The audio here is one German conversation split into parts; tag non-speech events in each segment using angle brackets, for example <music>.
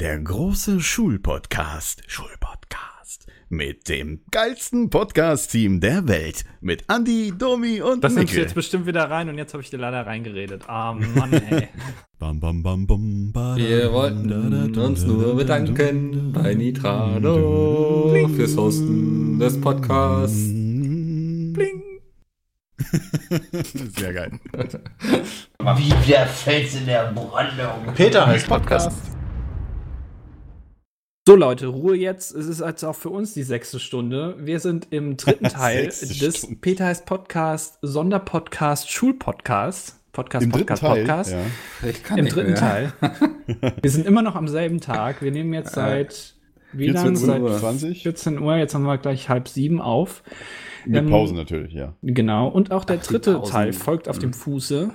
Der große Schulpodcast. Schulpodcast. Mit dem geilsten Podcast-Team der Welt. Mit Andy, Domi und Das nimmst du jetzt bestimmt wieder rein und jetzt habe ich dir leider reingeredet. Ah, Mann, ey. <laughs> Bam, bam, bam, bam, ba, Wir wollten uns nur da, bedanken da, bei Nitrado fürs Hosten des Podcasts. Bling. <laughs> Sehr geil. Wie der Fels in der Brandung. Peter heißt Podcast. So Leute, Ruhe jetzt. Es ist jetzt auch für uns die sechste Stunde. Wir sind im dritten <laughs> Teil des Stunde. Peter heißt Podcast, Sonderpodcast, Schulpodcast. Podcast, Im dritten Podcast, Teil. Podcast. Ja. Ich kann Im nicht dritten mehr. Teil. <laughs> Wir sind immer noch am selben Tag. Wir nehmen jetzt seit wie 14 lang? Seit Uhr. 20. 14 Uhr. Jetzt haben wir gleich halb sieben auf. Mit Ähm, Pause natürlich, ja. Genau. Und auch der Ach, dritte. Teil folgt auf Mhm. dem Fuße.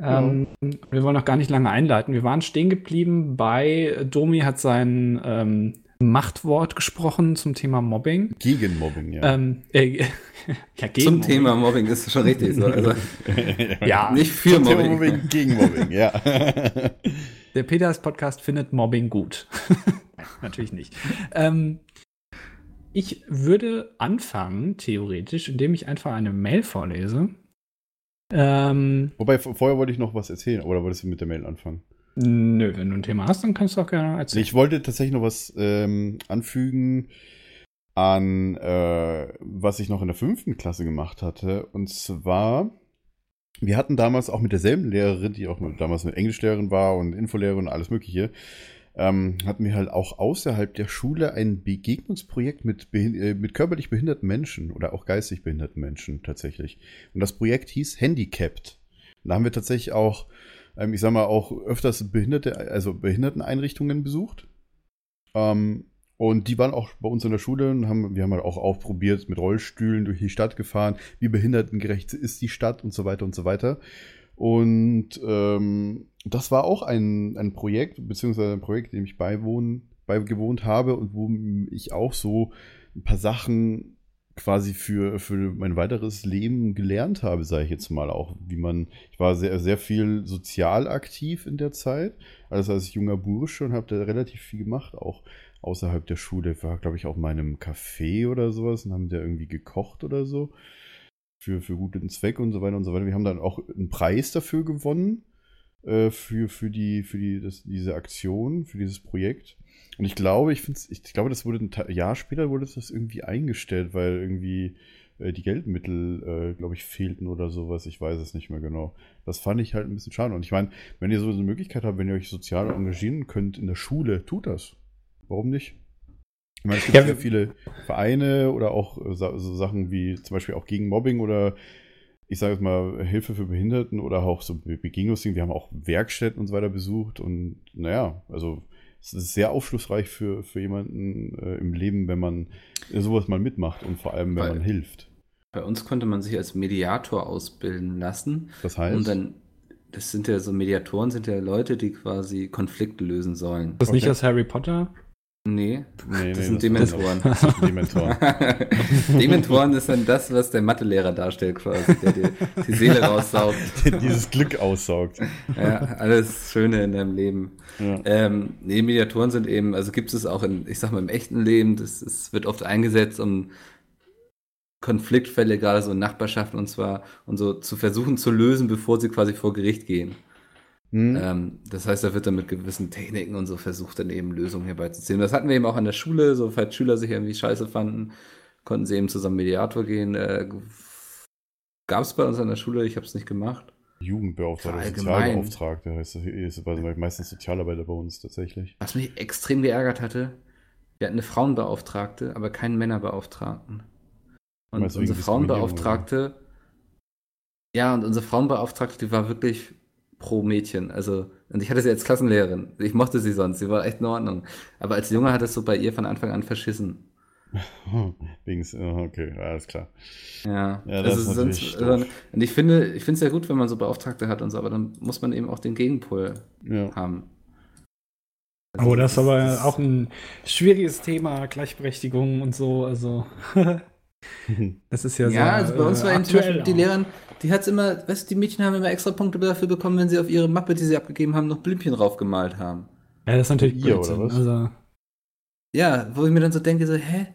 Ähm, Wir wollen noch gar nicht lange einleiten. Wir waren stehen geblieben bei Domi hat sein ähm, Machtwort gesprochen zum Thema Mobbing. Gegen Mobbing, ja. Ähm, äh, <laughs> ja, gegen Zum Mobbing. Thema Mobbing ist schon richtig so. Also <laughs> Ja, <laughs> nicht für Zum Thema Mobbing. Mobbing, gegen Mobbing, ja. der Peters Podcast findet Mobbing gut. Natürlich nicht. Ähm, ich würde anfangen, theoretisch, indem ich einfach eine Mail vorlese. Ähm, Wobei, vorher wollte ich noch was erzählen, oder wolltest du mit der Mail anfangen? nö, wenn du ein Thema hast, dann kannst du auch gerne erzählen. Ich wollte tatsächlich noch was ähm, anfügen an, äh, was ich noch in der fünften Klasse gemacht hatte. Und zwar, wir hatten damals auch mit derselben Lehrerin, die auch damals eine Englischlehrerin war und Infolehrerin und alles Mögliche, ähm, hatten wir halt auch außerhalb der Schule ein Begegnungsprojekt mit, äh, mit körperlich behinderten Menschen oder auch geistig behinderten Menschen tatsächlich. Und das Projekt hieß Handicapped. Da haben wir tatsächlich auch, ähm, ich sag mal, auch öfters Behinderte, also Behinderteneinrichtungen besucht. Ähm, und die waren auch bei uns in der Schule und haben, wir haben halt auch ausprobiert, mit Rollstühlen durch die Stadt gefahren, wie behindertengerecht ist die Stadt und so weiter und so weiter. Und ähm, das war auch ein, ein Projekt, beziehungsweise ein Projekt, dem ich beiwohnen, beigewohnt habe und wo ich auch so ein paar Sachen quasi für, für mein weiteres Leben gelernt habe, sage ich jetzt mal auch, wie man, ich war sehr, sehr viel sozial aktiv in der Zeit, also als junger Bursche und habe da relativ viel gemacht, auch außerhalb der Schule. Ich war, glaube ich, auch in einem Café oder sowas und haben da irgendwie gekocht oder so für, für guten Zweck und so weiter und so weiter. Wir haben dann auch einen Preis dafür gewonnen, äh, für, für, die, für die, das, diese Aktion, für dieses Projekt. Und ich glaube, ich, find's, ich glaube, das wurde ein Jahr später wurde das irgendwie eingestellt, weil irgendwie äh, die Geldmittel, äh, glaube ich, fehlten oder sowas. Ich weiß es nicht mehr genau. Das fand ich halt ein bisschen schade. Und ich meine, wenn ihr so eine Möglichkeit habt, wenn ihr euch sozial engagieren könnt in der Schule, tut das. Warum nicht? Ich meine, es gibt Ja, viele Vereine oder auch äh, so Sachen wie zum Beispiel auch gegen Mobbing oder ich sage jetzt mal Hilfe für Behinderten oder auch so Be- Begegnungsdinge. Wir haben auch Werkstätten und so weiter besucht und naja, also es ist sehr aufschlussreich für, für jemanden äh, im Leben, wenn man äh, sowas mal mitmacht und vor allem, wenn Weil- man hilft. Bei uns konnte man sich als Mediator ausbilden lassen. Das heißt, Und dann, das sind ja so Mediatoren, sind ja Leute, die quasi Konflikte lösen sollen. das nicht Okay. aus Harry Potter? Nee, nee, das sind Dementoren. anders. Das sind Dementoren. <laughs> Dementoren ist dann das, was der Mathelehrer darstellt, quasi, der dir die Seele raussaugt. <laughs> Dieses Glück aussaugt. Ja, alles Schöne in deinem Leben. Ja. Ähm, nee, Mediatoren sind eben, also gibt es auch in, ich sag mal, im echten Leben, das, das wird oft eingesetzt, um Konfliktfälle, gerade so in Nachbarschaften und zwar, und so zu versuchen zu lösen, bevor sie quasi vor Gericht gehen. Hm? Ähm, das heißt, da wird dann mit gewissen Techniken und so versucht, dann eben Lösungen herbeizuziehen. Das hatten wir eben auch an der Schule, so falls Schüler sich irgendwie scheiße fanden, konnten sie eben zusammen Mediator gehen. Äh, Gab es bei uns an der Schule, ich habe es nicht gemacht. Jugendbeauftragter. Sozialbeauftragter heißt das. Ist meistens Sozialarbeiter bei uns tatsächlich. Was mich extrem geärgert hatte, wir hatten eine Frauenbeauftragte, aber keinen Männerbeauftragten. Und unsere Frauenbeauftragte, ja, und unsere Frauenbeauftragte, die war wirklich pro Mädchen. Also, und ich hatte sie als Klassenlehrerin. Ich mochte sie sonst, sie war echt in Ordnung. Aber als Junge hat es so bei ihr von Anfang an verschissen. <laughs> Wegen, äh, okay, alles klar. Ja, Ja, das ist natürlich also, und ich finde, ich finde es ja gut, wenn man so Beauftragte hat und so, aber dann muss man eben auch den Gegenpol Ja. haben. Also Oh, das ist aber auch ein schwieriges Thema, Gleichberechtigung und so. Also, <laughs> das ist ja, Ja, sehr, also bei uns äh, war eben zum aktuell Beispiel die auch. Lehrerin, die hat's immer, weißt du, die Mädchen haben immer extra Punkte dafür bekommen, wenn sie auf ihre Mappe, die sie abgegeben haben, noch Blümchen draufgemalt haben. Ja, das ist natürlich ihr, Blödsinn. oder was? Also, Ja, wo ich mir dann so denke, so, hä?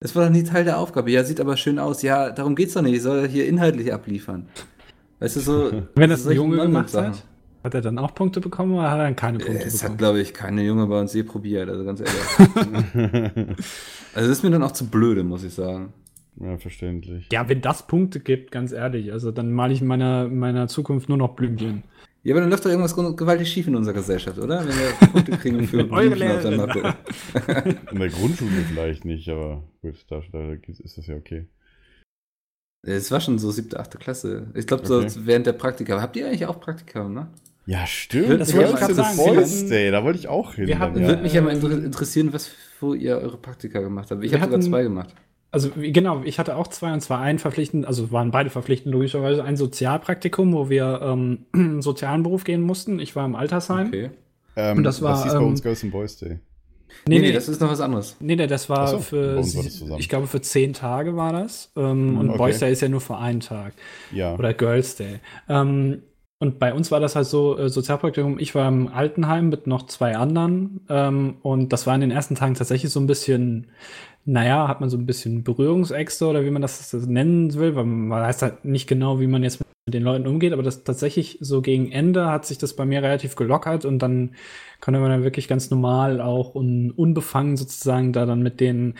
Das war doch nie Teil der Aufgabe. Ja, sieht aber schön aus. Ja, darum geht's doch nicht. Ich soll hier inhaltlich abliefern. Weißt du, so. <laughs> wenn das ein solche Junge gemacht hat, hat er dann auch Punkte bekommen oder hat er dann keine Punkte Es hat, bekommen? glaube ich, keine Junge bei uns je probiert, also ganz ehrlich. <laughs> also, das ist mir dann auch zu blöde, muss ich sagen. Ja, verständlich. Ja, wenn das Punkte gibt, ganz ehrlich, also dann male ich in meiner, meiner Zukunft nur noch Blümchen. Ja, aber dann läuft doch irgendwas gewaltig schief in unserer Gesellschaft, oder? Wenn wir Punkte kriegen für <laughs> Blümchen auf der. Mappe. <laughs> In der Grundschule vielleicht nicht, aber gut, da, da ist das ja okay. Es war schon so siebte, achte Klasse. Ich glaube, Okay. so während der Praktika. Habt ihr eigentlich auch Praktika, ne? Ja, stimmt. Das wollte ich das sagen. Day, da wollte ich auch hin. wir dann, hatten- ja. Würde mich ja mal inter- interessieren, was, wo ihr eure Praktika gemacht habt. Ich habe sogar zwei gemacht. Also wie- genau, ich hatte auch zwei und zwar einen verpflichtend, also waren beide verpflichtend logischerweise, ein Sozialpraktikum, wo wir ähm, einen <clears throat> sozialen Beruf gehen mussten. Ich war im Altersheim. Okay. ähm, und das war, was hieß bei ähm, uns Girls and Boys Day? Nee, nee, das ist noch was anderes. Nee, nee, das war so, für, bei uns war sie- das zusammen. ich glaube, für zehn Tage war das. Ähm, und okay. Boys Day ist ja nur für einen Tag. Ja. Oder Girls Day. Ähm, und bei uns war das halt so, äh, Sozialpraktikum, ich war im Altenheim mit noch zwei anderen. Ähm, und das war in den ersten Tagen tatsächlich so ein bisschen, naja, hat man so ein bisschen Berührungsängste oder wie man das nennen will, weil man weiß halt nicht genau, wie man jetzt mit den Leuten umgeht, aber das tatsächlich so gegen Ende hat sich das bei mir relativ gelockert und dann konnte man dann wirklich ganz normal auch und unbefangen sozusagen da dann mit denen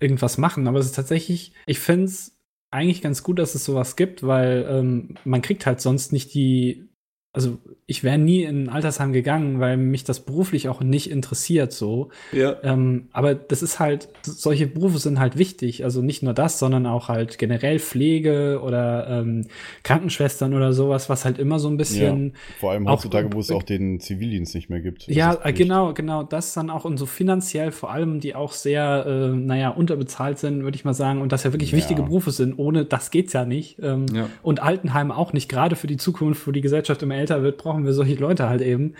irgendwas machen. Aber es ist tatsächlich, ich finde es eigentlich ganz gut, dass es sowas gibt, weil ähm, man kriegt halt sonst nicht die, also ich wäre nie in ein Altersheim gegangen, weil mich das beruflich auch nicht interessiert so. Ja. Ähm, aber das ist halt, solche Berufe sind halt wichtig. Also nicht nur das, sondern auch halt generell Pflege oder ähm, Krankenschwestern oder sowas, was halt immer so ein bisschen. Vor allem auch- heutzutage, wo es auch den Zivildienst nicht mehr gibt. Ja, äh, genau, genau. Das dann auch und so finanziell vor allem, die auch sehr, äh, naja, unterbezahlt sind, würde ich mal sagen. Und das ja wirklich Ja. wichtige Berufe sind. Ohne das geht's ja nicht. Ähm, Ja. Und Altenheim auch nicht. Gerade für die Zukunft, wo die Gesellschaft immer älter wird, brauchen wir solche Leute halt eben.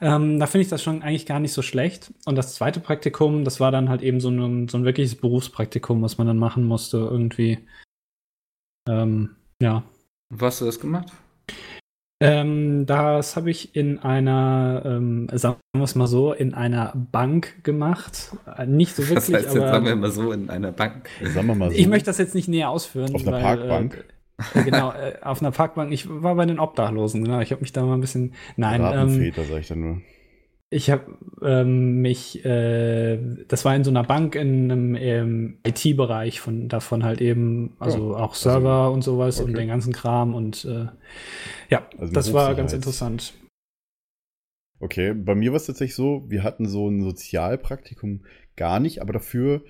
Ähm, da finde ich das schon eigentlich gar nicht so schlecht. Und das zweite Praktikum, das war dann halt eben so ein, so ein wirkliches Berufspraktikum, was man dann machen musste irgendwie. Ähm, ja. Wo hast du das gemacht? Ähm, das habe ich in einer, ähm, sagen wir es mal so, in einer Bank gemacht. Äh, Nicht so Das wirklich, heißt, jetzt sagen wir mal so in einer Bank. Sagen wir mal so. ich möchte das jetzt nicht näher ausführen. Auf einer weil, Parkbank? Äh, äh, genau, äh, auf einer Parkbank. Ich war bei den Obdachlosen, genau. Ich habe mich da mal ein bisschen. Nein, ähm, Ratenväter, sag ich dann nur. ich habe ähm, mich, äh, das war in so einer Bank in einem ähm, IT-Bereich von davon halt eben, also Ja, auch Server und sowas und okay. den ganzen Kram und äh, ja, Also das war ganz interessant. Okay, bei mir war es tatsächlich so, wir hatten so ein Sozialpraktikum gar nicht, aber dafür,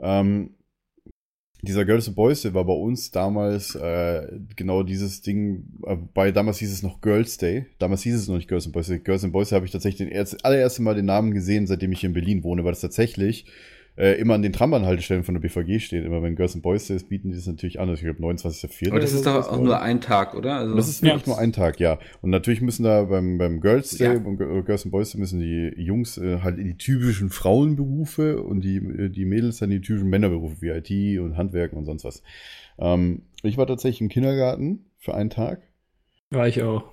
ähm, dieser Girls and Boys Day war bei uns damals äh, genau dieses Ding, äh, bei damals hieß es noch Girls Day, damals hieß es noch nicht Girls and Boys Day. Girls and Boys habe ich tatsächlich den erst, allererste Mal den Namen gesehen, seitdem ich in Berlin wohne, weil das tatsächlich äh, immer an den Trambahnhaltestellen von der BVG steht. Immer wenn Girls and Boys ist, bieten die das natürlich an. Also ich glaube 29.04. Aber das ist doch auch nur ein Tag, oder? Also, das ist wirklich Ja. nur ein Tag, ja. Und natürlich müssen da beim, beim Girls Day, Ja. beim Gi- Girls and Boys Day müssen die Jungs äh, halt in die typischen Frauenberufe und die, äh, die Mädels dann die typischen Männerberufe wie IT und Handwerken und sonst was. Ähm, ich war tatsächlich im Kindergarten für einen Tag. War ich auch.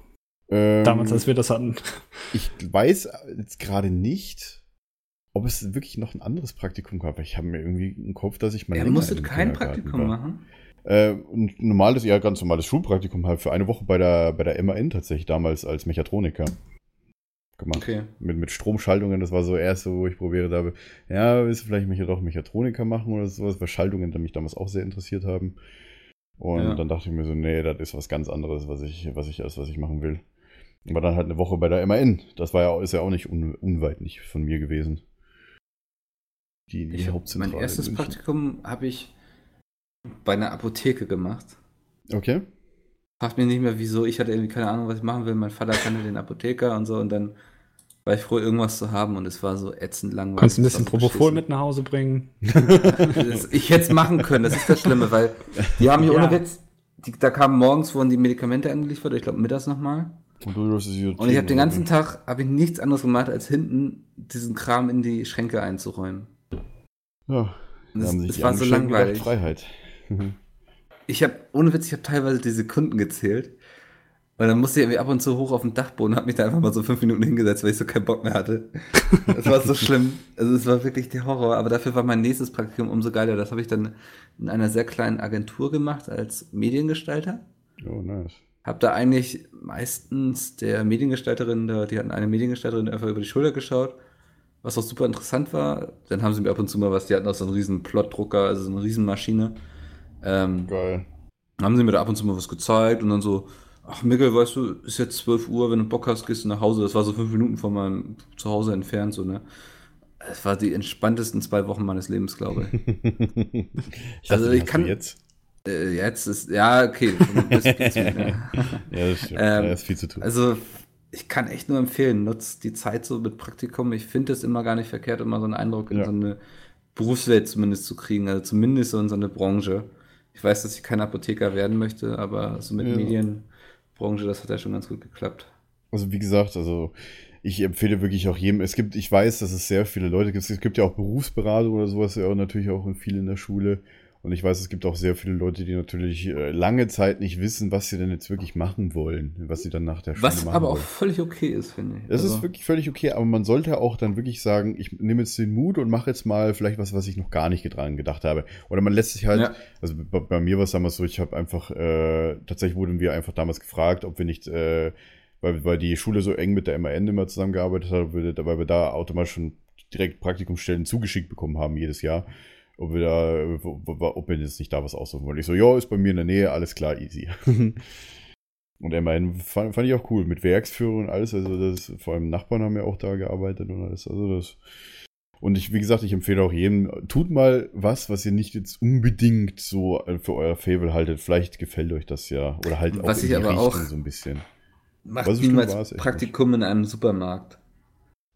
Ähm, Damals, als wir das hatten. ich weiß jetzt gerade nicht, ob es wirklich noch ein anderes Praktikum gab. Ich habe mir irgendwie im Kopf, dass ich mal. er musste kein Praktikum war. machen. Äh, ein normales, ja, ganz normales Schulpraktikum halt für eine Woche bei der, bei der MAN tatsächlich damals als Mechatroniker gemacht. Okay. Mit, mit Stromschaltungen, das war so erste, wo ich probiert habe, ja, willst du vielleicht mich ja doch Mechatroniker machen oder sowas, weil Schaltungen die mich damals auch sehr interessiert haben. Und Ja. dann dachte ich mir so, nee, das ist was ganz anderes, was ich, was ich als was ich machen will. Aber dann halt eine Woche bei der MAN. Das war ja, ist ja auch nicht un, unweit nicht von mir gewesen. Die, die Hauptzentrale. mein erstes. Praktikum habe ich bei einer Apotheke gemacht. Okay. Fragt mich nicht mehr, wieso. Ich hatte irgendwie keine Ahnung, was ich machen will. Mein Vater kannte den Apotheker und so. Und dann war ich froh, irgendwas zu haben. Und es war so ätzend langweilig. Kannst ein Das war bisschen so Propofol mit nach Hause bringen. <laughs> Ich hätte es machen können, das ist das Schlimme, weil die haben hier Ja. ohne Witz, die, da kamen morgens, wurden die Medikamente angeliefert, ich glaube mittags nochmal. Und du Und ich habe den ganzen Tag habe ich nichts anderes gemacht, als hinten diesen Kram in die Schränke einzuräumen. Ja, Das, haben sich das war so langweilig. gedacht, Freiheit. Ich habe, ohne Witz, ich habe teilweise die Sekunden gezählt. Und dann musste ich irgendwie ab und zu hoch auf den Dachboden und hab mich da einfach mal so fünf Minuten hingesetzt, weil ich so keinen Bock mehr hatte. <laughs> Das war so schlimm. Also es war wirklich der Horror. Aber dafür war mein nächstes Praktikum umso geiler. Das habe ich dann in einer sehr kleinen Agentur gemacht als Mediengestalter. Oh, nice. Hab da eigentlich meistens der Mediengestalterin, die hatten eine Mediengestalterin einfach über die Schulter geschaut, was auch super interessant war. Dann haben sie mir ab und zu mal was, die hatten auch so einen riesen Plotdrucker, also so eine riesen Maschine. Ähm, Geil. haben sie mir da ab und zu mal was gezeigt und dann so, ach Mickel, weißt du, ist jetzt 12 Uhr, wenn du Bock hast, gehst du nach Hause. Das war so fünf Minuten von meinem Zuhause entfernt, so, ne. Es war die entspanntesten zwei Wochen meines Lebens, glaube ich. <laughs> ich Also dachte, ich hast du kann- jetzt. äh, jetzt ist, ja, okay. <laughs> Das, ja. Ja, das stimmt. Ähm, da ist viel zu tun. Also, ich kann echt nur empfehlen, nutzt die Zeit so mit Praktikum. Ich finde es immer gar nicht verkehrt, immer so einen Eindruck in Ja. so eine Berufswelt zumindest zu kriegen, also zumindest so in so eine Branche. Ich weiß, dass ich kein Apotheker werden möchte, aber so mit Ja. Medienbranche, das hat ja schon ganz gut geklappt. Also wie gesagt, also ich empfehle wirklich auch jedem, es gibt, ich weiß, dass es sehr viele Leute gibt, es gibt ja auch Berufsberatung oder sowas, ja natürlich auch viel in der Schule. Und ich weiß, es gibt auch sehr viele Leute, die natürlich äh, lange Zeit nicht wissen, was sie denn jetzt wirklich machen wollen, was sie dann nach der Schule Was machen aber auch wollen. völlig okay ist, finde ich. Das Also, ist wirklich völlig okay, aber man sollte auch dann wirklich sagen, ich nehme jetzt den Mut und mache jetzt mal vielleicht was, was ich noch gar nicht dran gedacht habe. Oder man lässt sich halt, Ja. also bei, bei mir war es damals so, ich habe einfach, äh, tatsächlich wurden wir einfach damals gefragt, ob wir nicht, äh, weil, weil die Schule so eng mit der MAN immer zusammengearbeitet hat, weil wir- weil wir da automatisch schon direkt Praktikumsstellen zugeschickt bekommen haben jedes Jahr. Ob wir da, ob wir jetzt nicht da was aussuchen wollen. Ich so, ja, ist bei mir in der Nähe, alles klar, easy. <laughs> Und immerhin fand, fand ich auch cool, mit Werksführung und alles. Also das, vor allem Nachbarn haben ja auch da gearbeitet und alles. Also das. Und ich, wie gesagt, ich empfehle auch jedem, tut mal was, was ihr nicht jetzt unbedingt so äh, für euer Fable haltet. Vielleicht gefällt euch das ja. Oder halt auch Was ich aber auch- so ein bisschen. Macht niemals echt Praktikum in einem Supermarkt.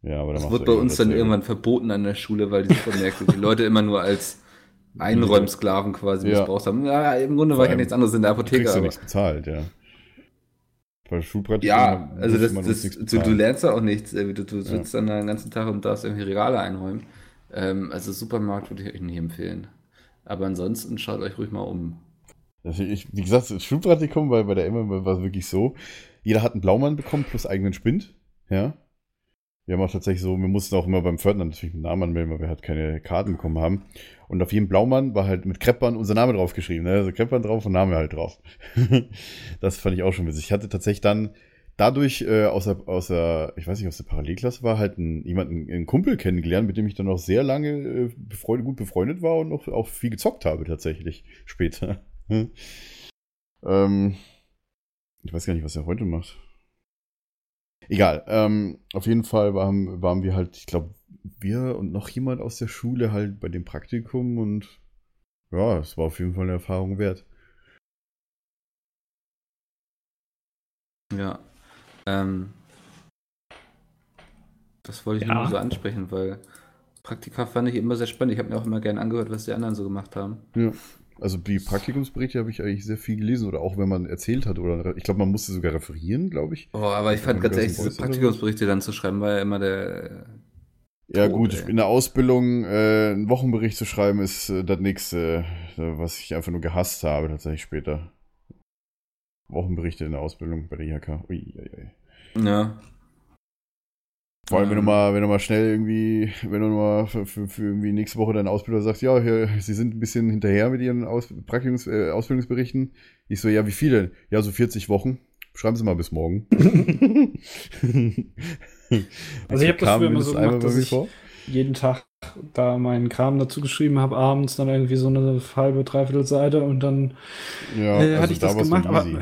Ja, aber da Das wird du bei irgendwann uns dann irgendwann verboten an der Schule, weil die Supermärkte die Leute immer nur als <laughs> Einräumsklaven quasi Ja. missbraucht haben. Ja, im Grunde war ich ja nichts anderes in der Du kriegst Apotheke. ja Aber nichts bezahlt, ja. Bei Schulpraktikum ja, also das, das, du, du lernst ja auch nichts. äh, Du, du sitzt dann den ganzen Tag und darfst irgendwie Regale einräumen. Ähm, also Supermarkt würde ich euch nicht empfehlen. Aber ansonsten schaut euch ruhig mal um. Also ich, wie gesagt, das Schulpraktikum war bei der Emma war es wirklich so. Jeder hat einen Blaumann bekommen plus eigenen Spind. Ja. Wir haben auch tatsächlich so, wir mussten auch immer beim Pförtner natürlich einen Namen anmelden, weil wir halt keine Karten bekommen haben. Und auf jedem Blaumann war halt mit Kreppern unser Name draufgeschrieben. Ne? Also Kreppern drauf und Name halt drauf. <laughs> das fand ich auch schon witzig. Ich hatte tatsächlich dann dadurch äh, aus, der, ich weiß nicht, aus der Parallelklasse war, halt jemanden, einen Kumpel kennengelernt, mit dem ich dann auch sehr lange äh, befreundet, gut befreundet war und auch, auch viel gezockt habe tatsächlich später. <laughs> ähm, ich weiß gar nicht, was er heute macht. Egal. Ähm, auf jeden Fall waren, waren wir halt, ich glaube, wir und noch jemand aus der Schule halt bei dem Praktikum und ja, es war auf jeden Fall eine Erfahrung wert. Ja. Ähm, das wollte ich Ja. nur so ansprechen, weil Praktika fand ich immer sehr spannend. Ich habe mir auch immer gerne angehört, was die anderen so gemacht haben. Ja. Also die Praktikumsberichte habe ich eigentlich sehr viel gelesen oder auch wenn man erzählt hat oder ich glaube, man musste sogar referieren, glaube ich. Oh, aber ich fand ganz ehrlich, diese. Praktikumsberichte dann zu schreiben, war ja immer der. Ja Tot, gut, ey. in der Ausbildung äh, einen Wochenbericht zu schreiben ist äh, das nächste, äh, was ich einfach nur gehasst habe tatsächlich später. Wochenberichte in der Ausbildung bei der IHK. Ui, ui, ui. Ja. Vor allem, wenn du Ähm. mal, wenn du mal schnell irgendwie, wenn du mal für, für, für irgendwie nächste Woche deinen Ausbilder sagst, ja, hier, sie sind ein bisschen hinterher mit ihren Aus, Praktikums, äh, Ausbildungsberichten. Ich so, ja, wie viele denn? Ja, so 40 Wochen. Schreiben Sie mal bis morgen. <laughs> <laughs> Also ich hab das früher immer so gemacht, dass ich- vor. jeden Tag da meinen Kram dazu geschrieben habe, abends dann irgendwie so eine halbe, dreiviertel Seite und dann Ja, äh, also hatte ich das war's gemacht. Aber ähm,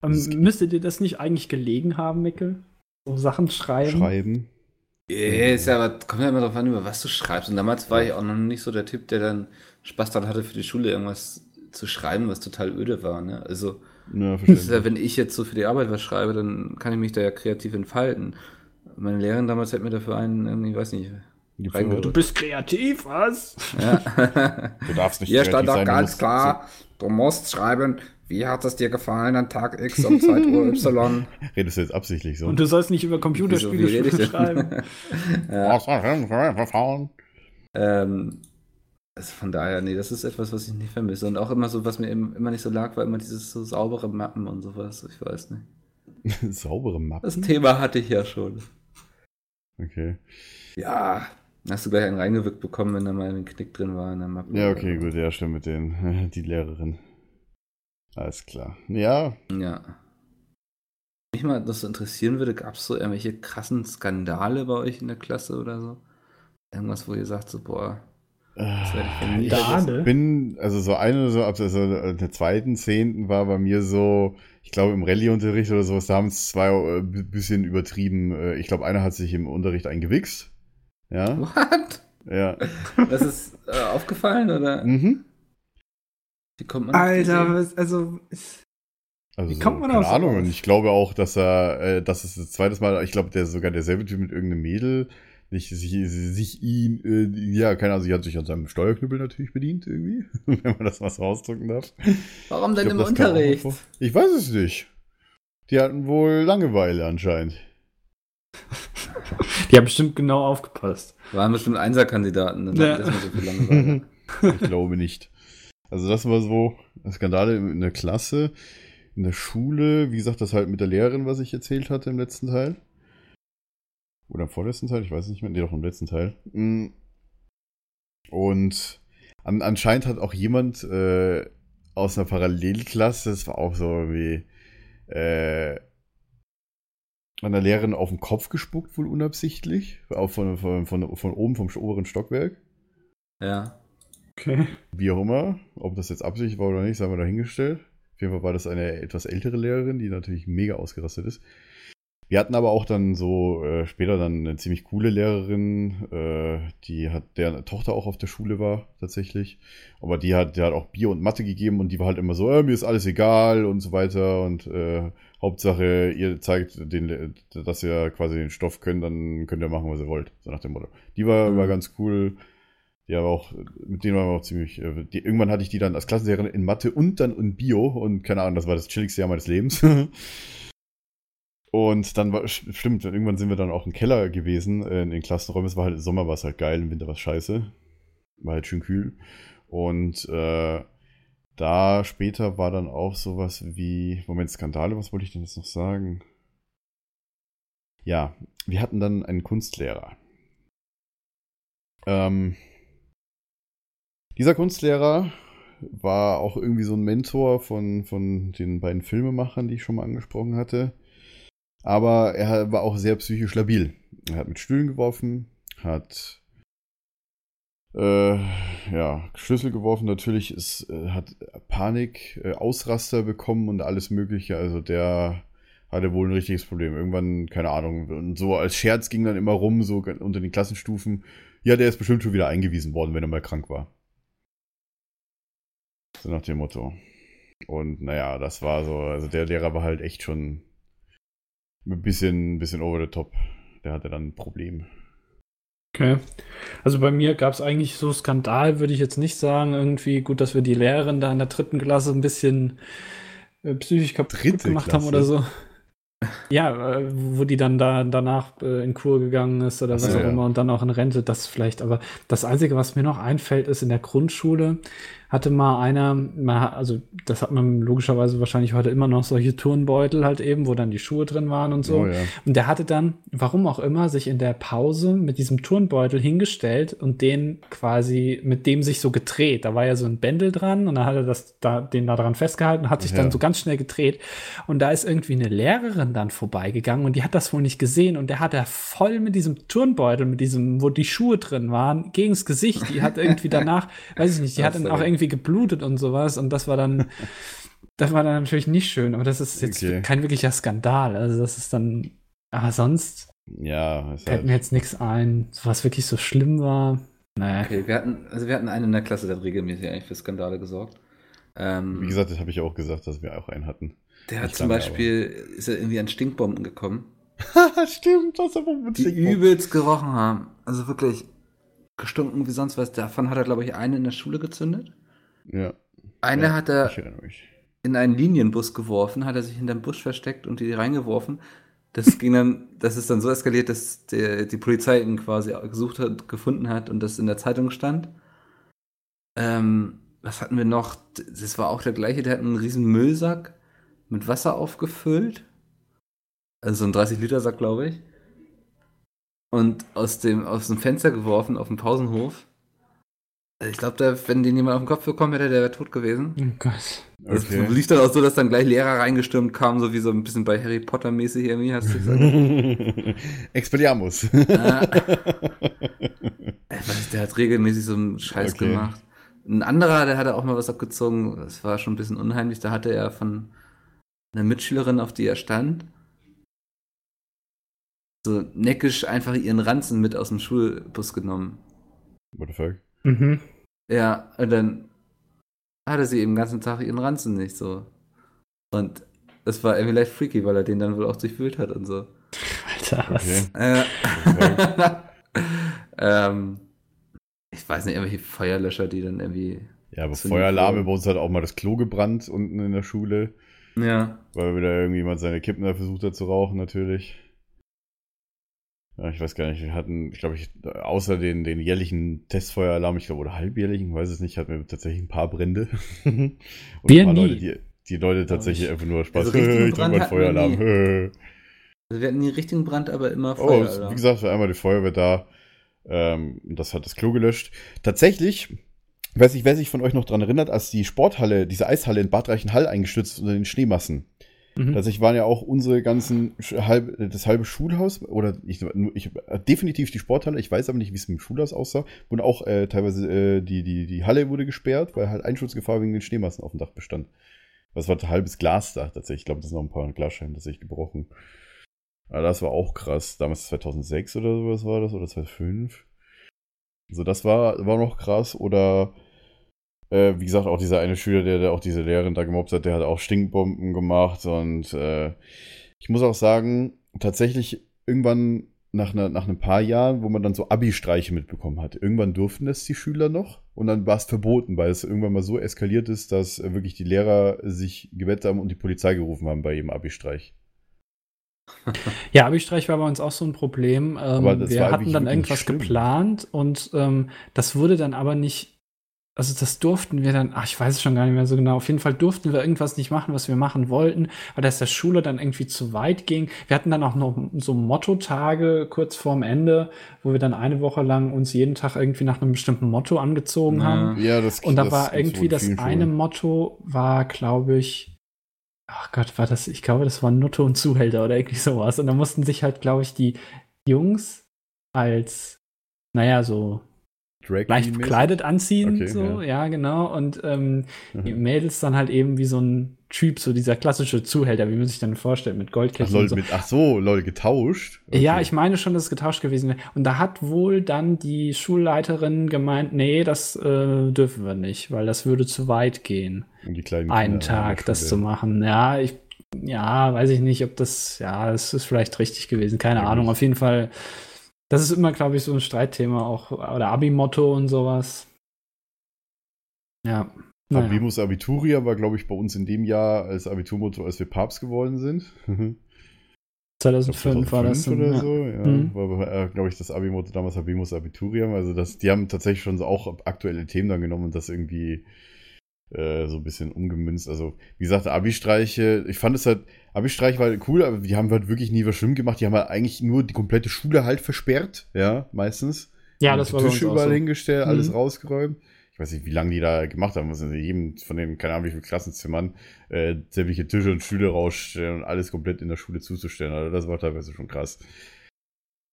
Das ist- müsste dir das nicht eigentlich gelegen haben, Mickel? So Sachen schreiben? Schreiben. Yeah, ist ja, aber kommt ja immer drauf an, über was du schreibst. Und damals war ich auch noch nicht so der Typ, der dann Spaß daran hatte, für die Schule irgendwas zu schreiben, was total öde war. Ne? Also, Ja, wenn ich jetzt so für die Arbeit was schreibe, dann kann ich mich da ja kreativ entfalten. Meine Lehrerin damals hat mir dafür einen, irgendwie, ich weiß nicht. Du bist kreativ, was? Ja. Du darfst nicht Hier kreativ stand du ganz klar, du musst schreiben, wie hat es dir gefallen an Tag X um Zeit Uhr <laughs> Y. Redest du jetzt absichtlich so? Und du sollst nicht über Wieso, Computerspiele wie rede ich <laughs> denn? schreiben. Ähm, also von daher, nee, das ist etwas, was ich nicht vermisse. Und auch immer so, was mir immer nicht so lag, war immer dieses so saubere Mappen und sowas. Ich weiß nicht. <laughs> Saubere Mappen? Das Thema hatte ich ja schon. Okay. Ja, hast du gleich einen reingewirkt bekommen, wenn da mal ein Knick drin war in der Mappe. Ja, okay, gut, ja, stimmt mit den, die Lehrerin. Alles klar. Ja, Ja. Mich mal das so interessieren würde, gab es so irgendwelche krassen Skandale bei euch in der Klasse oder so? Irgendwas, wo ihr sagt, so, boah, das werde ich. Ich bin, also so eine, so ab so der zweiten, zehnten war bei mir so, ich glaube im Rallye-Unterricht oder sowas, da haben es zwei äh, bisschen übertrieben. Äh, Ich glaube, einer hat sich im Unterricht eingewichst. Ja, What? ja. Das ist äh, aufgefallen oder Mhm. Wie kommt man auf Alter, was, also. Also Wie so, kommt man keine auf Ahnung. sowas? Und ich glaube auch, dass er, äh, dass es das zweite Mal, ich glaube, der sogar derselbe Typ mit irgendeinem Mädel, sich, sich, sich ihn, äh, ja, keine Ahnung, sie hat sich an seinem Steuerknüppel natürlich bedient irgendwie, <laughs> wenn man das mal so ausdrücken darf. Warum denn glaub, im Unterricht? Ich weiß es nicht. Die hatten wohl Langeweile anscheinend. Die haben bestimmt genau aufgepasst. Waren bestimmt Einserkandidaten, dann Ja. das so viel Langeweile. ich glaube nicht. Also das war so Skandale in der Klasse, in der Schule, wie gesagt, das halt mit der Lehrerin, was ich erzählt hatte im letzten Teil. Oder im vorletzten Teil, ich weiß nicht mehr, nee, doch im letzten Teil. Mm. Und an, anscheinend hat auch jemand äh, aus einer Parallelklasse, das war auch so wie äh, an Lehrerin auf den Kopf gespuckt, wohl unabsichtlich, auch von, von, von, von oben vom oberen Stockwerk. Ja. Okay. Wie auch immer, ob das jetzt Absicht war oder nicht, sei mal dahingestellt. Auf jeden Fall war das eine etwas ältere Lehrerin, die natürlich mega ausgerastet ist. Wir hatten aber auch dann so äh, später dann eine ziemlich coole Lehrerin, äh, die hat deren Tochter auch auf der Schule war tatsächlich. Aber die hat, die hat auch Bier und Mathe gegeben und die war halt immer so, äh, mir ist alles egal und so weiter und äh, Hauptsache ihr zeigt den, dass ihr quasi den Stoff könnt, dann könnt ihr machen, was ihr wollt, so nach dem Motto. Die war, Mhm. war ganz cool. Die aber auch, mit denen waren wir auch ziemlich, äh, die, irgendwann hatte ich die dann als Klassenlehrerin in Mathe und dann in Bio und keine Ahnung, das war das chilligste Jahr meines Lebens. <laughs> und dann war, st- stimmt, irgendwann sind wir dann auch im Keller gewesen, äh, in den Klassenräumen. Es war halt, im Sommer war es halt geil, im Winter war es scheiße. War halt schön kühl. Und äh, da später war dann auch sowas wie, Moment, Skandale, was wollte ich denn jetzt noch sagen? Ja, wir hatten dann einen Kunstlehrer. Ähm, dieser Kunstlehrer war auch irgendwie so ein Mentor von, von den beiden Filmemachern, die ich schon mal angesprochen hatte. Aber er war auch sehr psychisch labil. Er hat mit Stühlen geworfen, hat äh, ja, Schlüssel geworfen, natürlich ist, äh, hat Panik, äh, Ausraster bekommen und alles Mögliche. Also der hatte wohl ein richtiges Problem. Irgendwann, keine Ahnung, und so als Scherz ging dann immer rum, so unter den Klassenstufen. Ja, der ist bestimmt schon wieder eingewiesen worden, wenn er mal krank war. So nach dem Motto. Und naja, das war so, also der Lehrer war halt echt schon ein bisschen, ein bisschen over the top. Der hatte dann ein Problem. Okay. Also bei mir gab es eigentlich so Skandal, würde ich jetzt nicht sagen. Irgendwie gut, dass wir die Lehrerin da in der dritten Klasse ein bisschen äh, psychisch kaputt Dritte gemacht Klasse? haben oder so. Ja, äh, wo die dann da danach äh, in Kur gegangen ist oder Ach so, was auch ja. immer und dann auch in Rente, das vielleicht. Aber das Einzige, was mir noch einfällt, ist in der Grundschule hatte mal einer, also das hat man logischerweise wahrscheinlich heute immer noch solche Turnbeutel halt eben, wo dann die Schuhe drin waren und so. Oh ja. Und der hatte dann, warum auch immer, sich in der Pause mit diesem Turnbeutel hingestellt und den quasi mit dem sich so gedreht. Da war ja so ein Bändel dran und dann hat er das da, den da dran festgehalten und hat sich Ja. dann so ganz schnell gedreht. Und da ist irgendwie eine Lehrerin dann vorbeigegangen und die hat das wohl nicht gesehen und der hat er voll mit diesem Turnbeutel, mit diesem, wo die Schuhe drin waren, gegens Gesicht. Die hat irgendwie danach, <laughs> weiß ich nicht, die hat dann auch ja- irgendwie geblutet und sowas und das war dann, <laughs> das war dann natürlich nicht schön, aber das ist jetzt Okay. kein wirklicher Skandal. Also das ist dann, aber sonst Ja, fällt mir halt, jetzt nichts ein, was wirklich so schlimm war. Naja. Okay, wir hatten, also wir hatten einen in der Klasse, der hat regelmäßig eigentlich für Skandale gesorgt. Ähm, wie gesagt, das habe ich auch gesagt, dass wir auch einen hatten. der hat zum Beispiel, ist er irgendwie an Stinkbomben gekommen, <laughs> Stimmt, das ist aber die übelst gerochen haben. Also wirklich gestunken wie sonst was. Davon hat er, glaube ich, eine in der Schule gezündet. Ja, Eine Ja, hat er in einen Linienbus geworfen, hat er sich hinterm Busch versteckt und die reingeworfen. Das <laughs> ging dann, das ist dann so eskaliert, dass der, die Polizei ihn quasi gesucht hat, gefunden hat und das in der Zeitung stand. Ähm, was hatten wir noch? Das war auch der gleiche, der hat einen riesen Müllsack mit Wasser aufgefüllt Also so ein 30-Liter-Sack, glaube ich. Und aus dem, aus dem Fenster geworfen auf dem Pausenhof. Also Ich glaube, wenn den jemand auf den Kopf bekommen hätte, der wäre tot gewesen. Oh Gott. Das Okay. lief dann auch so, dass dann gleich Lehrer reingestürmt kamen, so wie so ein bisschen bei Harry Potter mäßig irgendwie, hast du gesagt. <laughs> Expelliarmus. Ah. Weiß, der hat regelmäßig so einen Scheiß Okay. gemacht. Ein anderer, der hatte auch mal was abgezogen, das war schon ein bisschen unheimlich, da hatte er von einer Mitschülerin, auf die er stand, so neckisch einfach ihren Ranzen mit aus dem Schulbus genommen. What the fuck? Mhm. Ja, und dann hatte sie eben den ganzen Tag ihren Ranzen nicht so. Und es war irgendwie leicht freaky, weil er den dann wohl auch durchwühlt hat und so. Alter, was? Okay. Äh, <laughs> ähm, ich weiß nicht, irgendwelche Feuerlöscher, die dann irgendwie. Ja, aber Feueralarme bei uns hat auch mal das Klo gebrannt unten in der Schule, Ja. weil wieder irgendjemand seine Kippen da versucht hat zu rauchen, natürlich. Ja, ich weiß gar nicht, wir hatten, ich glaube, ich, außer den, den jährlichen Testfeueralarm, ich glaube, oder halbjährlichen, weiß es nicht, hatten wir tatsächlich ein paar Brände. <laughs> Und Wir ein paar nie. Leute, die, die Leute tatsächlich ich. einfach nur Spaß. Also richtigen <laughs> ich drück Brand mal wir Feueralarm. nie. <laughs> Also wir hatten nie richtigen Brand, aber immer Oh, Feueralarm. wie gesagt, war einmal die Feuerwehr da. Ähm, und das hat das Klo gelöscht. Tatsächlich, weiß ich, wer sich von euch noch dran erinnert, als die Sporthalle, diese Eishalle in Bad Reichenhall eingestürzt ist unter den Schneemassen. Mhm. Tatsächlich waren ja auch unsere ganzen, halb, das halbe Schulhaus, oder ich, ich, definitiv die Sporthalle, ich weiß aber nicht, wie es dem Schulhaus aussah, wurden auch äh, teilweise, äh, die, die, die Halle wurde gesperrt, weil halt Einschutzgefahr wegen den Schneemassen auf dem Dach bestand. Das war ein halbes Glasdach tatsächlich. Ich glaube, das sind noch ein paar Glasscheiben tatsächlich gebrochen. Aber das war auch krass. Damals 2006 oder sowas war das, oder 2005. Also das war, war noch krass. Oder, äh, wie gesagt, auch dieser eine Schüler, der, der auch diese Lehrerin da gemobbt hat, der hat auch Stinkbomben gemacht. Und äh, ich muss auch sagen, tatsächlich irgendwann nach, einer, nach ein paar Jahren, wo man dann so Abi-Streiche mitbekommen hat, irgendwann durften das die Schüler noch und dann war es verboten, weil es irgendwann mal so eskaliert ist, dass äh, wirklich die Lehrer sich gewettet haben und die Polizei gerufen haben bei jedem Abi-Streich. <laughs> Ja, Abi-Streich war bei uns auch so ein Problem. Ähm, wir hatten dann irgendwas schlimm. geplant und ähm, das wurde dann aber nicht, also das durften wir dann, ach, ich weiß es schon gar nicht mehr so genau. Auf jeden Fall durften wir irgendwas nicht machen, was wir machen wollten, weil das der Schule dann irgendwie zu weit ging. Wir hatten dann auch noch so Motto-Tage kurz vorm Ende, wo wir dann eine Woche lang uns jeden Tag irgendwie nach einem bestimmten Motto angezogen Ja. haben. Ja, das Und da das war irgendwie das vielen eine Schulen. Motto war, glaube ich, ach Gott, war das, ich glaube, das war Nutte und Zuhälter oder irgendwie sowas. Und da mussten sich halt, glaube ich, die Jungs als, naja, so Drag leicht bekleidet anziehen, Okay, so, ja. genau. Und ähm, die Mhm. Mädels dann halt eben wie so ein Typ, so dieser klassische Zuhälter, wie man sich dann vorstellt, mit Ach, Goldketten lol, und so. mit, ach so, lol, getauscht? Ja, Okay. ich meine schon, dass es getauscht gewesen wäre. Und da hat wohl dann die Schulleiterin gemeint, nee, das äh, dürfen wir nicht, weil das würde zu weit gehen, Um die kleinen einen Kinder Tag das zu machen. Ja, ich, ja, weiß ich nicht, ob das, ja, es ist vielleicht richtig gewesen, keine Ja, Ahnung. Auf jeden Fall, das ist immer, glaube ich, so ein Streitthema auch, oder Abi-Motto und sowas. Ja. Naja. Habemus Abituria war, glaube ich, bei uns in dem Jahr als Abiturmotto, als wir Papst geworden sind. Ich glaub, 2005 war das. 2005 oder ja. so, ja. Mhm. War, äh, glaube ich, das Abi-Motto damals Habemus Abiturium. Also das, die haben tatsächlich schon so auch aktuelle Themen dann genommen und das irgendwie äh, so ein bisschen umgemünzt. Also, wie gesagt, Abi-Streiche, ich fand es halt, Abi-Streich war cool, aber die haben halt wirklich nie was schlimm gemacht. Die haben halt eigentlich nur die komplette Schule halt versperrt, ja, meistens. Ja, das war Tische überall so. hingestellt, alles Mhm. rausgeräumt. Ich weiß nicht, wie lange die da gemacht haben. Muss in jedem von den, keine Ahnung, wie viele Klassenzimmern äh, sämtliche Tische und Stühle rausstellen und alles komplett in der Schule zuzustellen. Also das war teilweise schon krass.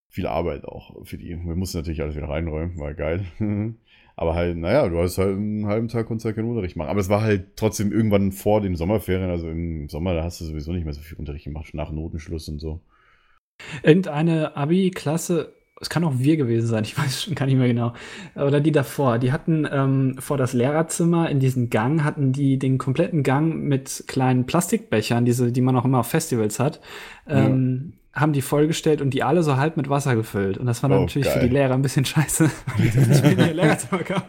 Viel Arbeit auch für die. Wir mussten natürlich alles wieder reinräumen, war geil. <laughs> Aber halt, naja, du hast halt einen halben Tag konntest halt keinen Unterricht machen. Aber es war halt trotzdem irgendwann vor den Sommerferien, also im Sommer, da hast du sowieso nicht mehr so viel Unterricht gemacht, nach Notenschluss und so. Irgendeine Abi-Klasse, es kann auch wir gewesen sein, <laughs> ich weiß schon gar nicht mehr genau, oder die davor, die hatten ähm, vor das Lehrerzimmer in diesem Gang, hatten die den kompletten Gang mit kleinen Plastikbechern, diese, die man auch immer auf Festivals hat, ähm, haben die vollgestellt und die alle so halb mit Wasser gefüllt. Und das war dann Oh, natürlich geil. für die Lehrer ein bisschen scheiße, <laughs> weil die <laughs> nicht mehr in ihr Lehrerzimmer kamen.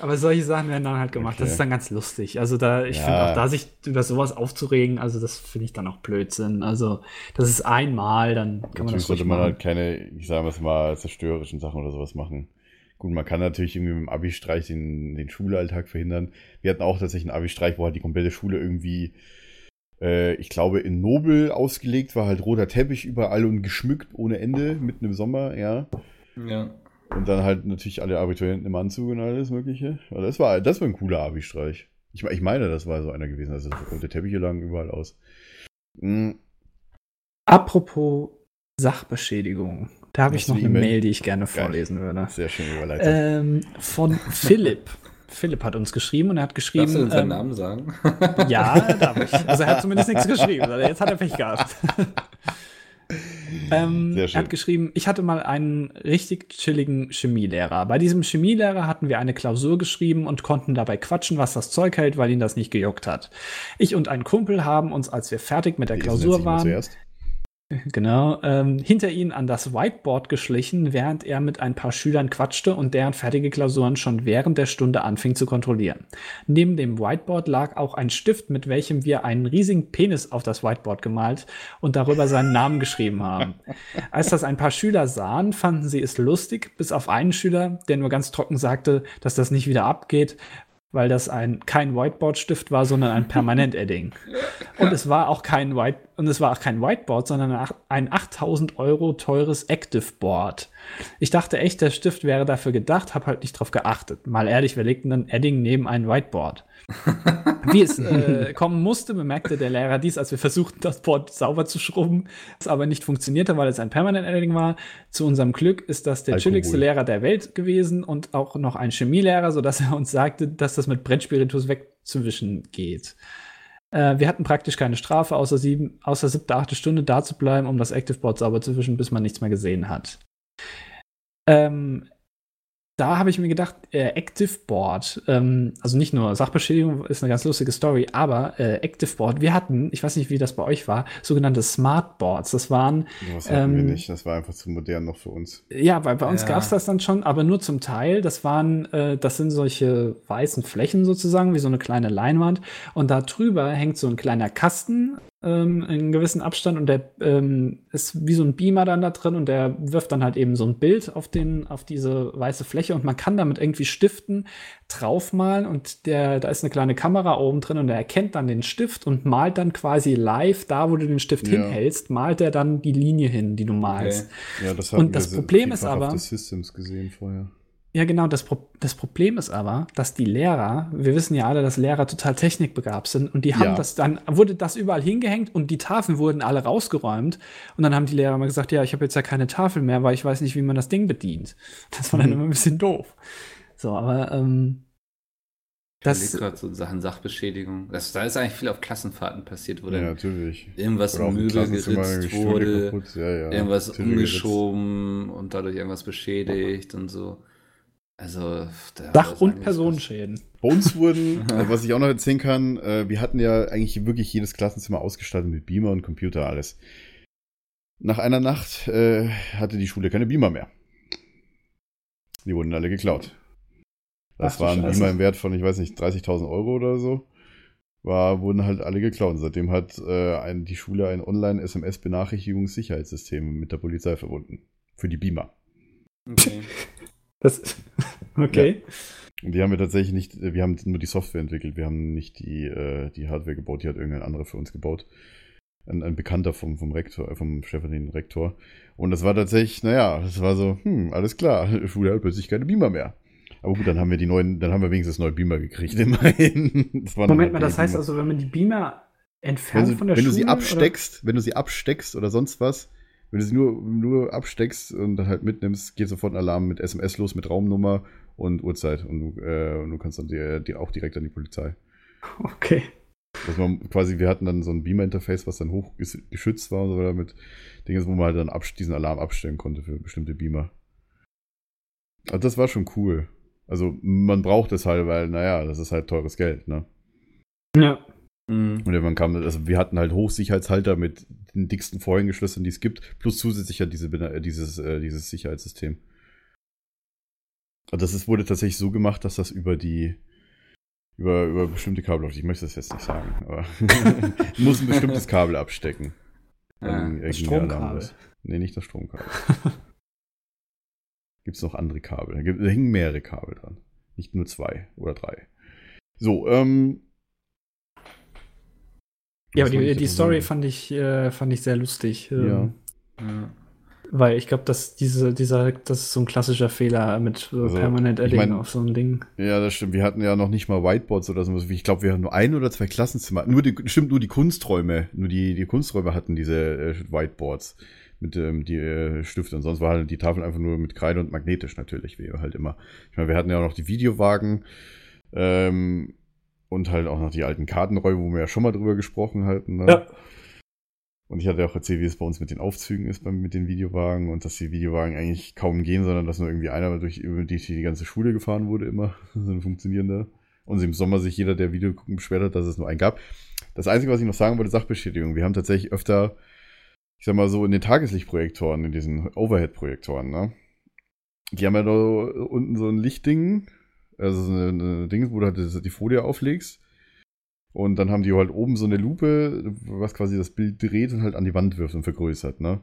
Aber solche Sachen werden dann halt gemacht. Das Okay. ist dann ganz lustig. Also da, ich Ja. finde auch da sich über sowas aufzuregen, also das finde ich dann auch Blödsinn. Also das ist einmal, dann kann man Natürlich das sollte man machen. halt keine, ich sage mal, zerstörerischen Sachen oder sowas machen. Gut, man kann natürlich irgendwie mit dem Abi-Streich den, den Schulalltag verhindern. Wir hatten auch tatsächlich einen Abi-Streich, wo halt die komplette Schule irgendwie Äh, ich glaube, in Nobel ausgelegt war halt roter Teppich überall und geschmückt ohne Ende, mitten im Sommer, ja. Ja. Und dann halt natürlich alle Abiturienten im Anzug und alles Mögliche. Aber das war, das war ein cooler Abi-Streich. Ich, ich meine, das war so einer gewesen. Also rote Teppiche lagen überall aus. Mhm. Apropos Sachbeschädigung. Da habe ich noch eine E-Mail? Mail, die ich gerne Geil. vorlesen würde. Sehr schön überleitet. Ähm, von <laughs> Philipp. Philipp hat uns geschrieben und er hat Darfst geschrieben. du denn seinen ähm, Namen sagen? <laughs> Ja, darf ich. Also er hat zumindest nichts geschrieben. Jetzt hat er Pech gehabt. <laughs> ähm, er hat geschrieben, ich hatte mal einen richtig chilligen Chemielehrer. Bei diesem Chemielehrer hatten wir eine Klausur geschrieben und konnten dabei quatschen, was das Zeug hält, weil ihn das nicht gejuckt hat. Ich und ein Kumpel haben uns, als wir fertig mit der Die Klausur waren, Zuerst. Genau, ähm, hinter ihn an das Whiteboard geschlichen, während er mit ein paar Schülern quatschte und deren fertige Klausuren schon während der Stunde anfing zu kontrollieren. Neben dem Whiteboard lag auch ein Stift, mit welchem wir einen riesigen Penis auf das Whiteboard gemalt und darüber seinen Namen geschrieben haben. <laughs> Als das ein paar Schüler sahen, fanden sie es lustig, bis auf einen Schüler, der nur ganz trocken sagte, dass das nicht wieder abgeht, weil das ein kein Whiteboard-Stift war, sondern ein Permanent-Edding. <laughs> Und es war auch kein White und es war auch kein Whiteboard, sondern ein 8000 Euro teures Active Board. Ich dachte echt, der Stift wäre dafür gedacht, habe halt nicht drauf geachtet. Mal ehrlich, wir legten dann Edding neben ein Whiteboard. <laughs> Wie es äh, kommen musste, bemerkte der Lehrer dies, als wir versuchten, das Board sauber zu schrubben, es aber nicht funktionierte, weil es ein Permanent Editing war. Zu unserem Glück ist das der Alkohol. chilligste Lehrer der Welt gewesen und auch noch ein Chemielehrer, sodass er uns sagte, dass das mit Brennspiritus wegzuwischen geht. Äh, wir hatten praktisch keine Strafe, außer, sieben, außer siebte, achte Stunde da zu bleiben, um das Active Board sauber zu wischen, bis man nichts mehr gesehen hat. Ähm, da habe ich mir gedacht, äh, Active Board, ähm, also nicht nur Sachbeschädigung ist eine ganz lustige Story, aber äh, Active Board, wir hatten, ich weiß nicht, wie das bei euch war, sogenannte Smart Boards. Das waren, Das hatten wir ähm, nicht. Das war einfach zu modern noch für uns. ja, weil bei uns Ja. gab es das dann schon, aber nur zum Teil. Das waren, äh, das sind solche weißen Flächen sozusagen, wie so eine kleine Leinwand. Und da drüber hängt so ein kleiner Kasten ähm, in einem gewissen Abstand und der ähm, ist wie so ein Beamer dann da drin und der wirft dann halt eben so ein Bild auf den, auf diese weiße Fläche und man kann damit irgendwie Stiften draufmalen und der, da ist eine kleine Kamera oben drin und der erkennt dann den Stift und malt dann quasi live da, wo du den Stift Ja. hinhältst, malt er dann die Linie hin, die du malst. Ja, das Und das Problem ist aber- Systems gesehen vorher. Ja, genau. Das, Pro das Problem ist aber, dass die Lehrer, wir wissen ja alle, dass Lehrer total technikbegabt sind und die haben Ja. das dann, wurde das überall hingehängt und die Tafeln wurden alle rausgeräumt und dann haben die Lehrer mal gesagt, ja, ich habe jetzt ja keine Tafel mehr, weil ich weiß nicht, wie man das Ding bedient. Das war dann Mhm. immer ein bisschen doof. So, aber ähm, Das das, gerade so Sachen Sachbeschädigung. Das, da ist eigentlich viel auf Klassenfahrten passiert, wo Ja, dann natürlich. irgendwas Möbel geritzt wurde. Ja, ja. irgendwas Stühle geritzt. umgeschoben und dadurch irgendwas beschädigt und so. Also, da Dach- ist und Personenschäden. Bei uns wurden, <laughs> äh, was ich auch noch erzählen kann, äh, wir hatten ja eigentlich wirklich jedes Klassenzimmer ausgestattet mit Beamer und Computer, alles. Nach einer Nacht äh, hatte die Schule keine Beamer mehr. Die wurden alle geklaut. Das Ach du waren Scheiße. Beamer im Wert von, ich weiß nicht, 30.000 Euro oder so. War, wurden halt alle geklaut. Und seitdem hat äh, ein, die Schule ein Online-SMS-Benachrichtigungssicherheitssystem mit der Polizei verbunden. Für die Beamer. Okay. Das, <laughs> okay. Und die haben wir tatsächlich nicht, wir haben nur die Software entwickelt, wir haben nicht die, äh, die Hardware gebaut, die hat irgendein anderer für uns gebaut. Ein, ein Bekannter vom, vom Rektor, äh, vom stellvertretenden Rektor. Und das war tatsächlich, naja, das war so, hm, alles klar, <laughs> Schule hat plötzlich keine Beamer mehr. Aber gut, dann haben wir die neuen, dann haben wir wenigstens neue Beamer gekriegt, <laughs> immerhin. Das Moment mal, halt das heißt Beamer. also, wenn man die Beamer wenn, entfernt sie, von der wenn Schule du sie oder- absteckst, wenn du sie absteckst oder sonst was, wenn du sie nur, nur absteckst und dann halt mitnimmst, geht sofort ein Alarm mit SMS los, mit Raumnummer und Uhrzeit. Und du, äh, und du kannst dann dir, dir auch direkt an die Polizei. <laughs> Okay. Dass man quasi, wir hatten dann so ein Beamer-Interface, was dann hoch ges- geschützt war und so weiter mit Dingen, wo man halt dann diesen Alarm abstellen konnte für bestimmte Beamer. Also das war schon cool. Also man braucht es halt, weil, naja, das ist halt teures Geld, ne? Ja. Mhm. Und irgendwann kam, also wir hatten halt Hochsicherheitshalter mit den dicksten Vorhängeschlössern, die es gibt, plus zusätzlich halt diese, äh, dieses, äh, dieses Sicherheitssystem. Und das ist, wurde tatsächlich so gemacht, dass das über die, über, über bestimmte Kabel läuft. Ich möchte das jetzt nicht sagen, aber <laughs> du musst ein bestimmtes Kabel abstecken. Ja. Dann Das Stromkabel. Nee, nicht das Stromkabel. <laughs> Gibt es noch andere Kabel? Da, gibt, da hängen mehrere Kabel dran. Nicht nur zwei oder drei. So, ähm. Ja, aber die, ich die Story fand ich, äh, fand ich sehr lustig. Ja. ähm, Ja. Weil ich glaube, dass diese, dieser, das ist so ein klassischer Fehler mit äh, Also, Permanent ich Adding mein- auf so ein Ding. Ja, das stimmt. Wir hatten ja noch nicht mal Whiteboards oder so. Ich glaube, wir hatten nur ein oder zwei Klassenzimmer. Nur die, stimmt, nur die Kunsträume. Nur die, die Kunsträume hatten diese äh, Whiteboards mit ähm, die äh, Stifte. Und sonst war halt die Tafel einfach nur mit Kreide und magnetisch natürlich, wie halt immer. Ich meine, wir hatten ja auch noch die Videowagen ähm, und halt auch noch die alten Kartenräume, wo wir ja schon mal drüber gesprochen hatten. Ne? Ja. Und ich hatte auch erzählt, wie es bei uns mit den Aufzügen ist, mit den Videowagen und dass die Videowagen eigentlich kaum gehen, sondern dass nur irgendwie einer durch die, die ganze Schule gefahren wurde, immer. <laughs> so ein funktionierender. Und im Sommer sich jeder, der Video gucken, beschwert hat, dass es nur einen gab. Das Einzige, was ich noch sagen wollte, Sachbestätigung. Wir haben tatsächlich öfter, ich sag mal so, in den Tageslichtprojektoren, in diesen Overhead-Projektoren, ne? Die haben ja da unten so ein Lichtding, also so eine, eine Ding, wo du halt die Folie auflegst. Und dann haben die halt oben so eine Lupe, was quasi das Bild dreht und halt an die Wand wirft und vergrößert, ne?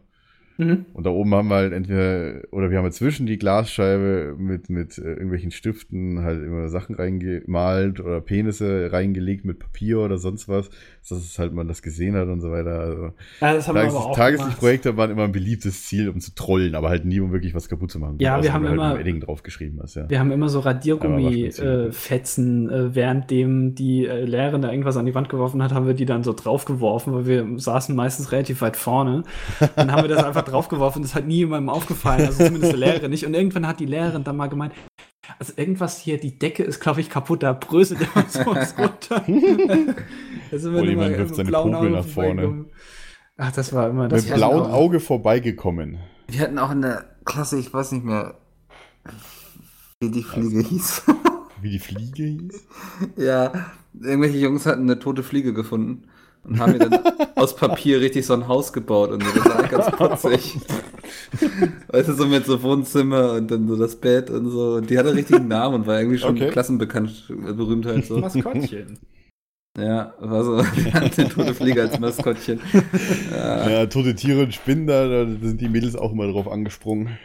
Mhm. Und da oben haben wir halt entweder, oder wir haben halt zwischen die Glasscheibe mit, mit äh, irgendwelchen Stiften halt immer Sachen reingemalt oder Penisse reingelegt mit Papier oder sonst was, dass es halt man das gesehen hat und so weiter. Also, Ja, das haben wir Tages aber auch Tageslichtprojekte waren immer ein beliebtes Ziel, um zu trollen, aber halt nie, um wirklich was kaputt zu machen. Ja, Außer wir haben halt immer- Edding draufgeschrieben hast, ja. Wir haben immer so. Radiergummi-Fetzen, äh, währenddem die äh, Lehrerin da irgendwas an die Wand geworfen hat, haben wir die dann so draufgeworfen, weil wir saßen meistens relativ weit vorne. Dann haben wir das einfach draufgeworfen, das hat nie jemandem aufgefallen, also zumindest der Lehrerin nicht. Und irgendwann hat die Lehrerin dann mal gemeint, also irgendwas hier, die Decke ist, glaube ich, kaputt, da bröselt immer sowas <laughs> runter. <laughs> da sind wir Oder jemand wirft seine Auge nach vorne. Ach, das war immer das. Mit blauem. Auge vorbeigekommen. Wir hatten auch in der Klasse, ich weiß nicht mehr, wie die Fliege hieß. Wie die Fliege hieß. <laughs> ja, irgendwelche Jungs hatten eine tote Fliege gefunden und haben mir dann aus Papier richtig so ein Haus gebaut und so. Das war ganz putzig. <laughs> weißt du, so mit so Wohnzimmer und dann so das Bett und so. Und die hatte richtig einen Namen und war irgendwie schon Okay. klassenbekannt, Berühmtheit so. Maskottchen. Ja, war so, <laughs> wir hatten eine tote Fliege als Maskottchen. Ja, Ja, tote Tiere und Spinnen, da, sind die Mädels auch immer drauf angesprungen.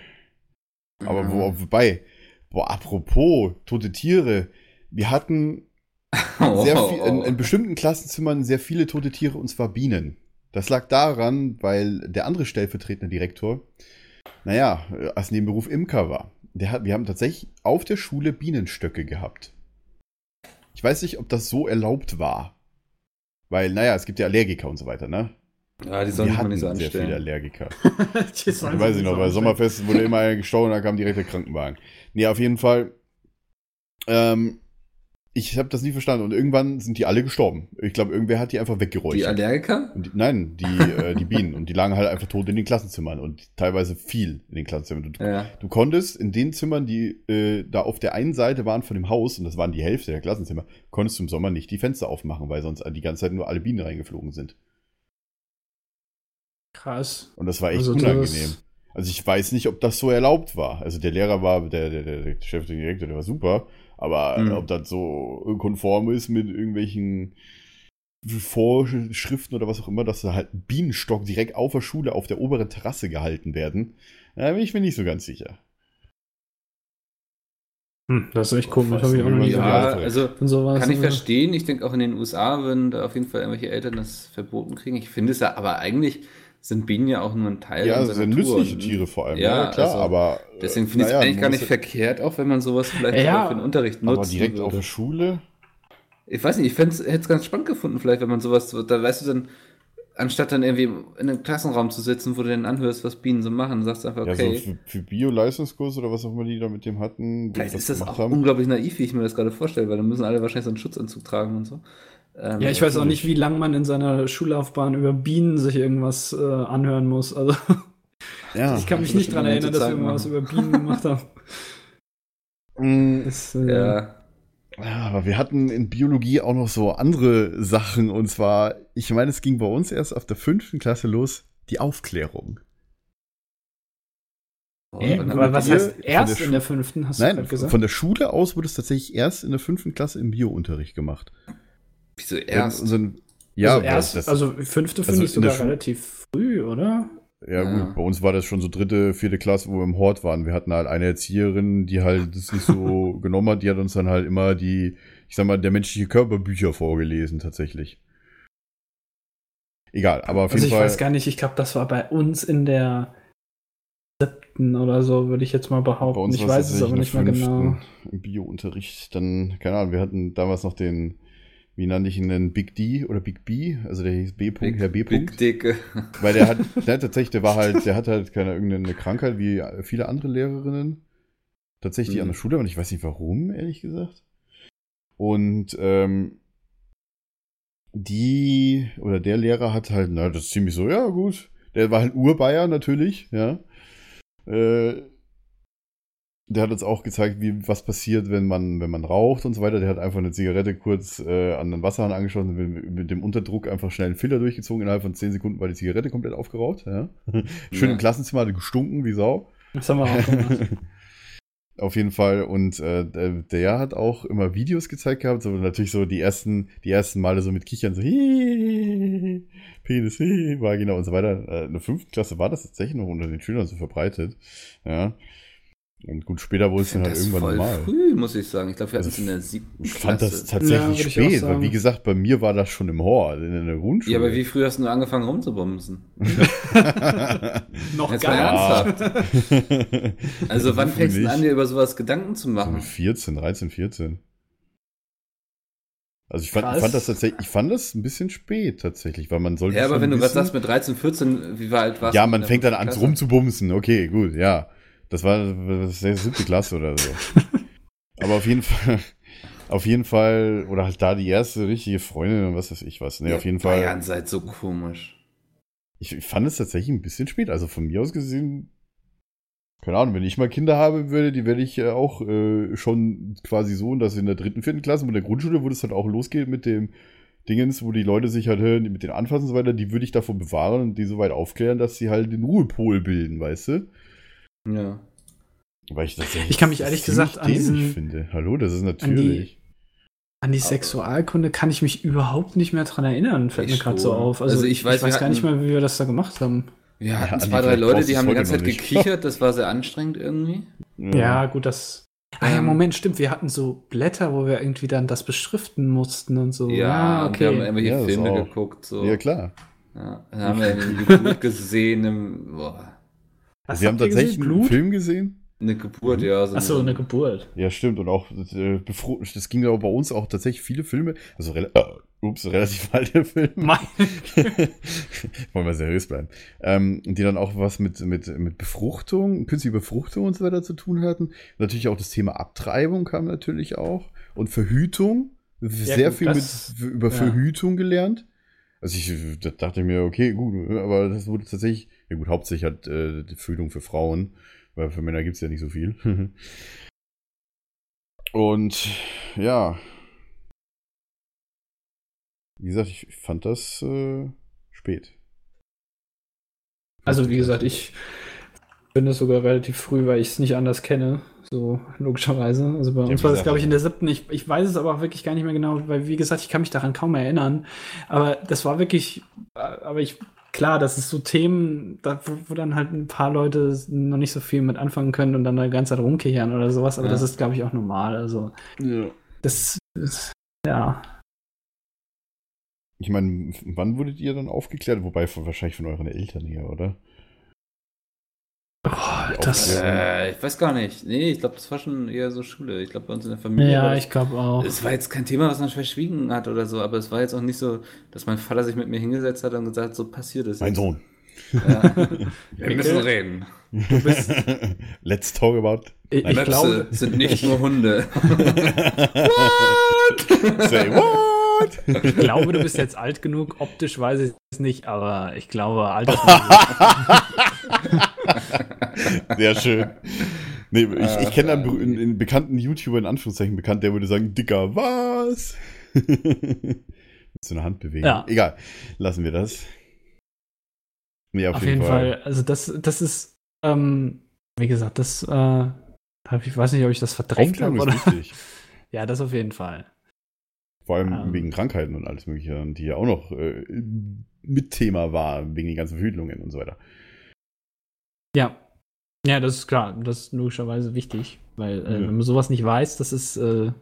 Aber wo, wobei, boah, apropos tote Tiere, wir hatten sehr viel, in, in bestimmten Klassenzimmern sehr viele tote Tiere und zwar Bienen. Das lag daran, weil der andere stellvertretende Direktor, naja, als Nebenberuf Imker war. Der hat, wir haben tatsächlich auf der Schule Bienenstöcke gehabt. Ich weiß nicht, ob das so erlaubt war. Weil, naja, es gibt ja Allergiker und so weiter, ne? Ja, die sollen nicht so sehr viele anstellen. Allergiker. <laughs> Ich weiß ich noch, bei Sommerfest wurde immer <laughs> einer gestohlen, da kam direkt der Krankenwagen. Nee, auf jeden Fall. Ähm, ich habe das nie verstanden und irgendwann sind die alle gestorben. Ich glaube, irgendwer hat die einfach Die weggeräuchert. Allergiker? Und die, nein, die, äh, die Bienen. Und die lagen halt einfach tot in den Klassenzimmern und teilweise viel in den Klassenzimmern. Du, Ja. du konntest in den Zimmern, die äh, da auf der einen Seite waren von dem Haus, und das waren die Hälfte der Klassenzimmer, konntest du im Sommer nicht die Fenster aufmachen, weil sonst die ganze Zeit nur alle Bienen reingeflogen sind. Krass. Und das war echt Also unangenehm. Also ich weiß nicht, ob das so erlaubt war. Also der Lehrer war, der, der, der, der Chef, der Direktor, der war super. Aber Mhm. ob das so konform ist mit irgendwelchen Vorschriften oder was auch immer, dass da halt ein Bienenstock direkt auf der Schule auf der oberen Terrasse gehalten werden, da bin ich mir nicht so ganz sicher. Hm, das ist echt komisch, Was habe ich auch noch nie Ja, also kann ich äh, verstehen. Ich denke auch in den USA würden da auf jeden Fall irgendwelche Eltern das verboten kriegen. Ich finde es ja, aber eigentlich sind Bienen ja auch nur ein Teil Ja, unserer Natur. nützliche Tiere vor allem. Ja, Ja, klar, also aber. äh, Deswegen finde ich es naja, eigentlich gar nicht verkehrt, auch wenn man sowas vielleicht Ja, auch für den Unterricht Aber nutzt. direkt auf der Schule? Ich weiß nicht, ich hätte es ganz spannend gefunden, vielleicht, wenn man sowas, da weißt du dann, anstatt dann irgendwie in einem Klassenraum zu sitzen, wo du dann anhörst, was Bienen so machen, sagst du einfach, Ja, okay. so für, für Bio-Leistungskurs oder was auch immer die da mit dem hatten. Vielleicht ist das auch haben. unglaublich naiv, wie ich mir das gerade vorstelle, weil dann müssen alle wahrscheinlich so einen Schutzanzug tragen und so. Ähm, Ja, ich weiß auch nicht, wie lange man in seiner Schullaufbahn über Bienen sich irgendwas äh, anhören muss. Also <laughs> Ja. ich kann mich nicht dran erinnern, dass wir irgendwas machen. über Bienen gemacht haben. <laughs> Mm, Das, äh, Ja, Ja, aber wir hatten in Biologie auch noch so andere Sachen. Und zwar, ich meine, es ging bei uns erst auf der fünften Klasse los, die Aufklärung. Oh, Äh, aber was heißt erst der in der fünften, hast du Nein, gerade gesagt? von der Schule aus wurde es tatsächlich erst in der fünften Klasse im Biounterricht gemacht. Wieso erst? Unseren, ja, also erst, das, also fünfte also finde ich in der sogar relativ früh, oder? ja, Ja. gut, bei uns war das schon so dritte, vierte Klasse, wo wir im Hort waren. Wir hatten halt eine Erzieherin, die halt das nicht so <laughs> genommen hat. Die hat uns dann halt immer die, ich sag mal, der menschliche Körperbücher vorgelesen, tatsächlich. Egal, aber auf Also jeden ich Fall. weiß gar nicht, ich glaube, das war bei uns in der siebten oder so, würde ich jetzt mal behaupten. Ich weiß es aber nicht mehr genau. Im Biounterricht, dann, keine Ahnung, wir hatten damals noch den, wie nannte ich ihn denn, Big D oder Big B, also der hieß B. -Punkt, Herr B. Big -Punkt. Dick. Weil der hat, <laughs> der hat tatsächlich, der war halt, der hat halt keine irgendeine Krankheit wie viele andere Lehrerinnen. Tatsächlich Mhm. an der Schule und ich weiß nicht warum, ehrlich gesagt. Und ähm, die oder der Lehrer hat halt, na, das ist ziemlich so, ja, gut. Der war halt Urbayer natürlich, ja. Äh, der hat uns auch gezeigt, wie was passiert, wenn man, wenn man raucht und so weiter. Der hat einfach eine Zigarette kurz äh, an den Wasserhahn angeschlossen, mit, mit dem Unterdruck einfach schnell einen Filter durchgezogen. Innerhalb von 10 Sekunden war die Zigarette komplett aufgeraucht. Ja. <laughs> Schön Ja. im Klassenzimmer, hat gestunken wie Sau. Das haben wir auch gemacht. <laughs> Auf jeden Fall. Und äh, der, der hat auch immer Videos gezeigt gehabt, so natürlich so die ersten, die ersten Male so mit Kichern, so hihihi, <laughs> Penis, hihi, Vagina und so weiter. Äh, in der fünften Klasse war das tatsächlich noch unter den Schülern so verbreitet. Ja. Und gut, später wurde es dann halt irgendwann voll normal. früh, muss ich sagen. Ich glaube, wir hatten es Also, in der siebten Ich fand das Klasse. Ja, tatsächlich auch spät, weil wie gesagt, bei mir war das schon im Hort, in der Grundschule. Ja, aber wie früh hast du angefangen rumzubumsen? <laughs> Noch Jetzt gar nicht. ernsthaft. <laughs> Also wann fängst du an, dir über sowas Gedanken zu So machen? mit 14, 13, 14. Also ich fand, ich fand das tatsächlich, ich fand das ein bisschen spät tatsächlich, weil man sollte Ja, aber wenn du wissen- sagst, mit 13, 14, wie alt warst Ja, du in man fängt dann an rumzubumsen. Okay, gut, ja. Das war das war siebte Klasse oder so. Aber auf jeden Fall, auf jeden Fall, oder halt da die erste richtige Freundin und was weiß ich was. Nee, Ihr auf jeden Fall. Bayern seid so komisch. Ich, ich fand es tatsächlich ein bisschen spät. Also von mir aus gesehen, keine Ahnung, wenn ich mal Kinder haben würde, die werde ich äh, auch äh, schon quasi so, dass in der dritten, vierten Klasse mit der Grundschule, wo das halt auch losgeht mit dem Dingens, wo die Leute sich halt hören, mit den Anfassen und so weiter, die würde ich davon bewahren und die so weit aufklären, dass sie halt den Ruhepol bilden, weißt du? Ja. Weil ich das Ich kann mich ehrlich gesagt an diesen- finde. Hallo, das ist natürlich. An die Sexualkunde kann ich mich überhaupt nicht mehr dran erinnern, fällt Ich mir gerade so auf. Also, Also ich ich weiß, weiß, wir gar nicht hatten- mehr, wie wir das da gemacht haben. Wir hatten Andi, zwei, drei Leute, die haben die ganze Zeit nicht. gekichert, das war sehr anstrengend irgendwie. Ja, gut, das. Ah ja, Ähm, Moment, stimmt. Wir hatten so Blätter, wo wir irgendwie dann das beschriften mussten und so. Ja, und wir haben okay. immer hier Ja, Filme geguckt. So. Ja, klar. Ja, dann haben wir eine Geburt gesehen, im, boah, Was Sie haben tatsächlich gesehen? einen Film gesehen? eine Geburt, ja. So Achso, eine Geburt. Ja, stimmt. Und auch, äh, das ging aber bei uns auch tatsächlich viele Filme, also rela äh, ups, relativ <laughs> alte Filme. <laughs> Wollen wir seriös bleiben. Ähm, die dann auch was mit, mit, mit Befruchtung, künstliche Befruchtung und so weiter zu tun hatten. Natürlich auch das Thema Abtreibung kam natürlich auch. Und Verhütung. Sehr gut, viel das- mit, über ja. Verhütung gelernt. Also ich da dachte mir, okay, gut, aber das wurde tatsächlich, ja gut, hauptsächlich halt äh, die Verhütung für Frauen, weil für Männer gibt es ja nicht so viel. <laughs> Und ja, wie gesagt, ich fand das äh, spät. Also wie gesagt, ich finde es sogar relativ früh, weil ich es nicht anders kenne. So logischerweise. Also bei Ja, uns war das, glaube ich, in der siebten. Ich, ich weiß es aber auch wirklich gar nicht mehr genau, weil wie gesagt, ich kann mich daran kaum erinnern. Aber das war wirklich, äh, aber ich, klar, das ist so Themen, da, wo, wo dann halt ein paar Leute noch nicht so viel mit anfangen können und dann die ganze Zeit rumkichern oder sowas. Aber Ja. das ist, glaube ich, auch normal. Also Ja. das ist, ja. Ich meine, wann wurdet ihr dann aufgeklärt? Wobei von, wahrscheinlich von euren Eltern her, oder? Das. Äh, ich weiß gar nicht. Nee, ich glaube, das war schon eher so Schule. Ich glaube, bei uns in der Familie. ja, ich glaube auch. Es war jetzt kein Thema, was man verschwiegen hat oder so, aber es war jetzt auch nicht so, dass mein Vater sich mit mir hingesetzt hat und gesagt hat, so passiert es. Mein jetzt. Sohn. Ja. <laughs> Wir müssen reden. Let's talk about. Ich, ich glaube, sind nicht nur Hunde. <laughs> Say what? Ich glaube, du bist jetzt alt genug. Optisch weiß ich es nicht, aber ich glaube, alt. <laughs> <laughs> Sehr schön. Nee, ich, ich kenne einen, einen, bekannten YouTuber, in Anführungszeichen bekannt, der würde sagen, Dicker, was? <laughs> Mit so einer Handbewegung. Ja. Egal, lassen wir das. Nee, auf, Auf jeden Fall. Also das, das ist, ähm, wie gesagt, das, äh, ich weiß nicht, ob ich das verdrängt habe oder. <laughs> Ja, das auf jeden Fall. Vor allem Ähm. wegen Krankheiten und alles Mögliche, die ja auch noch äh, mit Thema war, wegen den ganzen Verhütungen und so weiter. Ja. Ja, das ist klar. Das ist logischerweise wichtig, weil äh, Ja. wenn man sowas nicht weiß, das ist, äh,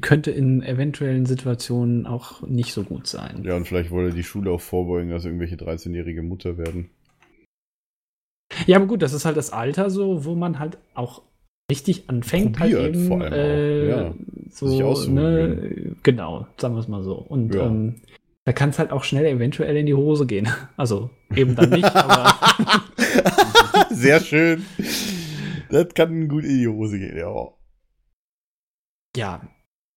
könnte in eventuellen Situationen auch nicht so gut sein. Ja, und vielleicht wollte die Schule auch vorbeugen, dass irgendwelche 13-jährige Mutter werden. Ja, aber gut, das ist halt das Alter so, wo man halt auch richtig anfängt Probiert halt eben vor allem äh, ja. so, ne, genau, sagen wir es mal so. Und Ja. ähm, da kann es halt auch schnell eventuell in die Hose gehen. <laughs> Also eben dann nicht, <laughs> aber Sehr schön. Das kann gut in die Hose gehen, ja. ja.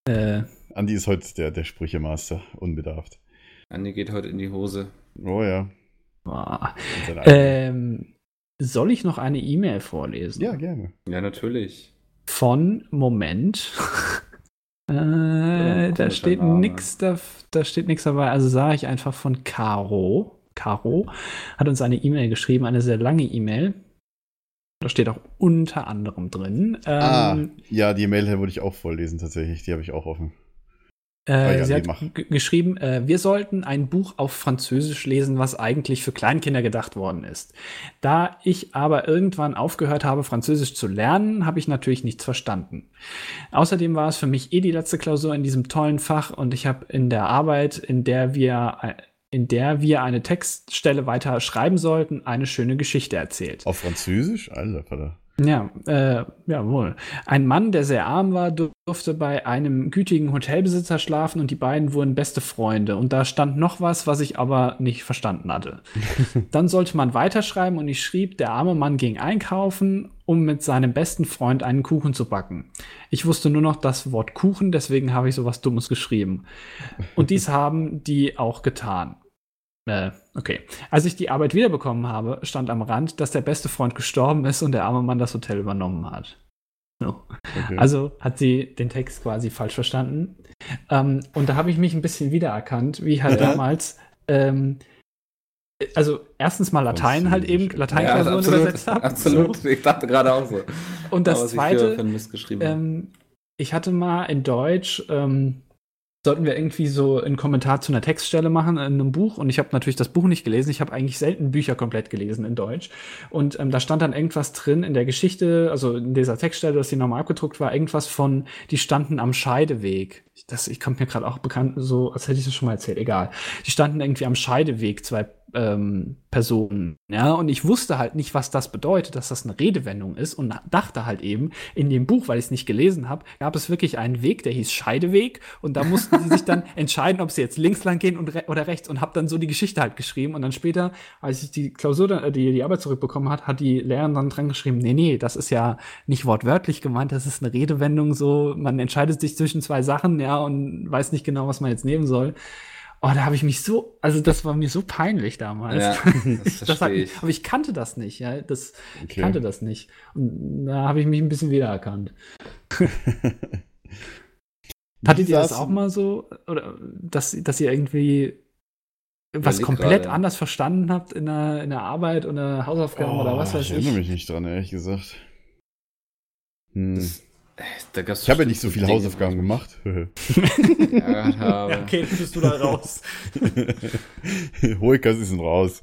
Äh, Andi ist heute der, der Sprüchemaster, unbedarft. Andi geht heute in die Hose. Oh ja. eigene. ähm, soll ich noch eine E-Mail vorlesen? ja, gerne. Ja, natürlich. Von Moment. <laughs> äh, da komischer steht nichts da, da steht nichts dabei. Also sage ich einfach von Caro. Caro hat uns eine E-Mail geschrieben, eine sehr lange E-Mail. Da steht auch unter anderem drin. ah, Ähm, ja, die Mail wollte ich auch vorlesen tatsächlich. Die habe ich auch offen. Äh, Ah ja, sie hat geschrieben, äh, wir sollten ein Buch auf Französisch lesen, was eigentlich für Kleinkinder gedacht worden ist. Da ich aber irgendwann aufgehört habe, Französisch zu lernen, habe ich natürlich nichts verstanden. Außerdem war es für mich eh die letzte Klausur in diesem tollen Fach und ich habe in der Arbeit, in der wir äh, in der wir eine Textstelle weiter schreiben sollten, eine schöne Geschichte erzählt. Auf Französisch? Alter, Vater. Ja, äh, jawohl. Ein Mann, der sehr arm war, durfte bei einem gütigen Hotelbesitzer schlafen und die beiden wurden beste Freunde. Und da stand noch was, was ich aber nicht verstanden hatte. <laughs> Dann sollte man weiterschreiben und ich schrieb, der arme Mann ging einkaufen, um mit seinem besten Freund einen Kuchen zu backen. Ich wusste nur noch das Wort Kuchen, deswegen habe ich sowas Dummes geschrieben. Und dies <laughs> haben die auch getan. Äh, okay. Als ich die Arbeit wiederbekommen habe, stand am Rand, dass der beste Freund gestorben ist und der arme Mann das Hotel übernommen hat. So. Okay. Also hat sie den Text quasi falsch verstanden. Ähm, und da habe ich mich ein bisschen wiedererkannt, wie ich halt Ja. damals, ähm, also erstens mal Latein halt eben. Lateinklausuren übersetzt habe. absolut. Ich dachte gerade auch so. Und Aber das ich für, zweite, habe. ähm, ich hatte mal in Deutsch, ähm, sollten wir irgendwie so einen Kommentar zu einer Textstelle machen in einem Buch und ich habe natürlich das Buch nicht gelesen. Ich habe eigentlich selten Bücher komplett gelesen in Deutsch und ähm, da stand dann irgendwas drin in der Geschichte, also in dieser Textstelle, dass die normal abgedruckt war, irgendwas von, die standen am Scheideweg. Das, ich kommt mir gerade auch bekannt, so als hätte ich das schon mal erzählt. Egal. Die standen irgendwie am Scheideweg, zwei ähm, Personen. Ja, und ich wusste halt nicht, was das bedeutet, dass das eine Redewendung ist. Und dachte halt eben, in dem Buch, weil ich es nicht gelesen habe, gab es wirklich einen Weg, der hieß Scheideweg. Und da mussten sie sich dann <laughs> entscheiden, ob sie jetzt links lang gehen und re oder rechts. Und habe dann so die Geschichte halt geschrieben. Und dann später, als ich die Klausur, dann, äh, die, die Arbeit zurückbekommen hat, hat die Lehrerin dann dran geschrieben, nee, nee, das ist ja nicht wortwörtlich gemeint, das ist eine Redewendung so, man entscheidet sich zwischen zwei Sachen, ja, und weiß nicht genau, was man jetzt nehmen soll. Oh, da habe ich mich so, also das war mir so peinlich damals. Ja, <laughs> das Das hat, ich. aber ich kannte das nicht, ja. Das, Ich Okay. kannte das nicht. Und da habe ich mich ein bisschen wiedererkannt. <laughs> Hattet ihr das auch mal so? Oder dass, dass ihr irgendwie was komplett gerade. anders verstanden habt in der, in der Arbeit oder Hausaufgaben oder was Oh, weiß ich ich? erinnere mich nicht dran, ehrlich gesagt. Hm. Das- ich habe ja nicht so viele Dinge, Hausaufgaben gemacht. habe. okay, dann bist du da raus. <laughs> Hoikas ist raus.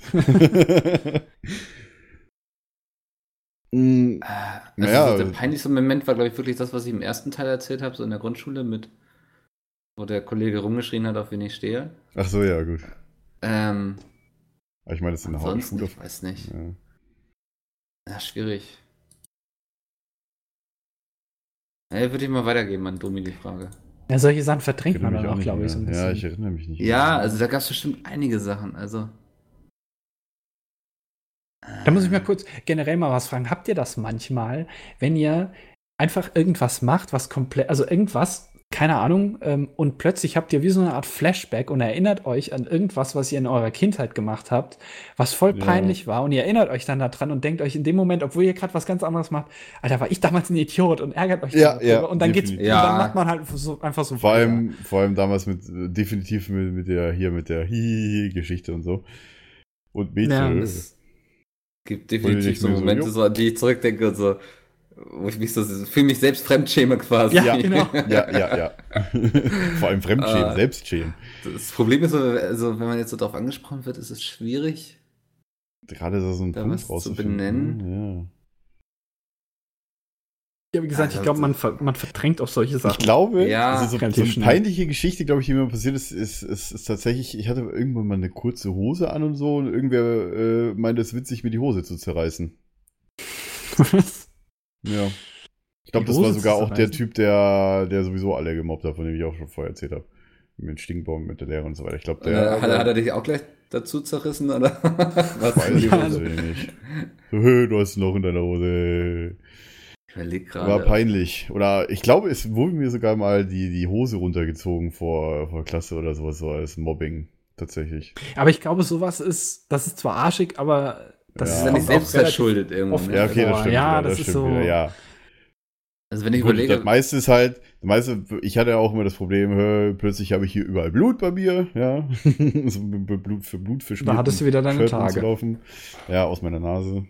Hm, <laughs> Also Naja, so der peinlichste Moment war, glaube ich, wirklich das, was ich im ersten Teil erzählt habe, so in der Grundschule mit, wo der Kollege rumgeschrien hat, auf wen ich stehe. Ach so, ja, gut. Ähm, Aber ich meine, das ist eine ansonsten, Hauptschule. ich weiß nicht. Ja. Ja, schwierig. Ja, würde ich mal weitergeben an Domi die Frage. Ja, solche Sachen verdrängt man dann auch, glaube ich, so ein bisschen. Ja, ich erinnere mich nicht. Ja, mehr. also da gab es bestimmt einige Sachen. Also. Da muss ich mal kurz generell mal was fragen. Habt ihr das manchmal, wenn ihr einfach irgendwas macht, was komplett, also irgendwas, keine Ahnung, ähm, und plötzlich habt ihr wie so eine Art Flashback und erinnert euch an irgendwas, was ihr in eurer Kindheit gemacht habt, was voll Ja. peinlich war und ihr erinnert euch dann daran und denkt euch in dem Moment, obwohl ihr gerade was ganz anderes macht, Alter, war ich damals ein Idiot und ärgert euch Ja, dann ja, und dann geht's, und definitiv. Ja. dann macht man halt so, einfach so Vor allem, vor allem damals mit, äh, definitiv mit, mit der, hier mit der Hihihi-Geschichte und so. Und Mädchen. Ja, Es gibt definitiv so Momente, so, an die ich zurückdenke und so, wo ich mich so fühle mich selbst fremdschäme quasi. Ja, genau. <laughs> ja, ja, ja. <laughs> Vor allem Fremdschämen, Ah. Selbstschämen. Das Problem ist, so, also wenn man jetzt so darauf angesprochen wird, ist es schwierig. Gerade so ein Da Punkt was zu rauszufinden. benennen. Ja. Ja, wie gesagt, Also, ich glaube, man, ver man verdrängt auch solche Ich Sachen. glaube, Ja, also so, so eine schnell. peinliche Geschichte, glaube ich, die mir passiert ist, ist, ist, ist tatsächlich, ich hatte irgendwann mal eine kurze Hose an und so und irgendwer äh, meinte, es witzig, mir die Hose zu zerreißen. <laughs> Ja. Ich glaube, das war sogar auch der? Typ, der, der sowieso alle gemobbt hat, von dem ich auch schon vorher erzählt habe. Mit Stinkbaum, mit der Lehre und so weiter. Ich glaube, der. äh, hat, er- hat er dich auch gleich dazu zerrissen oder <laughs> was? weiß ich also- nicht. So, "Hö, du hast ein Loch in deiner Hose. Ich überleg War gerade. peinlich. Oder ich glaube, es wurde mir sogar mal die, die Hose runtergezogen vor, vor Klasse oder sowas, so als Mobbing. Tatsächlich. aber ich glaube, sowas ist, das ist zwar arschig, aber das Ja. Ist ja nicht auch selbst relativ- verschuldet irgendwo. Ne? Ja, okay, das stimmt. ja, wieder, das das ist stimmt so- wieder, ja. Also wenn ich Gut, überlege, das meiste ist halt, das meiste, ich hatte ja auch immer das Problem, hä, plötzlich habe ich hier überall Blut bei mir, ja. <laughs> so Blut für Blut für Da hattest du wieder deine Shirt Tage. Ja, aus meiner Nase.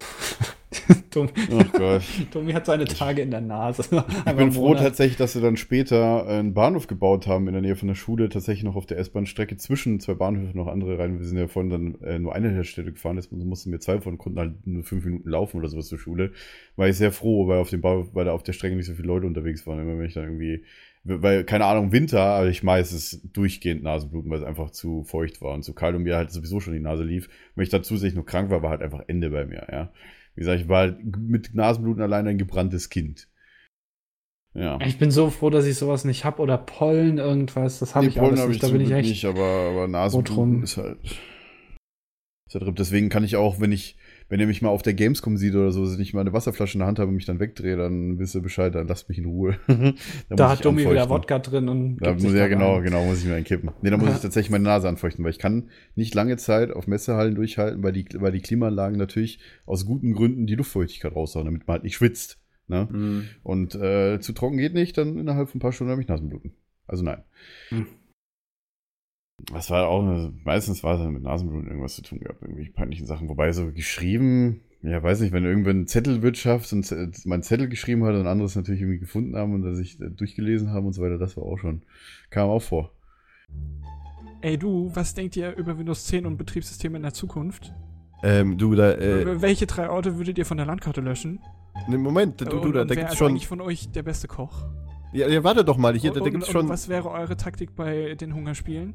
<laughs> <laughs> Tommy, Ach Gott. <laughs> Tommy hat seine Tage in der Nase. <laughs> Ich bin froh tatsächlich, dass sie dann später einen Bahnhof gebaut haben in der Nähe von der Schule, tatsächlich noch auf der S-Bahn-Strecke zwischen zwei Bahnhöfen noch andere rein. Wir sind ja vorhin dann äh, nur eine Städte gefahren, jetzt mussten wir zwei von konnten halt nur fünf Minuten laufen oder sowas zur Schule. War ich sehr froh, weil auf dem Bau, weil da auf der Strecke nicht so viele Leute unterwegs waren. Immer wenn ich dann irgendwie, weil, keine Ahnung, Winter, aber ich meistens durchgehend Nasenbluten, weil es einfach zu feucht war und zu kalt und mir halt sowieso schon die Nase lief. Wenn ich dann zusätzlich noch krank war, war halt einfach Ende bei mir, ja. Wie gesagt, ich war halt mit Nasenbluten allein ein gebranntes Kind. Ja. Ich bin so froh, dass ich sowas nicht habe oder Pollen, irgendwas. Das habe Nee, ich alles hab nicht. Da zum bin ich echt. nicht, aber, aber Nasenbluten ist halt. Ist halt. Deswegen kann ich auch, wenn ich, wenn ihr mich mal auf der Gamescom sieht oder so, dass ich mal eine Wasserflasche in der Hand habe und mich dann wegdrehe, dann wisst ihr Bescheid, dann lasst mich in Ruhe. <laughs> Da hat Domi wieder. Wodka drin und. Da muss ja genau, rein. genau, muss ich mir einen kippen. Nee, da muss ich tatsächlich meine Nase anfeuchten, weil ich kann nicht lange Zeit auf Messehallen durchhalten, weil die, weil die Klimaanlagen natürlich aus guten Gründen die Luftfeuchtigkeit raushauen, damit man halt nicht schwitzt. Ne? Hm. Und äh, zu trocken geht nicht, dann innerhalb von ein paar Stunden habe ich Nasenbluten. Also nein. Hm. Das war auch, eine, meistens war es mit Nasenbluten irgendwas zu tun gehabt, irgendwelche peinlichen Sachen. Wobei so geschrieben, ja, weiß nicht, wenn irgendwann Zettelwirtschaft und mein Zettel geschrieben hat und anderes natürlich irgendwie gefunden haben und dass ich äh, durchgelesen haben und so weiter, das war auch schon, kam auch vor. Ey du, was denkt ihr über Windows 10 und Betriebssysteme in der Zukunft? Ähm, du, da, äh, Welche drei Orte würdet ihr von der Landkarte löschen? ne, Moment, du, du, da, da gibt's ist schon. eigentlich von euch der beste Koch? Ja, ja, warte doch mal, hier, da, und, da gibt's und, schon. und was wäre eure Taktik bei den Hungerspielen?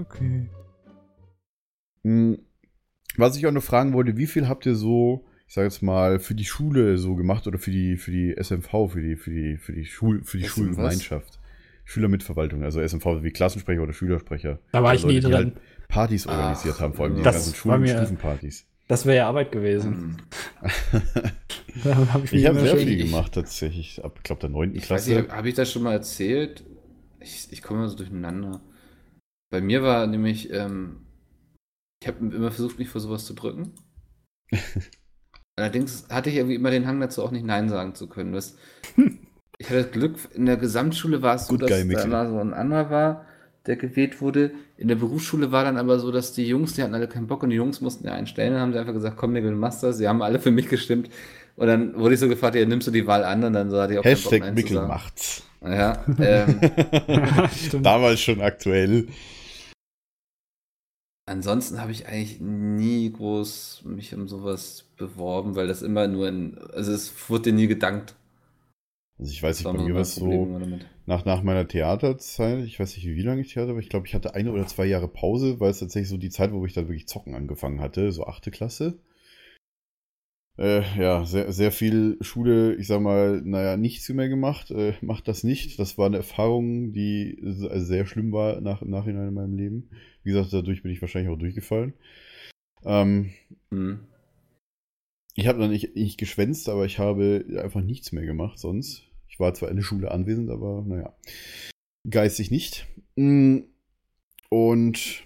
Okay. Hm, Was ich auch noch fragen wollte, wie viel habt ihr so, ich sage jetzt mal, für die Schule so gemacht oder für die, für die SMV, für die, für die, für die Schul, für die SM Schulgemeinschaft? Schülermitverwaltung, also SMV wie Klassensprecher oder Schülersprecher. Da war ich nie Leute, die drin. halt Partys organisiert Ach, haben, vor allem die das ganzen Schulen- mir- Stufenpartys. Das wäre ja Arbeit gewesen. Hm. <laughs> Hab ich Ich habe sehr viel gemacht tatsächlich, ab, ich glaube, der 9. Ich weiß Klasse. nicht, habe ich das schon mal erzählt? Ich, ich komme immer so durcheinander. Bei mir war nämlich, ähm, ich habe immer versucht, mich vor sowas zu drücken. <laughs> Allerdings hatte ich irgendwie immer den Hang dazu, auch nicht Nein sagen zu können. Das, <laughs> ich hatte das Glück, in der Gesamtschule war es so, Good dass guy, da mal so ein anderer war, der gewählt wurde. In der Berufsschule war dann aber so, dass die Jungs, die hatten alle keinen Bock und die Jungs mussten ja einstellen. Dann haben sie einfach gesagt, komm, Nickel, machst das. Sie haben alle für mich gestimmt. Und dann wurde ich so gefragt, ja, nimmst du die Wahl an? Und dann so hatte ich auch keinen Bock, Hashtag Mickel macht's. Ja, ähm, <laughs> Stimmt. Damals schon aktuell. Ansonsten habe ich eigentlich nie groß mich um sowas beworben, weil das immer nur in, also es wurde dir nie gedankt. Also ich weiß nicht, bei mir war es so, nach, nach meiner Theaterzeit, ich weiß nicht, wie lange ich Theater war, ich glaube, ich hatte eine oder zwei Jahre Pause, weil es tatsächlich so die Zeit, wo ich dann wirklich zocken angefangen hatte, so achte Klasse. Äh, ja, sehr, sehr viel Schule, ich sag mal, naja, nichts mehr gemacht, äh, macht das nicht. Das war eine Erfahrung, die also sehr schlimm war nach, im Nachhinein in meinem Leben. Wie gesagt, dadurch bin ich wahrscheinlich auch durchgefallen. Ähm, Hm. ich habe dann nicht, nicht geschwänzt, aber ich habe einfach nichts mehr gemacht sonst. Ich war zwar in der Schule anwesend, aber naja, geistig nicht. Mm, Und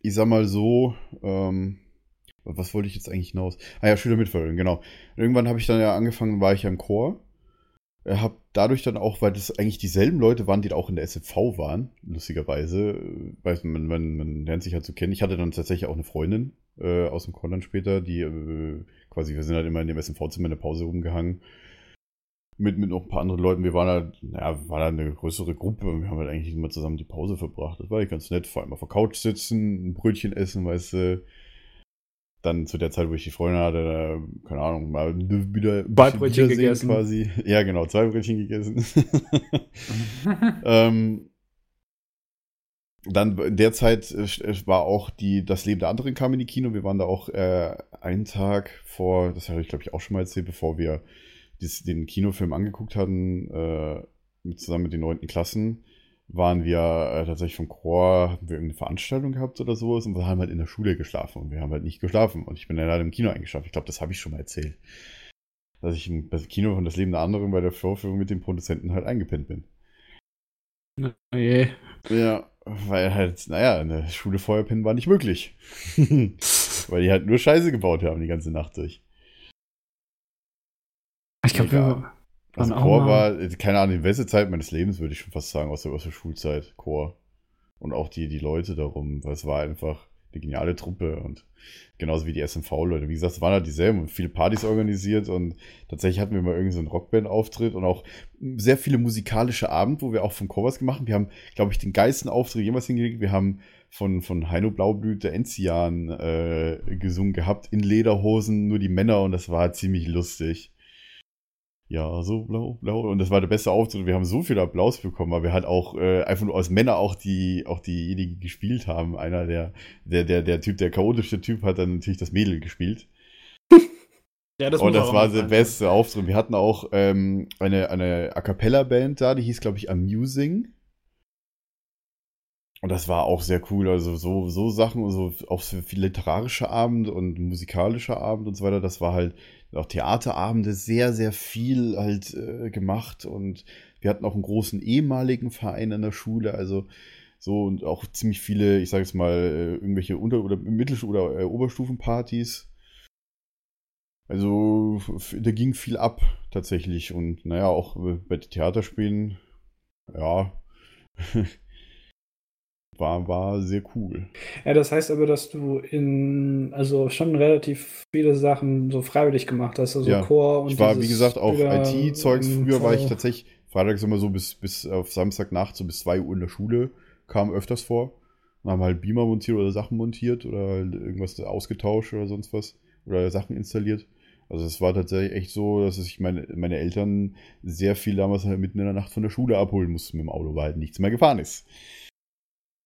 ich sag mal so, ähm, was wollte ich jetzt eigentlich hinaus? Ah ja, Schülermitverwaltung, genau. Irgendwann habe ich dann ja angefangen, war ich ja im Chor. Habe dadurch dann auch, weil das eigentlich dieselben Leute waren, die da auch in der SFV waren, lustigerweise, äh, weiß man, man, man lernt sich halt so kennen. Ich hatte dann tatsächlich auch eine Freundin äh, aus dem Kolland später, die äh, quasi, wir sind halt immer in dem SMV-Zimmer in der Pause rumgehangen. Mit, mit noch ein paar anderen Leuten. Wir waren halt, naja, war da eine größere Gruppe und wir haben halt eigentlich immer zusammen die Pause verbracht. Das war eigentlich ganz nett. Vor allem auf der Couch sitzen, ein Brötchen essen, weißt du. Dann zu der Zeit, wo ich die Freundin hatte, da, keine Ahnung, mal wieder Zwei Brötchen gegessen. quasi. <laughs> Ja, genau, zwei Brötchen gegessen. <laughs> ähm, dann in der Zeit äh, st- war auch die, das Leben der anderen kam in die Kino. Wir waren da auch äh, einen Tag vor, das habe ich glaube ich auch schon mal erzählt, bevor wir dies, den Kinofilm angeguckt hatten, äh, zusammen mit den neunten Klassen, waren wir äh, tatsächlich vom Chor, hatten wir irgendeine Veranstaltung gehabt oder sowas und wir haben halt in der Schule geschlafen und wir haben halt nicht geschlafen und ich bin dann leider im Kino eingeschlafen. Ich glaube, das habe ich schon mal erzählt. Dass ich im Kino von Das Leben der anderen bei der Vorführung mit dem Produzenten halt eingepennt bin. Oh je. Ja, weil halt, naja, in der Schule vorher pennen war nicht möglich. <laughs> weil die halt nur Scheiße gebaut haben die ganze Nacht durch. Ich glaube, wir Also Chor war, keine Ahnung, die beste Zeit meines Lebens, würde ich schon fast sagen, aus der, aus der Schulzeit, Chor. Und auch die, die Leute darum, weil es war einfach eine geniale Truppe und genauso wie die SMV-Leute. Wie gesagt, es waren halt dieselben und viele Partys organisiert und tatsächlich hatten wir mal irgendwie so einen Rockband-Auftritt und auch sehr viele musikalische Abend, wo wir auch vom Chor was gemacht haben. Wir haben, glaube ich, den geilsten Auftritt jemals hingelegt. Wir haben von, von Heino Blaublüte Enzian äh, gesungen gehabt, in Lederhosen, nur die Männer und das war ziemlich lustig. Ja, so blau, blau. Und das war der beste Auftritt. Wir haben so viel Applaus bekommen, weil wir halt auch äh, einfach nur als Männer auch die, auch diejenigen gespielt haben. Einer der, der, der, der Typ, der chaotische Typ hat dann natürlich das Mädel gespielt. <laughs> Ja, das und das war der beste Auftritt. Wir hatten auch ähm, eine, eine A Cappella-Band da, die hieß, glaube ich, Amusing. Und das war auch sehr cool. Also so, so Sachen, so auch für viel literarische Abend und musikalische Abend und so weiter. Das war halt auch Theaterabende sehr, sehr viel halt äh, gemacht. Und wir hatten auch einen großen ehemaligen Verein an der Schule. Also so und auch ziemlich viele, ich sage jetzt mal, äh, irgendwelche Unter- oder Mittel- oder äh, Oberstufenpartys. Also da ging viel ab tatsächlich. Und naja, auch äh, bei Theaterspielen, ja, <laughs> war, war sehr cool. Ja, das heißt aber, dass du in, also schon relativ viele Sachen so freiwillig gemacht hast, also Ja. Chor und Ich war, wie gesagt, auch IT-Zeugs. Früher war ich tatsächlich freitags immer so bis, bis auf Samstagnacht, so bis 2 Uhr in der Schule, kam öfters vor. Dann haben halt Beamer montiert oder Sachen montiert oder halt irgendwas ausgetauscht oder sonst was. Oder Sachen installiert. Also es war tatsächlich echt so, dass ich meine, meine Eltern sehr viel damals halt mitten in der Nacht von der Schule abholen mussten mit dem Auto, weil halt nichts mehr gefahren ist.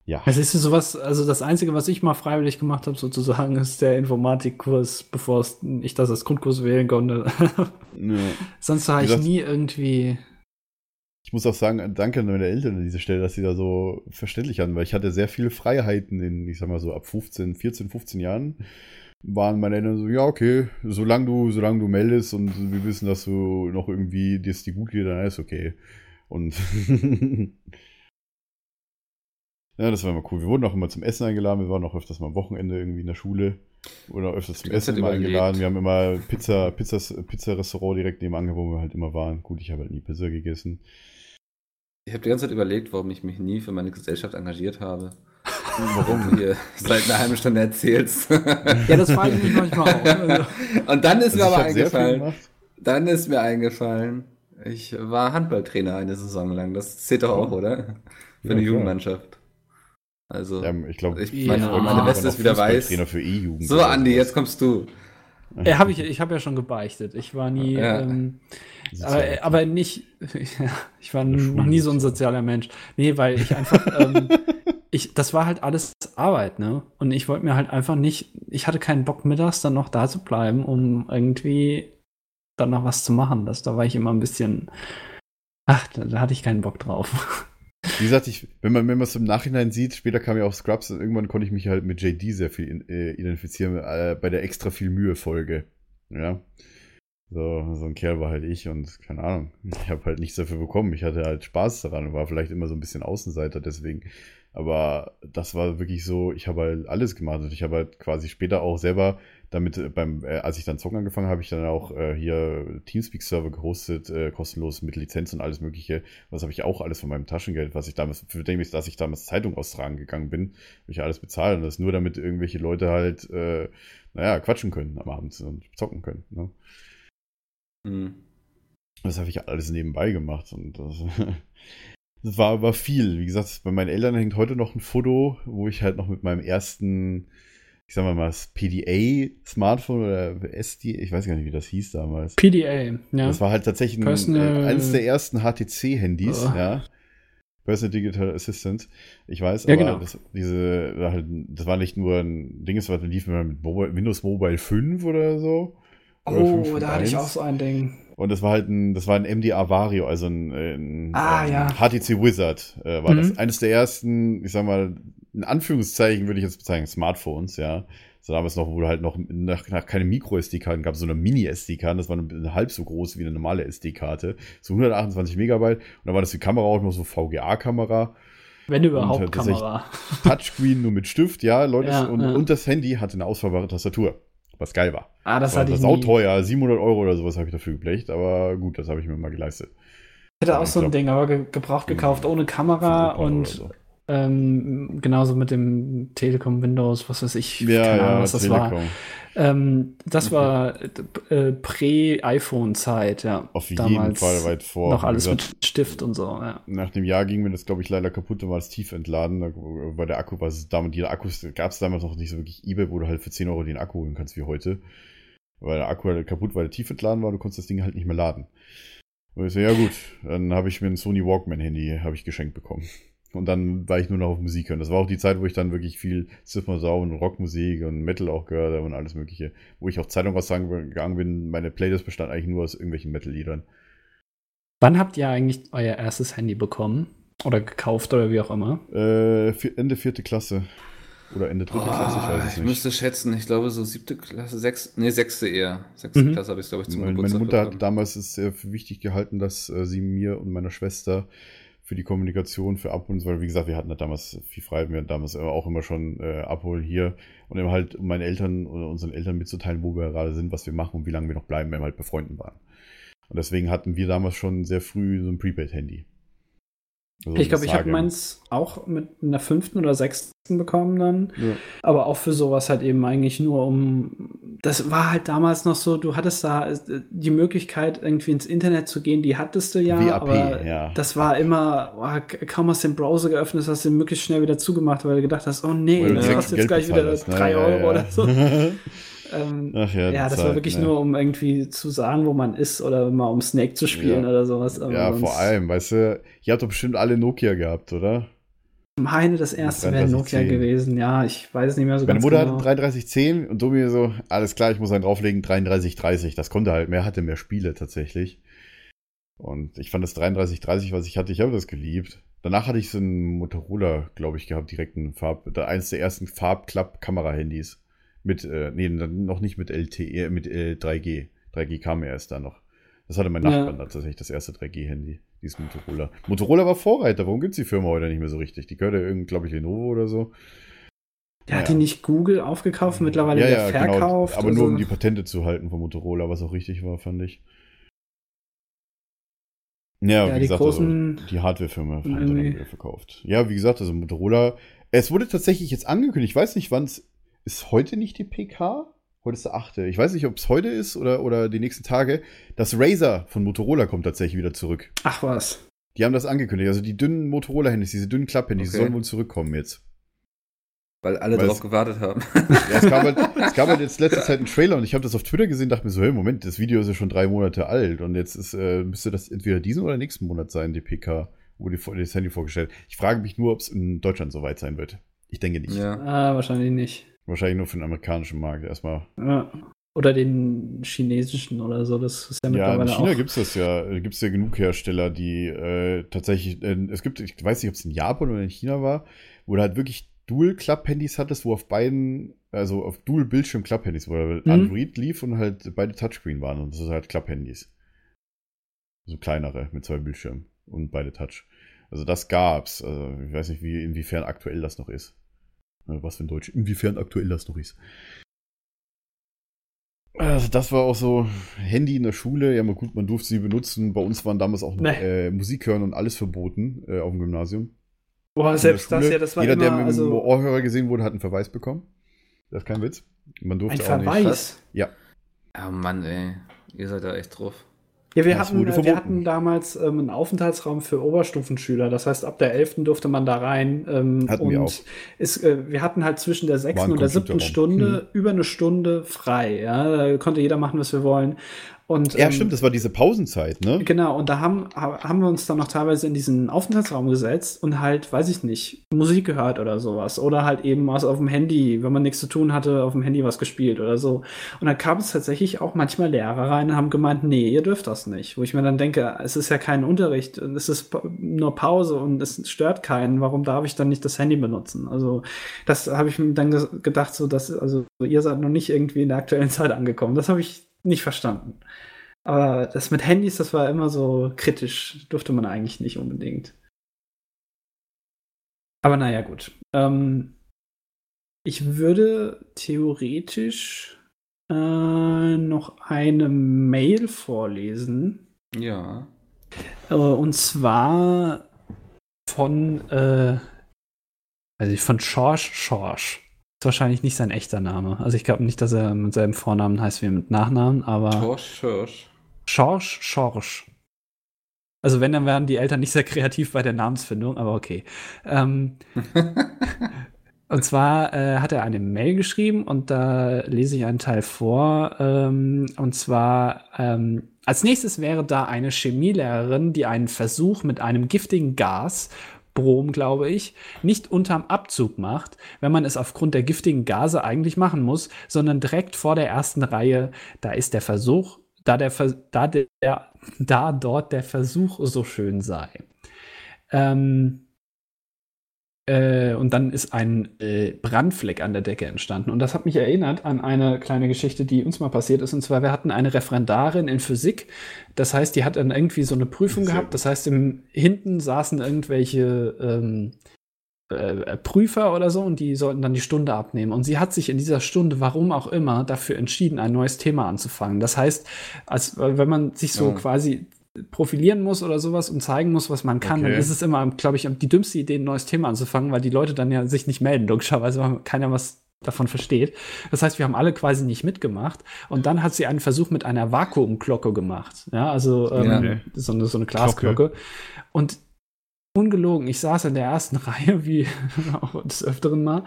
Ja. Es ist sowas, also das Einzige, was ich mal freiwillig gemacht habe, sozusagen, <laughs> ist der Informatikkurs, bevor ich das als Grundkurs wählen konnte. Ja. <laughs> Sonst Wie ich nie irgendwie. Ich muss auch sagen, danke an meine Eltern an dieser Stelle, dass sie da so verständlich hatten, weil ich hatte sehr viele Freiheiten in, ich sag mal so, ab 15, 14, 15 Jahren waren meine Eltern so, ja, okay, solange du, solange du meldest und wir wissen, dass du noch irgendwie, dir es dir gut geht, dann ist okay. Und <laughs> ja, das war immer cool. Wir wurden auch immer zum Essen eingeladen, wir waren auch öfters mal am Wochenende irgendwie in der Schule. Oder öfters zum Essen überlegt. eingeladen. Wir haben immer Pizza, Pizzas, Pizza-Restaurant direkt nebenan, wo wir halt immer waren. Gut, ich habe halt nie Pizza gegessen. Ich habe die ganze Zeit überlegt, warum ich mich nie für meine Gesellschaft engagiert habe. Warum du <laughs> hier seit einer halben Stunde erzählst. Ja, das frage ich mich manchmal auch. Also, Und dann ist Also mir aber eingefallen, dann ist mir eingefallen, ich war Handballtrainer eine Saison lang. Das zählt doch auch, Oh. oder? Für Ja, eine klar. Jugendmannschaft. Also, Ja, ich glaube, ich, Ja. meine, meine Ah. Weste ist wieder weiß. Trainer für E-Jugend. So, Andi, jetzt kommst du. ja, hab ich ich habe ja schon gebeichtet. Ich war nie, Ja. ähm, aber, aber nicht, <laughs> ja, ich war noch nie so ein sozialer Mensch. Nee, weil ich einfach, <laughs> ähm, ich, das war halt alles Arbeit, ne? Und ich wollte mir halt einfach nicht, ich hatte keinen Bock mittags dann noch da zu bleiben, um irgendwie dann noch was zu machen. Das, da war ich immer ein bisschen, ach, da, da hatte ich keinen Bock drauf. <laughs> Wie gesagt, ich, wenn man wenn es im Nachhinein sieht, später kam ja auch Scrubs und irgendwann konnte ich mich halt mit JD sehr viel in, äh, identifizieren äh, bei der extra viel Mühe Folge. Ja. So, so ein Kerl war halt ich und keine Ahnung, ich habe halt nichts dafür bekommen. Ich hatte halt Spaß daran und war vielleicht immer so ein bisschen Außenseiter deswegen. Aber das war wirklich so, ich habe halt alles gemacht. Und ich habe halt quasi später auch selber damit äh, beim, äh, als ich dann zocken angefangen habe, habe ich dann auch äh, hier Teamspeak-Server gehostet, äh, kostenlos mit Lizenz und alles mögliche. Das habe ich auch alles von meinem Taschengeld, was ich damals, für den ich, dass ich damals Zeitung austragen gegangen bin, habe ich alles bezahlt. Und das nur damit irgendwelche Leute halt, äh, naja, quatschen können am Abend und zocken können. Ne? Mhm. Das habe ich alles nebenbei gemacht und das, <laughs> das war, war viel. Wie gesagt, bei meinen Eltern hängt heute noch ein Foto, wo ich halt noch mit meinem ersten, ich sag mal mal, das PDA-Smartphone oder SD, ich weiß gar nicht, wie das hieß damals. PDA, ja. Das war halt tatsächlich ein, Personal- äh, eines der ersten HTC-Handys, Oh. ja. Personal Digital Assistant. Ich weiß, Ja, aber genau. das, diese, war halt, das war nicht nur ein Ding, war, lief mit Mobile, Windows Mobile 5 oder so. Oder Oh, 5.1. da hatte ich auch so ein Ding. Und das war halt ein, das war ein MDA Vario, also ein, ein Ah, ähm, ja. HTC Wizard äh, war Mhm. das. Eines der ersten, ich sag mal, in Anführungszeichen würde ich jetzt bezeichnen, Smartphones, ja. So damals noch, wo du halt noch nach, nach keine Micro-SD-Karten gab, sondern Mini-SD-Karten. Das war eine, halb so groß wie eine normale SD-Karte. So 128 Megabyte. Und dann war das die Kamera auch noch so VGA-Kamera. Wenn überhaupt Und, äh, Kamera. Touchscreen nur mit Stift, ja, Leute. Ja, und, ja. und das Handy hatte eine ausfahrbare Tastatur. Was geil war. Ah, das war hatte ich das nie. auch teuer. 700 Euro oder sowas habe ich dafür geblecht. Aber gut, das habe ich mir mal geleistet. Ich hatte auch Ich so ein glaub- Ding, aber ge gebraucht gekauft, ohne Kamera 500 Euro und so. Ähm, genauso mit dem Telekom Windows, was weiß ich, Ja, keine Ahnung, ja, was das war. Telekom. Ähm, das war äh, Prä-iPhone-Zeit, ja. Auf jeden Fall weit vor. Noch alles gesagt, mit Stift und so, ja. Nach dem Jahr ging mir das, glaube ich, leider kaputt und war das tief entladen. War der Akku, es damals, die Akkus gab es damals noch nicht so wirklich Ebay, wo du halt für 10 Euro den Akku holen kannst wie heute. Weil der Akku halt kaputt, weil der tief entladen war, du konntest das Ding halt nicht mehr laden. Und ich so, ja gut, dann habe ich mir ein Sony Walkman-Handy habe ich geschenkt bekommen. Und dann war ich nur noch auf Musik hören. Das war auch die Zeit, wo ich dann wirklich viel Sau und Rockmusik und Metal auch gehört habe und alles mögliche. Wo ich auch Zeitung aussagen gegangen bin, meine Playlist bestand eigentlich nur aus irgendwelchen Metal-Liedern. Wann habt ihr eigentlich euer erstes Handy bekommen? Oder gekauft oder wie auch immer? Äh, vier- Ende vierte Klasse. Oder Ende dritte Klasse, ich weiß es ich nicht. müsste schätzen, ich glaube so siebte Klasse, sechs, nee, sechste eher. Sechste Mhm. Klasse habe ich, glaube ich, zum Meine, meine Geburtstag Mutter hat bekommen. damals es sehr für wichtig gehalten, dass äh, sie mir und meiner Schwester für die Kommunikation, für Abholen, weil wie gesagt, wir hatten ja damals viel frei, wir hatten damals auch immer schon äh, Abholen hier und eben halt, um meinen Eltern oder unseren Eltern mitzuteilen, wo wir gerade sind, was wir machen und wie lange wir noch bleiben, wenn wir halt befreunden waren. Und deswegen hatten wir damals schon sehr früh so ein Prepaid-Handy. Also ich glaube, ich habe meins auch mit einer fünften oder sechsten bekommen dann. Ja. Aber auch für sowas halt eben eigentlich nur um. Das war halt damals noch so, du hattest da äh, die Möglichkeit, irgendwie ins Internet zu gehen, die hattest du ja. WAP, aber ja. das war immer, oh, kaum hast du den Browser geöffnet, hast du ihn möglichst schnell wieder zugemacht, weil du gedacht hast, oh nee, das kostet jetzt gleich bezahlt wieder hast, ne? 3 Ja, Euro ja. oder so. <laughs> ähm, Ach ja, ja, das war Zeit, wirklich ne? nur, um irgendwie zu sagen, wo man ist oder mal um Snake zu spielen Ja. oder sowas. Aber Ja, vor allem, weißt du, ihr habt doch bestimmt alle Nokia gehabt, oder? Meine, das erste wäre 3310. Nokia gewesen. Ja, ich weiß es nicht mehr so Meine ganz Mutter genau. hatte 3310 und du mir so, alles klar, ich muss einen drauflegen, 3330. Das konnte halt mehr, hatte mehr Spiele tatsächlich. Und ich fand das 3330, was ich hatte, ich habe das geliebt. Danach hatte ich so einen Motorola, glaube ich, gehabt, direkt ein Farb, eins der ersten Farbklapp-Kamera-Handys. Mit, äh, nee, noch nicht mit LTE, mit äh, 3G. 3G kam ja erst da noch. Das hatte mein Ja. Nachbarn dann tatsächlich, das erste 3G-Handy, dieses Motorola. Motorola war Vorreiter, warum gibt's die Firma heute nicht mehr so richtig? Die gehört ja irgendwie, glaube ich, Lenovo oder so. Der hat Ja. die nicht Google aufgekauft, mittlerweile ja, ja, genau. verkauft. Aber nur also- um die Patente zu halten von Motorola, was auch richtig war, fand ich. Ja, Ja, wie die gesagt, großen- also die Hardwarefirma hat dann wieder verkauft. Ja, wie gesagt, also Motorola. Es wurde tatsächlich jetzt angekündigt, ich weiß nicht, wann es ist heute nicht die PK? Heute ist der 8. Ich weiß nicht, ob es heute ist oder, oder die nächsten Tage. Das Razer von Motorola kommt tatsächlich wieder zurück. Ach was. Die haben das angekündigt. Also die dünnen Motorola-Handys, diese dünnen Klapphandys, die Okay. sollen wohl zurückkommen jetzt. Weil alle Weil drauf es- gewartet haben. Ja, es gab halt, <laughs> es gab halt jetzt letzte Zeit einen Trailer und ich habe das auf Twitter gesehen, dachte mir so, hey, Moment, das Video ist ja schon drei Monate alt und jetzt ist, äh, müsste das entweder diesen oder nächsten Monat sein, die PK, wo die, das Handy vorgestellt. Ich frage mich nur, ob es in Deutschland so weit sein wird. Ich denke nicht. ja. Ah, wahrscheinlich nicht. Wahrscheinlich nur für den amerikanischen Markt erstmal. Ja. Oder den chinesischen oder so. Das ist ja Ja, in mittlerweile China gibt es das ja. Gibt es ja genug Hersteller, die äh, tatsächlich, äh, es gibt, ich weiß nicht, ob es in Japan oder in China war, wo du halt wirklich Dual-Klapp-Handys hattest, wo auf beiden, also auf Dual-Bildschirm-Klapp-Handys, wo Mhm. Android lief und halt beide Touchscreen waren und das ist halt Klapp-Handys. So kleinere mit zwei Bildschirmen und beide Touch. Also das gab's. Also ich weiß nicht, wie, inwiefern aktuell das noch ist. Äh, Was für ein Deutsch, inwiefern aktuell das noch ist. Also das war auch so Handy in der Schule. Ja, mal gut, man durfte sie benutzen. Bei uns waren damals auch noch Nee. äh, Musik hören und alles verboten äh, auf dem Gymnasium. Boah, selbst das ja, das war Jeder, immer, der mit dem also Ohrhörer gesehen wurde, hat einen Verweis bekommen. Das ist kein Witz. Man durfte ein auch nicht. Verweis. Oh Mann, ey. Ihr seid da echt drauf. Ja, wir Das hatten, äh, wir hatten damals ähm, einen Aufenthaltsraum für Oberstufenschüler. Das heißt, ab der 11. durfte man da rein. Ähm, Hatten und wir auch. Ist, äh, wir hatten halt zwischen der 6. War ein und der 7. Computerraum. Hm. Stunde über eine Stunde frei. Ja? Da konnte jeder machen, was wir wollen. Und, Ja, ähm, stimmt, das war diese Pausenzeit, ne? Genau, und da haben, ha- haben wir uns dann noch teilweise in diesen Aufenthaltsraum gesetzt und halt, weiß ich nicht, Musik gehört oder sowas. Oder halt eben was auf dem Handy, wenn man nichts zu tun hatte, auf dem Handy was gespielt oder so. Und dann kam es tatsächlich auch manchmal Lehrer rein und haben gemeint, nee, ihr dürft das nicht. Wo ich mir dann denke, es ist ja kein Unterricht, es ist nur Pause und es stört keinen. Warum darf ich dann nicht das Handy benutzen? Also, das habe ich mir dann gedacht, so dass, also ihr seid noch nicht irgendwie in der aktuellen Zeit angekommen. Das habe ich nicht verstanden. Aber das mit Handys, das war immer so kritisch. Durfte man eigentlich nicht unbedingt. Aber naja, gut. Ähm, ich würde theoretisch äh, noch eine Mail vorlesen. Ja. Äh, und zwar von, äh, also ich- von Schorsch Schorsch. Ist wahrscheinlich nicht sein echter Name. Also ich glaube nicht, dass er mit seinem Vornamen heißt wie mit Nachnamen, aber. Schorsch, Schorsch. Schorsch, Schorsch. Also wenn, dann wären die Eltern nicht sehr kreativ bei der Namensfindung, aber okay. Ähm, <laughs> und zwar äh, hat er eine Mail geschrieben und da lese ich einen Teil vor. Ähm, und zwar, ähm, als nächstes wäre da eine Chemielehrerin, die einen Versuch mit einem giftigen Gas, Brom, glaube ich, nicht unterm Abzug macht, wenn man es aufgrund der giftigen Gase eigentlich machen muss, sondern direkt vor der ersten Reihe. Da ist der Versuch, da der, da der, da dort der Versuch so schön sei. Ähm, äh, und dann ist ein äh, Brandfleck an der Decke entstanden. Und das hat mich erinnert an eine kleine Geschichte, die uns mal passiert ist. Und zwar, wir hatten eine Referendarin in Physik. Das heißt, die hat dann irgendwie so eine Prüfung Sehr gehabt. Das heißt, im, hinten saßen irgendwelche ähm, äh, Prüfer oder so und die sollten dann die Stunde abnehmen. Und sie hat sich in dieser Stunde, warum auch immer, dafür entschieden, ein neues Thema anzufangen. Das heißt, als wenn man sich so Ja. quasi profilieren muss oder sowas und zeigen muss, was man kann, Okay. dann ist es immer, glaube ich, die dümmste Idee, ein neues Thema anzufangen, weil die Leute dann ja sich nicht melden, logischerweise, weil keiner was davon versteht. Das heißt, wir haben alle quasi nicht mitgemacht. Und dann hat sie einen Versuch mit einer Vakuumglocke gemacht. Ja, also ähm, Ja. So, eine, so eine Glasglocke. Und ungelogen, ich saß in der ersten <laughs> Reihe, wie auch des Öfteren mal.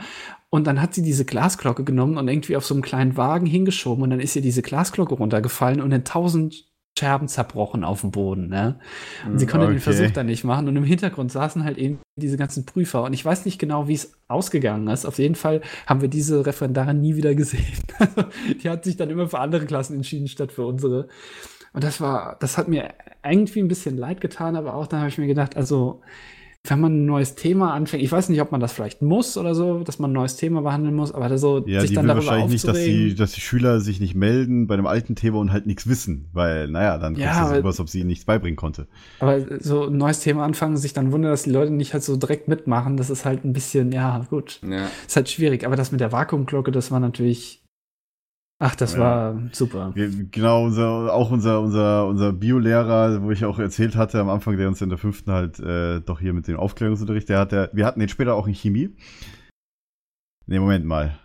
Und dann hat sie diese Glasglocke genommen und irgendwie auf so einem kleinen Wagen hingeschoben. Und dann ist ihr diese Glasglocke runtergefallen und in tausend Scherben zerbrochen auf dem Boden. Ne? Und sie konnte den Okay. Versuch dann nicht machen. Und im Hintergrund saßen halt eben diese ganzen Prüfer. Und ich weiß nicht genau, wie es ausgegangen ist. Auf jeden Fall haben wir diese Referendarin nie wieder gesehen. <laughs> Die hat sich dann immer für andere Klassen entschieden, statt für unsere. Und das war, das hat mir irgendwie ein bisschen leid getan, aber auch dann habe ich mir gedacht, also, wenn man ein neues Thema anfängt, ich weiß nicht, ob man das vielleicht muss oder so, dass man ein neues Thema behandeln muss, aber so Ja, sich dann darüber wahrscheinlich nicht, dass die, dass die Schüler sich nicht melden bei einem alten Thema und halt nichts wissen, weil, naja, dann Ja, rüber, als ob sie ihnen nichts beibringen konnte. Aber so ein neues Thema anfangen, sich dann wundern, dass die Leute nicht halt so direkt mitmachen, das ist halt ein bisschen, ja, gut. Ja. Ist halt schwierig. Aber das mit der Vakuumglocke, das war natürlich. Ach, das Ja. war super. Genau, unser, auch unser, unser, unser Biolehrer, wo ich auch erzählt hatte am Anfang, der uns in der fünften halt äh, doch hier mit dem Aufklärungsunterricht, der hat ja, wir hatten den später auch in Chemie. Nee, Moment mal.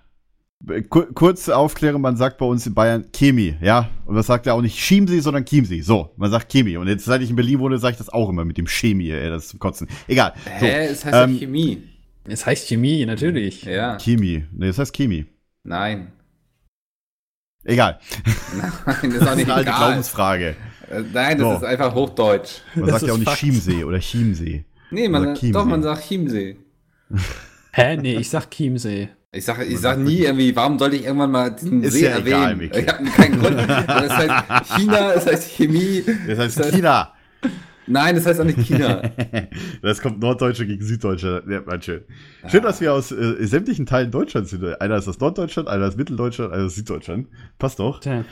Kur kurz aufklären, man sagt bei uns in Bayern Chemie, ja? Und das sagt ja auch nicht Chiemsee, sondern Chiemsee. So, man sagt Chemie. Und jetzt, seit ich in Berlin wohne, sage ich das auch immer mit dem Chemie, ey, das ist zum Kotzen. Egal. So, Hä? Es heißt ähm, ja Chemie. Es heißt Chemie, natürlich. Ja. Chemie. Nee, das heißt Chemie. Nein. Egal. Nein, das ist auch Das ist nicht eine alte egal. Glaubensfrage. Äh, Nein, das So. ist einfach Hochdeutsch. Man Das sagt ja auch nicht Fakt. Chiemsee oder Chiemsee. Nee, man, Oder Chiemsee. doch, man sagt Chiemsee. Hä? Nee, ich sag Chiemsee. Ich sage ich sag nie irgendwie, warum sollte ich irgendwann mal diesen Ist See ja egal, erwähnen? Micky. ich habe keinen Grund. Das heißt China, es heißt Chemie. Das heißt Das heißt- China. Nein, das heißt auch nicht China. <laughs> Das kommt Norddeutsche gegen Süddeutsche. Ja, man, schön. Schön, dass wir aus äh, sämtlichen Teilen Deutschlands sind. Einer ist aus Norddeutschland, einer ist Mitteldeutschland, einer ist Süddeutschland. Passt doch. Tja.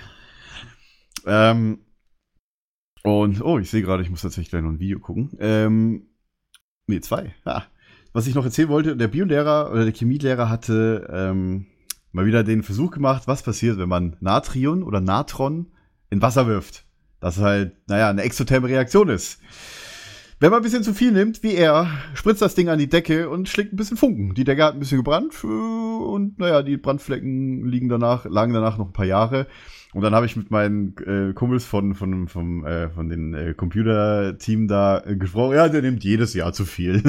Ähm, und, oh, ich sehe gerade, ich muss tatsächlich gleich noch ein Video gucken. Ähm, Nee, zwei. Ah. Was ich noch erzählen wollte, der Biolehrer oder der Chemielehrer hatte ähm, mal wieder den Versuch gemacht, was passiert, wenn man Natrium oder Natron in Wasser wirft. Das halt, naja, eine exotherme Reaktion ist. Wenn man ein bisschen zu viel nimmt, wie er, spritzt das Ding an die Decke und schlägt ein bisschen Funken. Die Decke hat ein bisschen gebrannt äh, und naja, die Brandflecken liegen danach, lagen danach noch ein paar Jahre. Und dann habe ich mit meinen äh, Kumpels von, von, vom, äh, von den äh, Computerteam da äh, gesprochen. Ja, der nimmt jedes Jahr zu viel.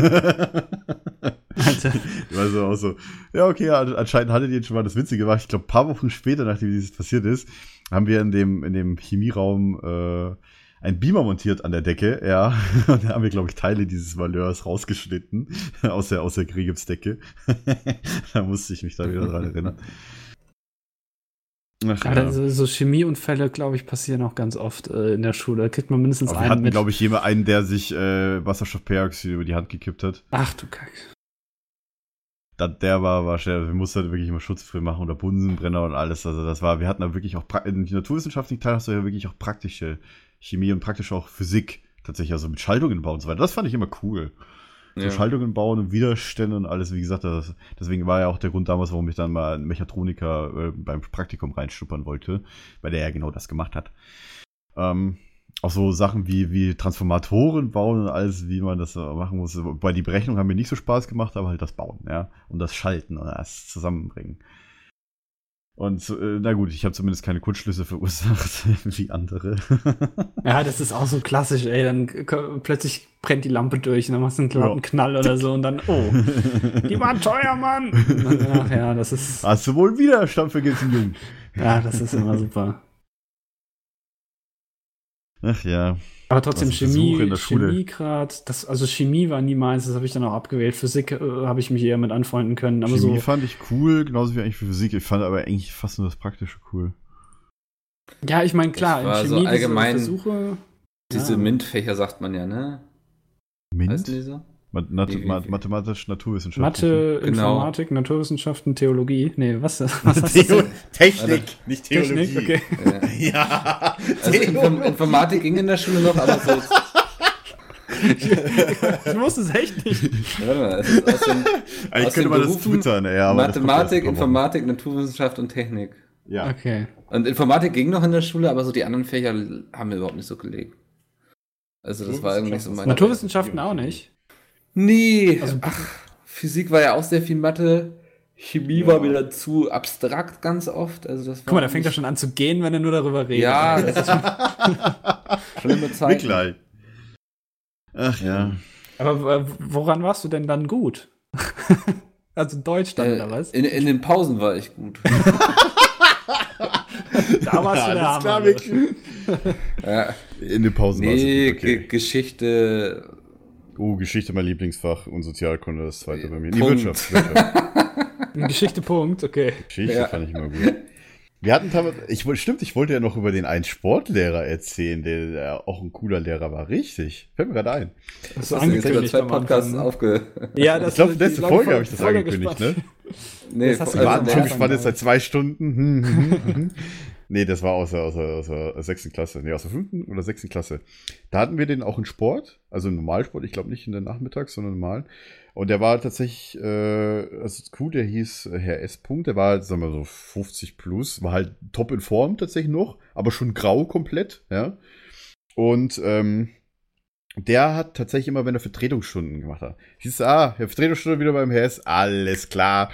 Alter. <laughs> Also <laughs> auch so, ja, okay, anscheinend hattet ihr jetzt schon mal das Witzige gemacht. Ich glaube, ein paar Wochen später, nachdem dieses passiert ist, haben wir in dem, in dem Chemieraum äh, ein Beamer montiert an der Decke, ja. <laughs> Und da haben wir, glaube ich, Teile dieses Valeurs rausgeschnitten <laughs> aus der, aus der Kriegsdecke. <laughs> da musste ich mich da wieder dran erinnern. Ach, Ja, also so Chemieunfälle, glaube ich, passieren auch ganz oft äh, in der Schule. Da kriegt man mindestens Aber wir einen hatten, mit. glaube ich, jemand einen, der sich äh, Wasserstoffperoxid über die Hand gekippt hat. Ach du Kack. Der war, war schwer. Wir mussten halt wirklich immer Schutzfilm machen oder Bunsenbrenner und alles. Also das war, wir hatten da wirklich auch, in den naturwissenschaftlichen Teil hast du ja wirklich auch praktische Chemie und praktisch auch Physik tatsächlich, also mit Schaltungen bauen und so weiter. Das fand ich immer cool. So Ja. Schaltungen bauen und Widerstände und alles, wie gesagt, das, deswegen war ja auch der Grund damals, warum ich dann mal einen Mechatroniker äh, beim Praktikum reinschnuppern wollte, weil der ja genau das gemacht hat. Ähm, auch so Sachen wie, wie Transformatoren bauen und alles, wie man das machen muss. Bei die Berechnung haben mir nicht so Spaß gemacht, aber halt das Bauen, ja. Und das Schalten und das Zusammenbringen. Und äh, na gut, ich habe zumindest keine Kurzschlüsse <laughs> verursacht, wie andere. <laughs> Ja, das ist auch so klassisch, ey. Dann plötzlich brennt die Lampe durch und dann machst du einen lauten Knall oder so und dann, oh, <laughs> die waren teuer, Mann. Ach ja, das ist, Hast du wohl Widerstand vergessen, Jung? ja, das ist immer super. Ach ja. Aber trotzdem Chemie, in der Schule. Chemie grad, das, also Chemie war nie meins, das habe ich dann auch abgewählt. Physik äh, habe ich mich eher mit anfreunden können, aber Chemie so. fand ich cool, genauso wie eigentlich für Physik. Ich fand aber eigentlich fast nur das Praktische cool. Ja, ich meine, klar, Ich in Chemie so diese allgemein- Versuche. Diese Ja. MINT-Fächer sagt man ja, ne? Mint? Mathematisch Naturwissenschaften. Mathe, Genau. Informatik, Naturwissenschaften, Theologie. Nee, was, was? Theo Technik, nicht Theologie. Technik, okay. Ja. <laughs> Ja, Also Inform Informatik ging in der Schule noch, aber so. <laughs> Ich wusste es echt nicht. Warte mal, es ist aus dem <laughs> Eigentlich Aus könnte den man das Berufen twittern, ey, aber das Mathematik. Informatik, Naturwissenschaft und Technik. Ja. Okay. Und Informatik ging noch in der Schule, aber so die anderen Fächer haben mir überhaupt nicht so gelegt. Also das war irgendwie so mein. Naturwissenschaften auch nicht. Nee, Also- ach, Physik war ja auch sehr viel Mathe. Chemie war mir zu abstrakt ganz oft. Also das war Guck mal, da fängt er schon an zu gehen, wenn er nur darüber redet. Ja, das ist <laughs> schlimme Zeit. Mitleid. Ach ja. Aber äh, woran warst du denn dann gut? <laughs> also Deutsch dann, oder Äh, was? in, in den Pausen war ich gut. <laughs> Da warst du der klar, Hammer. Mick. ja, In den Pausen war es nee, gut, okay. Ge- Geschichte. Oh, Geschichte mein Lieblingsfach und Sozialkunde das zweite bei mir. Punkt. Wirtschaft. Wirtschaft. <laughs> Geschichte, Punkt, okay. Geschichte Ja. fand ich immer gut. Wir hatten teilweise, ich wollte, stimmt, ich wollte ja noch über den einen Sportlehrer erzählen, der, der auch ein cooler Lehrer war. Richtig. Fällt mir gerade ein. Das Hast du jetzt über zwei Podcasts Anfang. aufge. Ja, das <laughs> Ich glaube, die letzte Folge habe ich das angekündigt, gespannt. ne? Nee, Das hast du Wir der schon gespannt jetzt seit zwei Stunden. Nee, das war aus der, aus, der, aus der sechsten Klasse. Nee, aus der fünften oder sechsten Klasse. Da hatten wir den auch in Sport, also im Normalsport, ich glaube nicht in der Nachmittags, sondern normal. Und der war tatsächlich, äh, also cool, der hieß äh, Herr S. Punkt, der war, sagen wir so, 50 plus, war halt top in Form tatsächlich noch, aber schon grau komplett, ja. Und ähm, der hat tatsächlich immer, wenn er Vertretungsstunden gemacht hat, hieß ah, Vertretungsstunde wieder beim Herr S. Alles klar.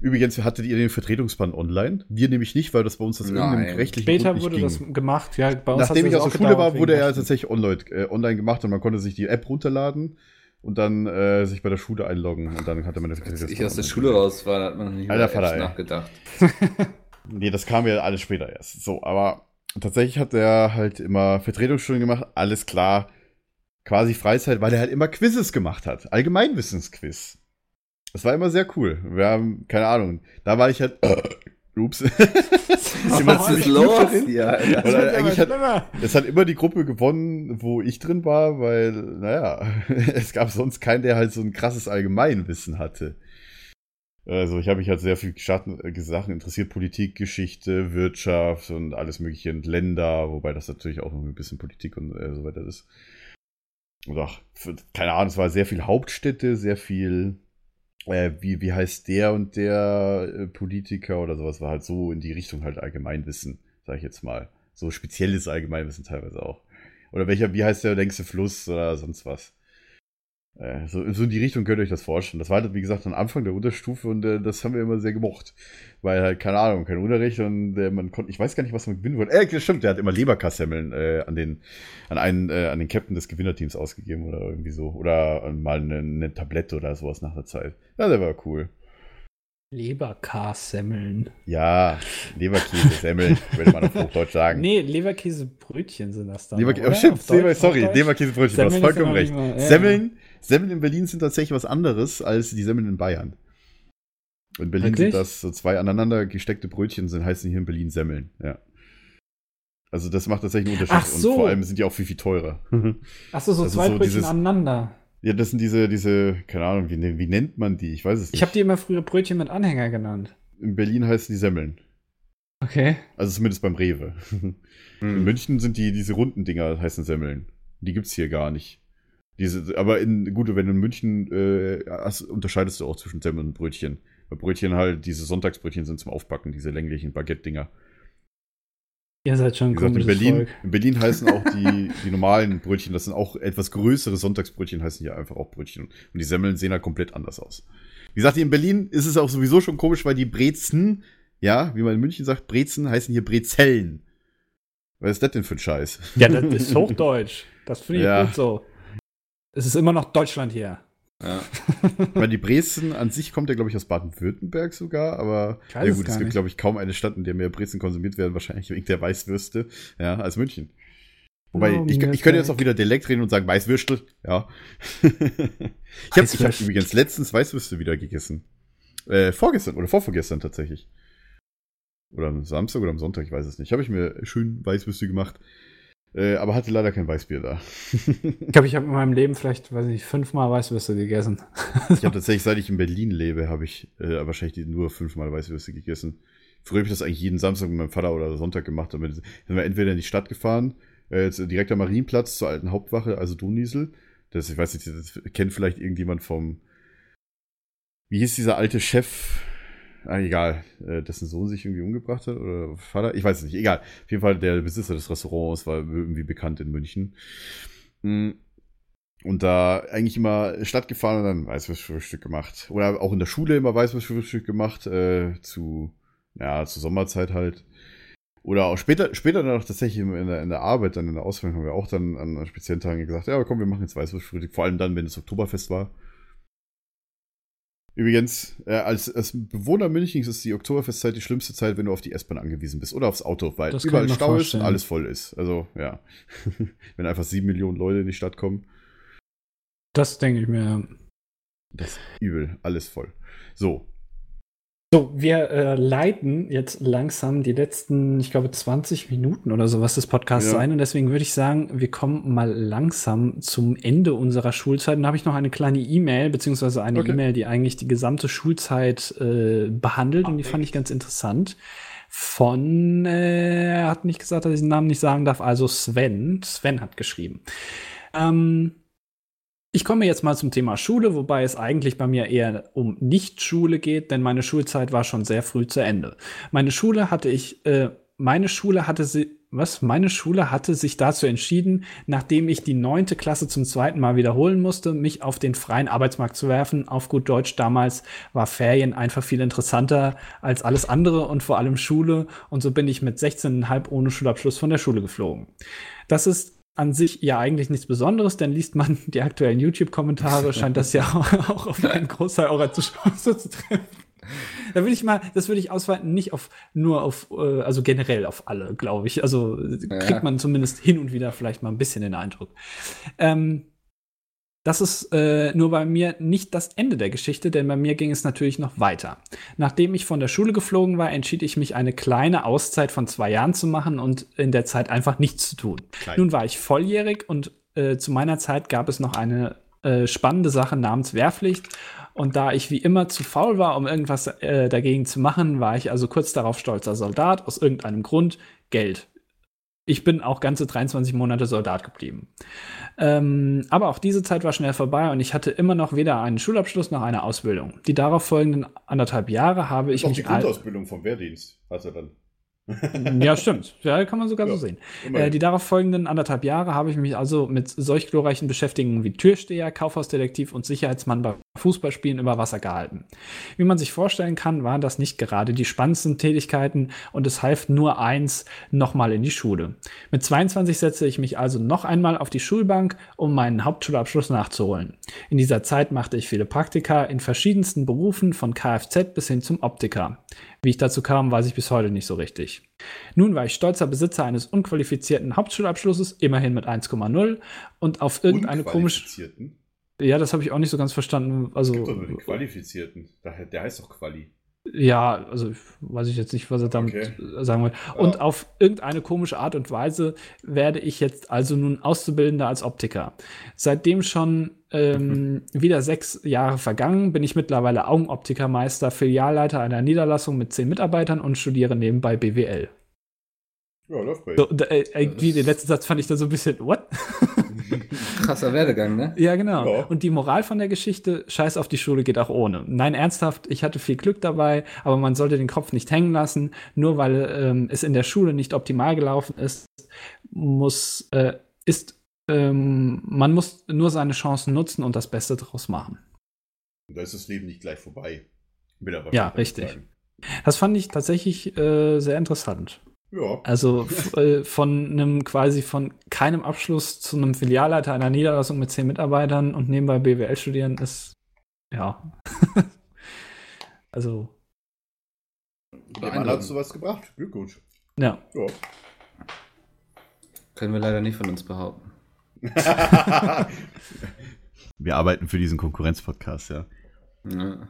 Übrigens, hattet ihr den Vertretungsband online? Wir nämlich nicht, weil das bei uns das Nein. irgendeinem rechtlichen Später Grund wurde nicht das ging. gemacht. Ja, bei uns Nachdem ich aus auch der Schule war, wurde er tatsächlich online, äh, online gemacht und man konnte sich die App runterladen und dann äh, sich bei der Schule einloggen und dann hatte man eine Als ich aus der Schule raus war, hat man noch nicht Alter über Vater, Apps ey. nachgedacht. <laughs> Nee, das kam ja alles später erst. So, aber tatsächlich hat er halt immer Vertretungsstunden gemacht, alles klar. Quasi Freizeit, weil er halt immer Quizzes gemacht hat. Allgemeinwissensquiz. Das war immer sehr cool. Wir haben, keine Ahnung, da war ich halt. <coughs> ups. immer <laughs> Was ziemlich los hier? Oder eigentlich hat, es hat immer die Gruppe gewonnen, wo ich drin war, weil, naja, <laughs> es gab sonst keinen, der halt so ein krasses Allgemeinwissen hatte. Also ich habe mich halt sehr viel Schatten, äh, Sachen interessiert, Politik, Geschichte, Wirtschaft und alles mögliche und Länder, wobei das natürlich auch noch ein bisschen Politik und äh, so weiter ist. oder auch, keine Ahnung, es war sehr viel Hauptstädte, sehr viel, äh, wie, wie heißt der und der äh, Politiker oder sowas, war halt so in die Richtung halt Allgemeinwissen, sag ich jetzt mal. So spezielles Allgemeinwissen teilweise auch. Oder welcher, wie heißt der längste Fluss oder sonst was. Äh, so, so in die Richtung könnt ihr euch das vorstellen. Das war halt, wie gesagt, am Anfang der Unterstufe und äh, das haben wir immer sehr gemocht. Weil halt, keine Ahnung, kein Unterricht und äh, man konnte, ich weiß gar nicht, was man gewinnen wollte. Äh, das stimmt, der hat immer Leberkassemmeln äh, an den, an einen, äh, an den Captain des Gewinnerteams ausgegeben oder irgendwie so. Oder äh, mal eine, eine Tablette oder sowas nach der Zeit. Ja, der war cool. Leberkassemmeln. Ja, Leberkäse, Semmel, <laughs> würde man auf Hochdeutsch sagen. Nee, Leberkäsebrötchen sind das dann. Leberkäse, oder? oh, stimmt, Leber, sorry? Leberkäsebrötchen, du hast vollkommen recht. manchmal- ja, Semmeln, Semmeln in Berlin sind tatsächlich was anderes als die Semmeln in Bayern. In Berlin Wirklich? sind das so zwei aneinander gesteckte Brötchen, sind heißen hier in Berlin Semmeln, ja. Also das macht tatsächlich einen Unterschied Ach so. und vor allem sind die auch viel, viel teurer. Achso, so Also zwei so Brötchen dieses- aneinander. ja, das sind diese, diese, keine Ahnung, wie, wie nennt man die? Ich weiß es nicht. Ich habe die immer früher Brötchen mit Anhänger genannt. in Berlin heißen die Semmeln. Okay. Also zumindest beim Rewe. <laughs> In München sind die, diese runden Dinger, heißen Semmeln. Die gibt's hier gar nicht. Diese, aber in, gut, wenn du in München äh, hast, unterscheidest du auch zwischen Semmeln und Brötchen. Weil Brötchen halt, diese Sonntagsbrötchen sind zum Aufbacken, diese länglichen Baguette-Dinger. Ihr seid schon gesagt, in Berlin, Volk. in Berlin heißen auch die, <laughs> die normalen Brötchen, das sind auch etwas größere Sonntagsbrötchen, heißen hier einfach auch Brötchen. Und die Semmeln sehen halt komplett anders aus. Wie gesagt, in Berlin ist es auch sowieso schon komisch, weil die Brezen, ja, wie man in München sagt, Brezen heißen hier Brezellen. Was ist das denn für ein Scheiß? Ja, das ist <laughs> Hochdeutsch. Das finde ich Ja. gut so. Es ist immer noch Deutschland hier. Ja. <laughs> Weil die Brezen an sich kommt ja, glaube ich, aus Baden-Württemberg sogar, aber Ich ja es gut, gar es gibt, glaube ich, kaum eine Stadt, in der mehr Brezen konsumiert werden, wahrscheinlich wegen der Weißwürste, ja, als München. Wobei, Oh, ich, ich könnte jetzt auch wieder Dialekt reden und sagen Weißwürstel, ja. ich <laughs> habe ich hab übrigens letztens Weißwürste wieder gegessen. Äh, vorgestern oder vorvorgestern tatsächlich. Oder am Samstag oder am Sonntag, ich weiß es nicht. Habe ich mir schön Weißwürste gemacht. Äh, aber hatte leider kein Weißbier da. <laughs> Ich glaube, ich habe in meinem Leben vielleicht, weiß ich, fünfmal Weißwürste gegessen. Ich habe <laughs> tatsächlich, seit ich in Berlin lebe, habe ich äh, wahrscheinlich nur fünfmal Weißwürste gegessen. Früher habe ich das eigentlich jeden Samstag mit meinem Vater oder Sonntag gemacht. Dann sind wir entweder in die Stadt gefahren, äh, direkt am Marienplatz zur alten Hauptwache, also Doniesel. Das, ich weiß nicht, das kennt vielleicht irgendjemand vom. Wie hieß dieser alte Chef? Ah, egal, äh, dessen Sohn sich irgendwie umgebracht hat oder Vater, ich weiß es nicht, egal. Auf jeden Fall der Besitzer des Restaurants war irgendwie bekannt in München. Mm. Und da eigentlich immer Stadt gefahren und dann Weißwurstfrühstück gemacht. Oder auch in der Schule immer Weißwurstfrühstück gemacht, äh, zu, ja, zur Sommerzeit halt. Oder auch später, später dann auch tatsächlich in der, in der Arbeit, dann in der Ausbildung haben wir auch dann an speziellen Tagen gesagt, ja, komm, wir machen jetzt Weißwurstfrühstück. Vor allem dann, wenn es Oktoberfest war. Übrigens, äh, als, als Bewohner Münchens ist die Oktoberfestzeit die schlimmste Zeit, wenn du auf die S-Bahn angewiesen bist oder aufs Auto, weil Das überall Stau ist und alles voll ist. Also, ja. <laughs> wenn einfach sieben Millionen Leute in die Stadt kommen. Das denke ich mir. Das ist übel, alles voll. So, So, wir äh, leiten jetzt langsam die letzten, ich glaube, 20 Minuten oder sowas des Podcasts Ja. ein. Und deswegen würde ich sagen, wir kommen mal langsam zum Ende unserer Schulzeit. Und da habe ich noch eine kleine E-Mail, beziehungsweise eine Okay. E-Mail, die eigentlich die gesamte Schulzeit äh, behandelt. Und die fand ich ganz interessant. Von, äh, er hat nicht gesagt, dass ich den Namen nicht sagen darf, also Sven. Sven hat geschrieben. Ähm, ich komme jetzt mal zum Thema Schule, wobei es eigentlich bei mir eher um Nicht-Schule geht, denn meine Schulzeit war schon sehr früh zu Ende. Meine Schule hatte ich, äh, meine Schule hatte sie, was? Meine Schule hatte sich dazu entschieden, nachdem ich die neunte Klasse zum zweiten Mal wiederholen musste, mich auf den freien Arbeitsmarkt zu werfen. Auf gut Deutsch damals war Ferien einfach viel interessanter als alles andere und vor allem Schule. Und so bin ich mit 16,5 ohne Schulabschluss von der Schule geflogen. Das ist an sich ja eigentlich nichts Besonderes, denn liest man <laughs> die aktuellen YouTube-Kommentare, <laughs> scheint das ja <laughs> auch auf einen Großteil eurer Zuschauer zu treffen. Da würde ich mal, das würde ich ausweiten, nicht auf nur auf, äh, also generell auf alle, glaube ich. Also äh, kriegt man zumindest hin und wieder vielleicht mal ein bisschen den Eindruck. Ähm, das ist äh, nur bei mir nicht das Ende der Geschichte, denn bei mir ging es natürlich noch weiter. Nachdem ich von der Schule geflogen war, entschied ich mich, eine kleine Auszeit von zwei Jahren zu machen und in der Zeit einfach nichts zu tun. Klein. Nun war ich volljährig und äh, zu meiner Zeit gab es noch eine äh, spannende Sache namens Wehrpflicht. Und da ich wie immer zu faul war, um irgendwas äh, dagegen zu machen, war ich also kurz darauf stolzer Soldat aus irgendeinem Grund. Geld. Ich bin auch ganze 23 Monate Soldat geblieben. Ähm, aber auch diese Zeit war schnell vorbei und ich hatte immer noch weder einen Schulabschluss noch eine Ausbildung. Die darauf folgenden anderthalb Jahre habe ich Doch die mich all- Grundausbildung vom Wehrdienst hat er dann. <laughs> ja, stimmt. Ja, kann man sogar Ja, so sehen. Äh, die darauf folgenden anderthalb Jahre habe ich mich also mit solch glorreichen Beschäftigungen wie Türsteher, Kaufhausdetektiv und Sicherheitsmann bei Fußballspielen über Wasser gehalten. Wie man sich vorstellen kann, waren das nicht gerade die spannendsten Tätigkeiten und es half nur eins, nochmal in die Schule. Mit 22 setzte ich mich also noch einmal auf die Schulbank, um meinen Hauptschulabschluss nachzuholen. In dieser Zeit machte ich viele Praktika in verschiedensten Berufen von Kfz bis hin zum Optiker. Wie ich dazu kam, weiß ich bis heute nicht so richtig. Nun war ich stolzer Besitzer eines unqualifizierten Hauptschulabschlusses, immerhin mit 1,0 und auf irgendeine komische. Ja, das habe ich auch nicht so ganz verstanden. Also, Gibt doch nur den Qualifizierten. Der, heißt doch Quali. ja, also weiß ich jetzt nicht, was er damit Okay. sagen will. Und auf irgendeine komische Art und Weise werde ich jetzt also nun Auszubildender als Optiker. Seitdem schon ähm, wieder sechs Jahre vergangen, bin ich mittlerweile Augenoptikermeister, Filialleiter einer Niederlassung mit zehn Mitarbeitern und studiere nebenbei BWL. Ja, läuft bei So, da, äh, irgendwie den letzten Satz fand ich da so ein bisschen, what? <laughs> Krasser Werdegang, ne? Ja, genau. Ja. Und die Moral von der Geschichte, scheiß auf die Schule geht auch ohne. Nein, ernsthaft, ich hatte viel Glück dabei, aber man sollte den Kopf nicht hängen lassen. Nur weil ähm, es in der Schule nicht optimal gelaufen ist, muss, äh, ist, ähm, man muss nur seine Chancen nutzen und das Beste draus machen. Und da ist das Leben nicht gleich vorbei. Ja, richtig. sagen. Das fand ich tatsächlich äh, sehr interessant. Ja. Also äh, von einem quasi von keinem Abschluss zu einem Filialleiter einer Niederlassung mit zehn Mitarbeitern und nebenbei BWL studieren ist ja. <laughs> also Der Mann hat sowas gebracht. Glückwunsch. ja. Ja. Können wir leider nicht von uns behaupten. <laughs> Wir arbeiten für diesen Konkurrenzpodcast, ja. Ja.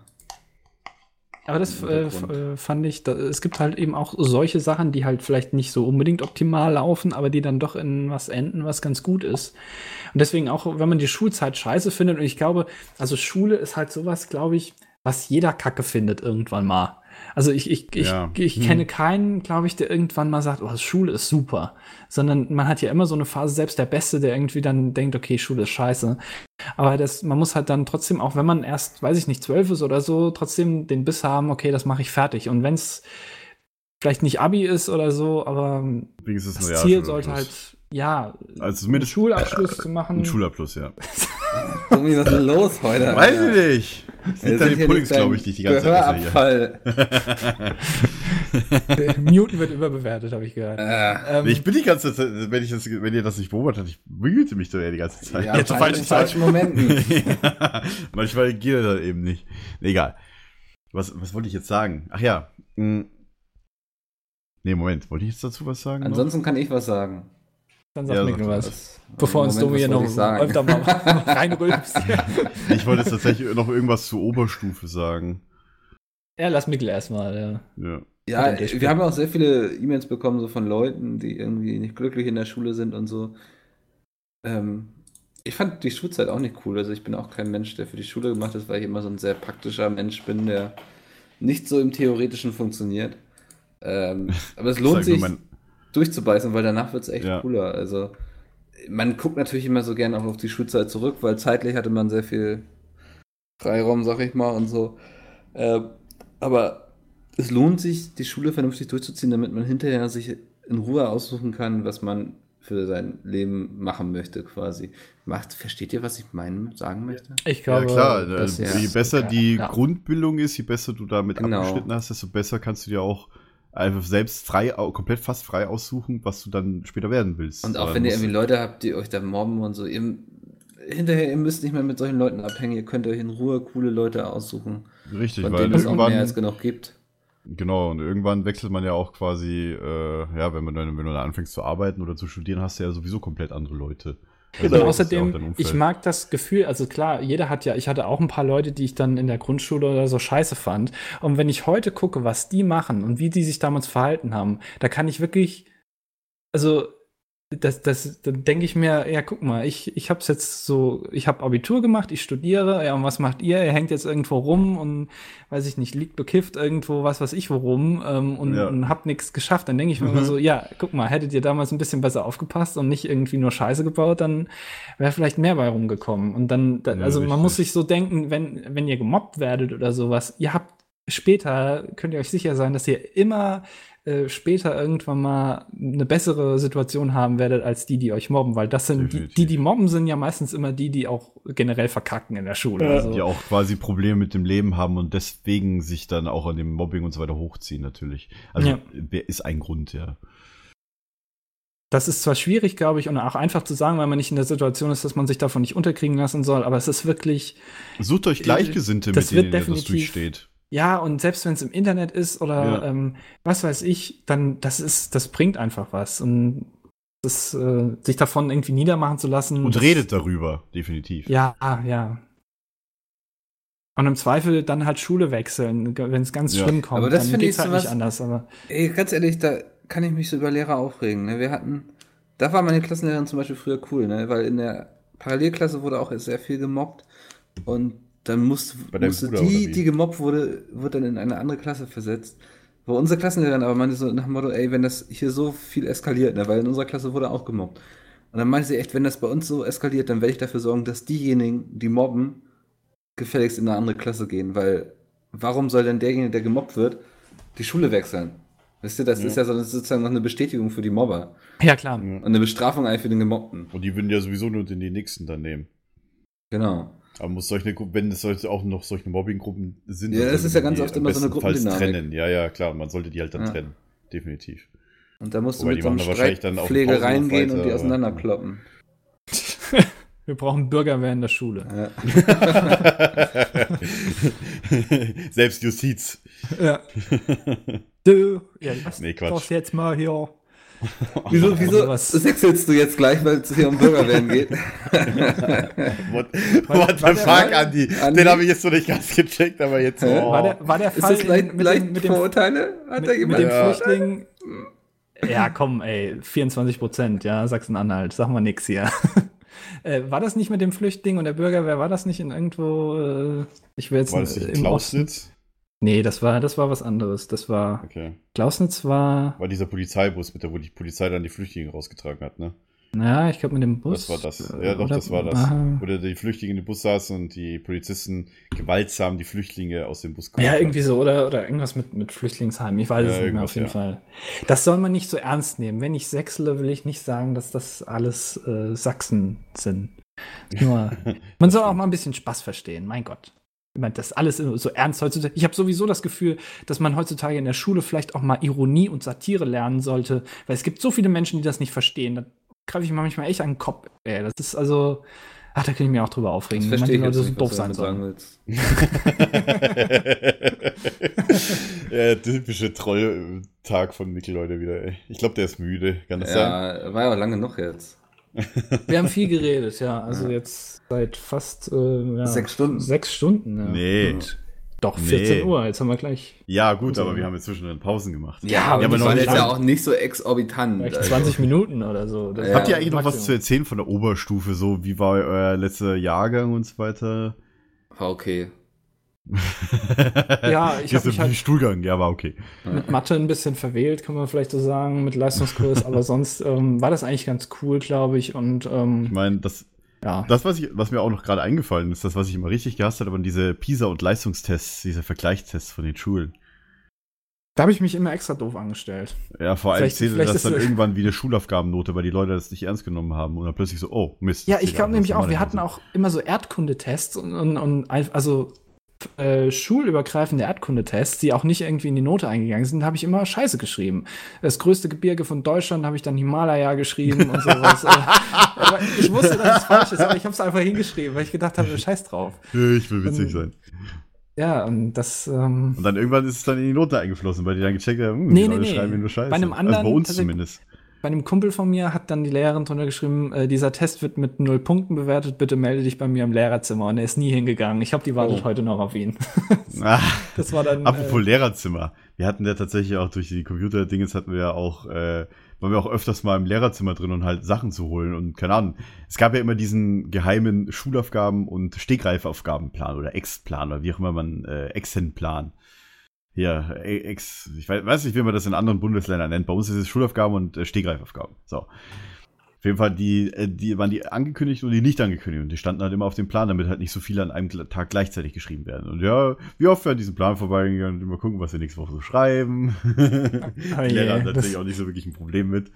Aber das äh, äh, fand ich, da, es gibt halt eben auch solche Sachen, die halt vielleicht nicht so unbedingt optimal laufen, aber die dann doch in was enden, was ganz gut ist. Und deswegen auch, wenn man die Schulzeit scheiße findet, und ich glaube, also Schule ist halt sowas, glaube ich, was jeder Kacke findet irgendwann mal. Also ich, ich, ich, Ja. ich Hm. kenne keinen, glaube ich, der irgendwann mal sagt, oh, Schule ist super. Sondern man hat ja immer so eine Phase, selbst der Beste, der irgendwie dann denkt, okay, Schule ist scheiße. Aber das, man muss halt dann trotzdem, auch wenn man erst, weiß ich nicht, zwölf ist oder so, trotzdem den Biss haben, okay, das mache ich fertig. Und wenn es vielleicht nicht Abi ist oder so, aber Wenigstens das Ziel Realschulabschluss. sollte halt, ja, Also einen Schulabschluss zu machen. ein Schulabschluss, ja. Tommy, was ist denn los heute? Weiß ich nicht. Das sind den hier Puddings, glaube ich, die ich die ganze Zeit Gehörabfall. Newton wird überbewertet, habe ich gehört. Äh, Ähm. Ich bin die ganze Zeit, wenn, ich das, wenn ihr das nicht beobachtet, ich behüte mich doch ja die ganze Zeit. ja, Ja, in falschen falschen Momenten. <laughs> ja, manchmal geht das eben nicht. Egal. Was, was wollte ich jetzt sagen? Ach ja. mh. Nee, Moment. Wollte ich jetzt dazu was sagen? noch? Ansonsten kann ich was sagen. Dann sag ja, mir was. Bevor uns Domi hier noch öfter mal <laughs> <laughs> reinrülpst. <laughs> Ich wollte jetzt tatsächlich noch irgendwas zur Oberstufe sagen. ja, lass Mikkel erstmal. Ja. Ja. Ja, wir haben auch sehr viele E-Mails bekommen, so von Leuten, die irgendwie nicht glücklich in der Schule sind und so. Ähm, ich fand die Schulzeit auch nicht cool. Also ich bin auch kein Mensch, der für die Schule gemacht ist, weil ich immer so ein sehr praktischer Mensch bin, der nicht so im Theoretischen funktioniert. Ähm, aber es lohnt sich, mein- durchzubeißen, weil danach wird es echt Ja. cooler. Also man guckt natürlich immer so gerne auch auf die Schulzeit zurück, weil zeitlich hatte man sehr viel Freiraum, sag ich mal, und so. Ähm, aber es lohnt sich, die Schule vernünftig durchzuziehen, damit man hinterher sich in Ruhe aussuchen kann, was man für sein Leben machen möchte, quasi. Macht, versteht ihr, was ich meinen, sagen möchte? Ich Ja, glaube, klar. das äh, ist- je besser die ja. Grundbildung ist, je besser du damit Genau. abgeschnitten hast, desto besser kannst du dir auch einfach selbst frei, komplett fast frei aussuchen, was du dann später werden willst. Und auch Aber wenn ihr irgendwie Leute habt, die euch da mobben und so, ihr, hinterher, ihr müsst nicht mehr mit solchen Leuten abhängen, ihr könnt euch in Ruhe coole Leute aussuchen, Richtig, von weil denen es auch mehr als irgendwann, genug gibt. genau, und irgendwann wechselt man ja auch quasi, äh, ja, wenn man dann, wenn du dann anfängst zu arbeiten oder zu studieren, hast du ja sowieso komplett andere Leute. Also Und außerdem, ich mag das Gefühl, also klar, jeder hat ja, ich hatte auch ein paar Leute, die ich dann in der Grundschule oder so scheiße fand. Und wenn ich heute gucke, was die machen und wie die sich damals verhalten haben, da kann ich wirklich, also das, das, dann denke ich mir, ja, guck mal, ich, ich habe jetzt so, ich habe Abitur gemacht, ich studiere, ja, und was macht ihr? Ihr hängt jetzt irgendwo rum und, weiß ich nicht, liegt bekifft irgendwo, was weiß ich wo rum ähm, und, Ja. und habt nichts geschafft. Dann denke ich mir immer so, ja, guck mal, hättet ihr damals ein bisschen besser aufgepasst und nicht irgendwie nur Scheiße gebaut, dann wäre vielleicht mehr bei rumgekommen. Und dann, da, Ja, also man richtig. muss sich so denken, wenn, wenn ihr gemobbt werdet oder sowas, ihr habt später, könnt ihr euch sicher sein, dass ihr immer äh, später irgendwann mal eine bessere Situation haben werdet als die, die euch mobben, weil das sind die, Definitiv. die, die mobben, sind ja meistens immer die, die auch generell verkacken in der Schule. Also, Die auch quasi Probleme mit dem Leben haben und deswegen sich dann auch an dem Mobbing und so weiter hochziehen, natürlich. Also Ja. wer ist ein Grund, ja. Das ist zwar schwierig, glaube ich, und auch einfach zu sagen, weil man nicht in der Situation ist, dass man sich davon nicht unterkriegen lassen soll, aber es ist wirklich, Sucht euch Gleichgesinnte, Das mit denen ihr das durchsteht. Ja, und selbst wenn es im Internet ist oder Ja. ähm, was weiß ich, dann das ist, das bringt einfach was. Und das, äh, sich davon irgendwie niedermachen zu lassen. Und das, redet darüber, definitiv. Ja, ja. Und im Zweifel dann halt Schule wechseln, wenn es ganz Ja. schlimm kommt. Aber das finde ich halt sowas- nicht anders. Aber Ey, ganz ehrlich, da kann ich mich so über Lehrer aufregen. Ne? Wir hatten, da war meine Klassenlehrerin zum Beispiel früher cool, ne? weil in der Parallelklasse wurde auch sehr viel gemobbt und dann deinem musste Bruder, die, die gemobbt wurde, wird dann in eine andere Klasse versetzt. Wo unsere Klassenlehrerin aber meinte so nach dem Motto, ey, wenn das hier so viel eskaliert, ne? weil in unserer Klasse wurde auch gemobbt. Und dann meinte sie echt, wenn das bei uns so eskaliert, dann werde ich dafür sorgen, dass diejenigen, die mobben, gefälligst in eine andere Klasse gehen, weil warum soll denn derjenige, der gemobbt wird, die Schule wechseln? Wisst ihr, das ist ja so- sozusagen noch eine Bestätigung für die Mobber ja, klar. und eine Bestrafung eigentlich für den Gemobbten. Und die würden ja sowieso nur den die nächsten dann nehmen. Genau. Aber muss solche, wenn es solche auch noch solche Mobbinggruppen sind, Ja, das ist ja ganz die oft immer so eine Gruppendynamik. trennen. Ja, ja, klar, man sollte die halt dann Ja. trennen. Definitiv. Und da musst du Wobei, mit die so einem Streitpflege Pausenhof reingehen und die auseinanderkloppen. <laughs> Wir brauchen Bürgerwehr in der Schule. Ja. <laughs> Selbstjustiz. Ja. <laughs> Du, ja, was Nee, Quatsch. das jetzt mal hier? <laughs> Wieso, wieso sowas- wechselst du jetzt gleich, weil es hier um Bürgerwehren geht? <laughs> What, what the fuck? Andi? Den habe ich jetzt noch nicht ganz gecheckt, aber jetzt. Oh. War der, war der Ist Fall das leicht, in- mit, leicht dem, mit, dem, Vorurteile? Hat mit, mit dem Ja. Flüchtling? Ja, komm, ey, 24 Prozent, ja, Sachsen-Anhalt, sag mal nix hier. <laughs> äh, war das nicht mit dem Flüchtling und der Bürgerwehr, war das nicht in irgendwo, äh, ich will jetzt War das nicht im Osten? Klausnitz? Nee, das war, das war was anderes. Das war, Okay. Klausnitz war, War dieser Polizeibus, mit der, wo die Polizei dann die Flüchtlinge rausgetragen hat, ne? naja, ich glaube mit dem Bus. Das war das. Ja, doch, oder- das war das. Aha. Wo die Flüchtlinge in dem Bus saßen und die Polizisten gewaltsam die Flüchtlinge aus dem Bus Ja, irgendwie so, oder, oder irgendwas mit, mit Flüchtlingsheimen. Ich weiß Ja, es nicht mehr, auf jeden ja. Fall. Das soll man nicht so ernst nehmen. Wenn ich sechsle, will ich nicht sagen, dass das alles äh, Sachsen sind. Nur, <laughs> man soll auch mal ein bisschen Spaß verstehen, mein Gott. Ich meine, das alles so ernst heutzutage. Ich habe sowieso das Gefühl, dass man heutzutage in der Schule vielleicht auch mal Ironie und Satire lernen sollte, weil es gibt so viele Menschen, die das nicht verstehen. Da greife ich mir manchmal echt an den Kopf. Ey, das ist also, ach, da kann ich mir auch drüber Das aufregen, wenn verstehe ich manche jetzt Leute so doof sein sollen. sagen willst. <laughs> ja, typische Troll-Tag von Mikkel heute wieder, ey. Ich glaube, der ist müde, kann das sein? Ja, war ja lange noch jetzt. Wir haben viel geredet, ja. Also jetzt seit fast äh, ja, Sechs Stunden. Sechs Stunden, ja. Nee. Und Doch, 14 Nee. Uhr, jetzt haben wir gleich Ja, gut, Also- aber wir haben jetzt zwischendrin Pausen gemacht. Ja, aber, aber das war jetzt ja auch nicht so exorbitant. vielleicht also. 20 Minuten oder so. Ja. Habt ihr Ja, eigentlich noch was zu erzählen von der Oberstufe? So, wie war euer letzter Jahrgang und so weiter? War okay. <laughs> Ja, ich Hier hab ist mich halt- Stuhlgang, ja, war okay. Mit Mathe ein bisschen verwählt, kann man vielleicht so sagen, mit Leistungskurs, aber sonst ähm, war das eigentlich ganz cool, glaube ich. Und Ich ähm, meine, das, ja. das was, ich, was mir auch noch gerade eingefallen ist, das, was ich immer richtig gehasst habe, waren diese PISA- und Leistungstests, diese Vergleichstests von den Schulen. Da habe ich mich immer extra doof angestellt. Ja, vor allem zählte das dann irgendwann wie eine Schulaufgabennote, weil die Leute das nicht ernst genommen haben und dann plötzlich so, oh, Mist. Ja, ich glaube nämlich auch, wir hatten auch immer so Erdkundetests und, und, und also äh, schulübergreifende Erdkundetests, die auch nicht irgendwie in die Note eingegangen sind, habe ich immer Scheiße geschrieben. Das größte Gebirge von Deutschland habe ich dann Himalaya geschrieben und sowas. <laughs> Äh, aber ich wusste, dass es falsch ist, aber ich habe es einfach hingeschrieben, weil ich gedacht habe, Scheiß drauf. Ich will witzig Ähm, sein. Ja, und das ähm, Und dann irgendwann ist es dann in die Note eingeflossen, weil die dann gecheckt haben, hm, Nee, die nee, Leute nee. schreiben nur Scheiße. Bei einem anderen also bei uns zumindest. Bei einem Kumpel von mir hat dann die Lehrerin drunter geschrieben, äh, dieser Test wird mit null Punkten bewertet, bitte melde dich bei mir im Lehrerzimmer. Und er ist nie hingegangen. Ich glaube, die wartet Oh. heute noch auf ihn. <laughs> Ah, Das war dann. apropos äh, Lehrerzimmer. Wir hatten ja tatsächlich auch durch die Computer-Dinges hatten wir ja auch, äh, waren wir auch öfters mal im Lehrerzimmer drin und halt Sachen zu holen und keine Ahnung. Es gab ja immer diesen geheimen Schulaufgaben- und Stegreifaufgabenplan oder Ex-Plan oder wie auch immer man, äh, Exen-Plan. Ja, E- Ex, ich weiß, weiß nicht, wie man das in anderen Bundesländern nennt. Bei uns ist es Schulaufgaben und äh, Stegreifaufgaben. So. Auf jeden Fall, die, äh, die waren die angekündigt und die nicht angekündigt. Und die standen halt immer auf dem Plan, damit halt nicht so viele an einem Tag gleichzeitig geschrieben werden. Und ja, wie oft wir an diesem Plan vorbeigegangen und mal gucken, was wir nächste Woche so schreiben. <laughs> die Oh je, Lehrer das- natürlich auch nicht so wirklich ein Problem mit.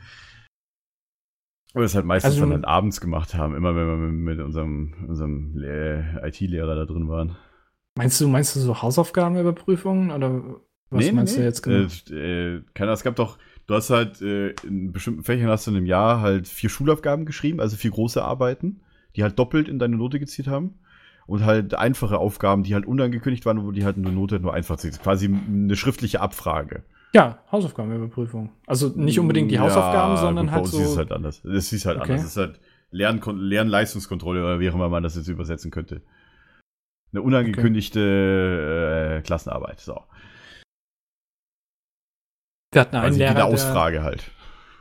Und das halt meistens Also- dann halt abends gemacht haben, immer wenn wir mit unserem, unserem IT-Lehrer da drin waren. Meinst du, meinst du so Hausaufgabenüberprüfungen oder was meinst du jetzt genau? Äh, äh, keine Ahnung, es gab doch, du hast halt äh, in bestimmten Fächern hast du in einem Jahr halt vier Schulaufgaben geschrieben, also vier große Arbeiten, die halt doppelt in deine Note gezielt haben. Und halt einfache Aufgaben, die halt unangekündigt waren, wo die halt eine Note nur einfach sind. Quasi eine schriftliche Abfrage. Ja, Hausaufgabenüberprüfung. Also nicht unbedingt die Hausaufgaben, Ja, sondern gut, halt bei uns so. ist es halt anders. Es ist halt Okay. anders. Es ist halt Lern Lernleistungskontrolle oder wie auch immer man das jetzt übersetzen könnte. Eine unangekündigte äh, Klassenarbeit. So. wir hatten einen Quasi Lehrer, eine der, Ausfrage halt.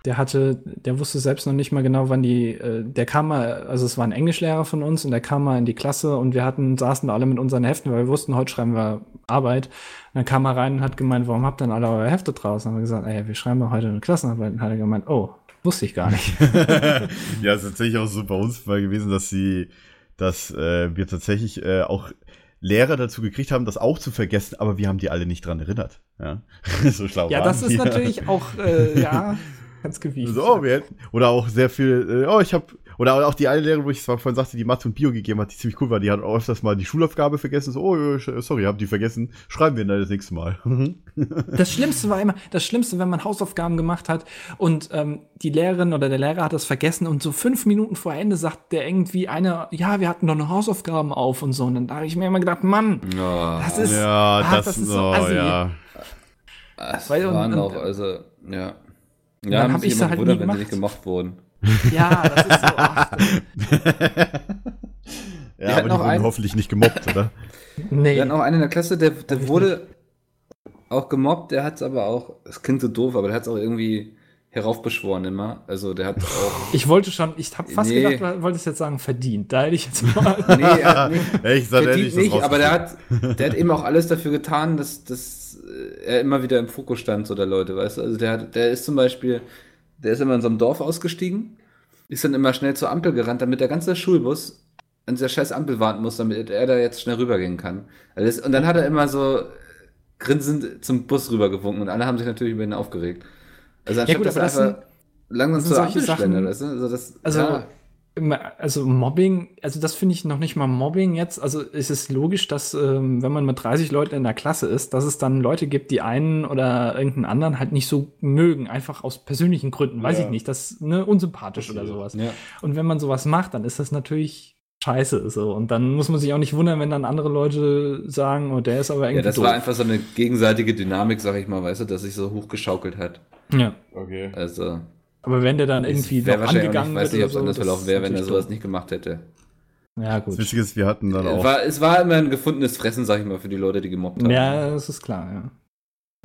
der hatte, der wusste selbst noch nicht mal genau, wann die, äh, der kam mal, also es war ein Englischlehrer von uns und der kam mal in die Klasse und wir hatten, saßen da alle mit unseren Heften, weil wir wussten, heute schreiben wir Arbeit. Und dann kam er rein und hat gemeint, warum habt ihr denn alle eure Hefte draußen? Haben wir gesagt, ey, wir schreiben doch heute eine Klassenarbeit. Und hat er gemeint, oh, wusste ich gar nicht. <laughs> ja, es ist tatsächlich auch so bei uns mal gewesen, dass sie, dass äh, wir tatsächlich äh, auch Lehrer dazu gekriegt haben, das auch zu vergessen, aber wir haben die alle nicht dran erinnert. Ja, <laughs> so schlau ja, das ist die. natürlich auch, äh, ja, ganz gewieft. So, wir hätten, oder auch sehr viel, äh, oh, ich habe, oder auch die eine Lehrerin, wo ich vorhin sagte, die Mathe und Bio gegeben hat, die ziemlich cool war, die hat auch öfters mal die Schulaufgabe vergessen, so, oh, sorry, hab die vergessen, schreiben wir dann das nächste Mal. <laughs> Das Schlimmste war immer, das Schlimmste, wenn man Hausaufgaben gemacht hat und ähm, die Lehrerin oder der Lehrer hat das vergessen und so fünf Minuten vor Ende sagt der irgendwie einer, ja, wir hatten doch noch Hausaufgaben auf und so. Und dann habe ich mir immer gedacht, Mann, Ja, das ist, ja, ah, das, ist so oh, assi. ja. und- waren und- auch, also, ja. dann Ja, hab haben sich ich's immer halt gewundert, nie wenn sie gemacht. nicht gemocht wurden. <laughs> Ja, das ist so. Ach, <laughs> ja, aber die wurden einen- hoffentlich nicht gemobbt, oder? <laughs> nee. Wir hatten auch einen in der Klasse, der, der wurde auch gemobbt, der hat es aber auch, es klingt so doof, aber der hat es auch irgendwie heraufbeschworen immer. Also der hat auch. Ich wollte schon, ich habe fast Nee. gedacht, du wolltest jetzt sagen, verdient. Da hätte ich jetzt mal. Nee, er hat nicht, ich verdient das nicht, aber der hat, der hat eben auch alles dafür getan, dass, dass äh, er immer wieder im Fokus stand, so der Leute, weißt du? Also der hat, der ist zum Beispiel, der ist immer in so einem Dorf ausgestiegen, ist dann immer schnell zur Ampel gerannt, damit der ganze Schulbus an dieser scheiß Ampel warten muss, damit er da jetzt schnell rübergehen kann. Und dann hat er immer so grinsend zum Bus rübergewunken und alle haben sich natürlich über ihn aufgeregt. Also anstatt gut, dass er einfach langsam zur Ampel Sachen- weißt du? Also, das, Also, ja. Also Mobbing, also das finde ich noch nicht mal Mobbing jetzt. Also es ist logisch, dass ähm, wenn man mit 30 Leuten in der Klasse ist, dass es dann Leute gibt, die einen oder irgendeinen anderen halt nicht so mögen, einfach aus persönlichen Gründen, weiß Ja. ich nicht, das ne, unsympathisch oder sowas. ja. Und wenn man sowas macht, dann ist das natürlich scheiße so. Und dann muss man sich auch nicht wundern, wenn dann andere Leute sagen, oh, der ist aber irgendwie Ja, das doof. war einfach so eine gegenseitige Dynamik, sag ich mal, weißt du, dass sich so hochgeschaukelt hat. ja. Okay. Also, Aber wenn der dann irgendwie wäre noch angegangen nicht, weiß wird nicht, ob es so, anders das verlaufen wäre, wenn er sowas nicht gemacht hätte. Ja, Das gut. Witzige ist, wir hatten dann Es auch, war, es war immer ein gefundenes Fressen, sag ich mal, für die Leute, die gemobbt haben. Ja, das ist klar,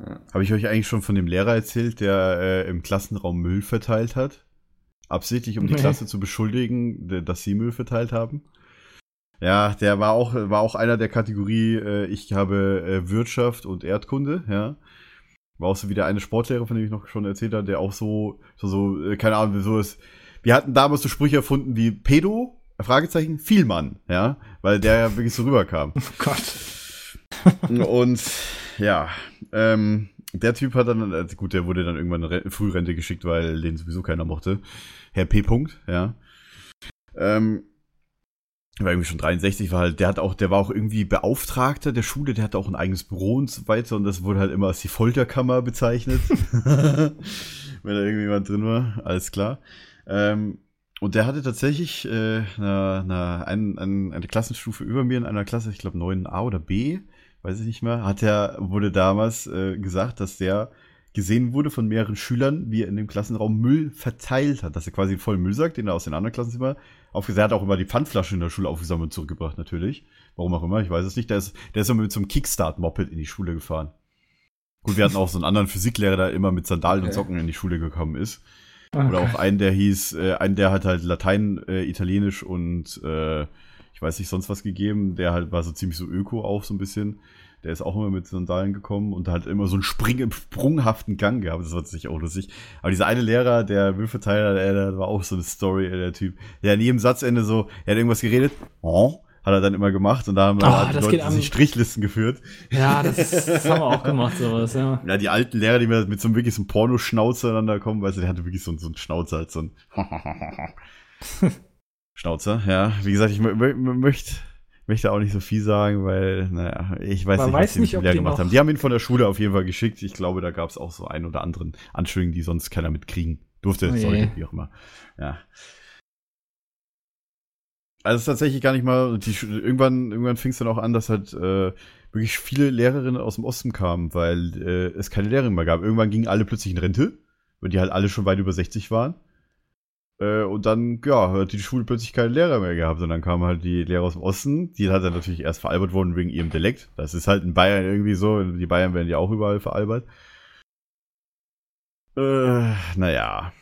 ja. habe ich euch eigentlich schon von dem Lehrer erzählt, der äh, im Klassenraum Müll verteilt hat? Absichtlich, um die Nee. Klasse zu beschuldigen, dass sie Müll verteilt haben? Ja, der war auch, war auch einer der Kategorie, äh, ich habe äh, Wirtschaft und Erdkunde, ja. War auch so wie der eine Sportlehrer, von dem ich noch schon erzählt habe, der auch so, so, so äh, keine Ahnung, so ist. Wir hatten damals so Sprüche erfunden wie Pedo, Fragezeichen, Vielmann, ja, weil der ja wirklich so rüberkam. <laughs> Oh Gott. Und ja, ähm, der Typ hat dann, also gut, der wurde dann irgendwann in Re- Frührente geschickt, weil den sowieso keiner mochte. Herr P. Punkt, ja. Ähm, war irgendwie schon 63, war halt, der hat auch, der war auch irgendwie Beauftragter der Schule, der hatte auch ein eigenes Büro und so weiter und das wurde halt immer als die Folterkammer bezeichnet. <laughs> <laughs> Wenn da irgendjemand drin war, alles klar. Ähm, und der hatte tatsächlich äh, eine, eine, ein, ein, eine Klassenstufe über mir in einer Klasse, ich glaube 9a oder B, weiß ich nicht mehr, hat er, wurde damals äh, gesagt, dass der gesehen wurde von mehreren Schülern, wie er in dem Klassenraum Müll verteilt hat. Dass er quasi voll Müllsack, den er aus den anderen Klassenzimmern aufgesammelt hat, auch immer die Pfandflaschen in der Schule aufgesammelt und zurückgebracht, natürlich. Warum auch immer, ich weiß es nicht. Der ist, der ist immer mit so einem Kickstart-Moped in die Schule gefahren. Gut, wir hatten auch so einen anderen Physiklehrer, der immer mit Sandalen und Okay. Socken in die Schule gekommen ist. Ah, Oder auch einen, der hieß, äh, einen, der hat halt Latein, äh, Italienisch und äh, ich weiß nicht sonst was gegeben. Der halt war so ziemlich so öko auch so ein bisschen. Der ist auch immer mit Sandalen gekommen und hat immer so einen Spring, sprunghaften Gang gehabt. Das war sich auch lustig. Aber dieser eine Lehrer, der Müllverteiler, der, der war auch so eine Story, äh, der Typ. Der an jedem Satzende so, er hat irgendwas geredet. Oh, hat er dann immer gemacht und da haben hat die Leute sich Strichlisten geführt. Ja, das, das <laughs> haben wir auch gemacht, sowas, ja. Ja, die alten Lehrer, die mir mit so einem wirklich so einem Pornoschnauzer aneinander kommen, weißt du, der hatte wirklich so, einen- so einen Schnauzer, halt so ein <laughs> Schnauzer, ja. Wie gesagt, ich mö mö möchte möchte auch nicht so viel sagen, weil, naja, ich weiß Man nicht, weiß was die nicht, die gemacht haben. Die haben ihn von der Schule auf jeden Fall geschickt. Ich glaube, da gab es auch so einen oder anderen Anschuldigungen, die sonst keiner mitkriegen durfte, Oh sollte, wie auch immer. Ja. Also es ist tatsächlich gar nicht mal, die, irgendwann, irgendwann fing es dann auch an, dass halt äh, wirklich viele Lehrerinnen aus dem Osten kamen, weil äh, es keine Lehrerin mehr gab. Irgendwann gingen alle plötzlich in Rente, weil die halt alle schon weit über 60 waren. Äh, und dann, ja, hat die Schule plötzlich keine Lehrer mehr gehabt. Und dann kamen halt die Lehrer aus dem Osten, die halt dann natürlich erst veralbert wurden wegen ihrem Dialekt. Das ist halt in Bayern irgendwie so. Die Bayern werden ja auch überall veralbert. Äh, naja.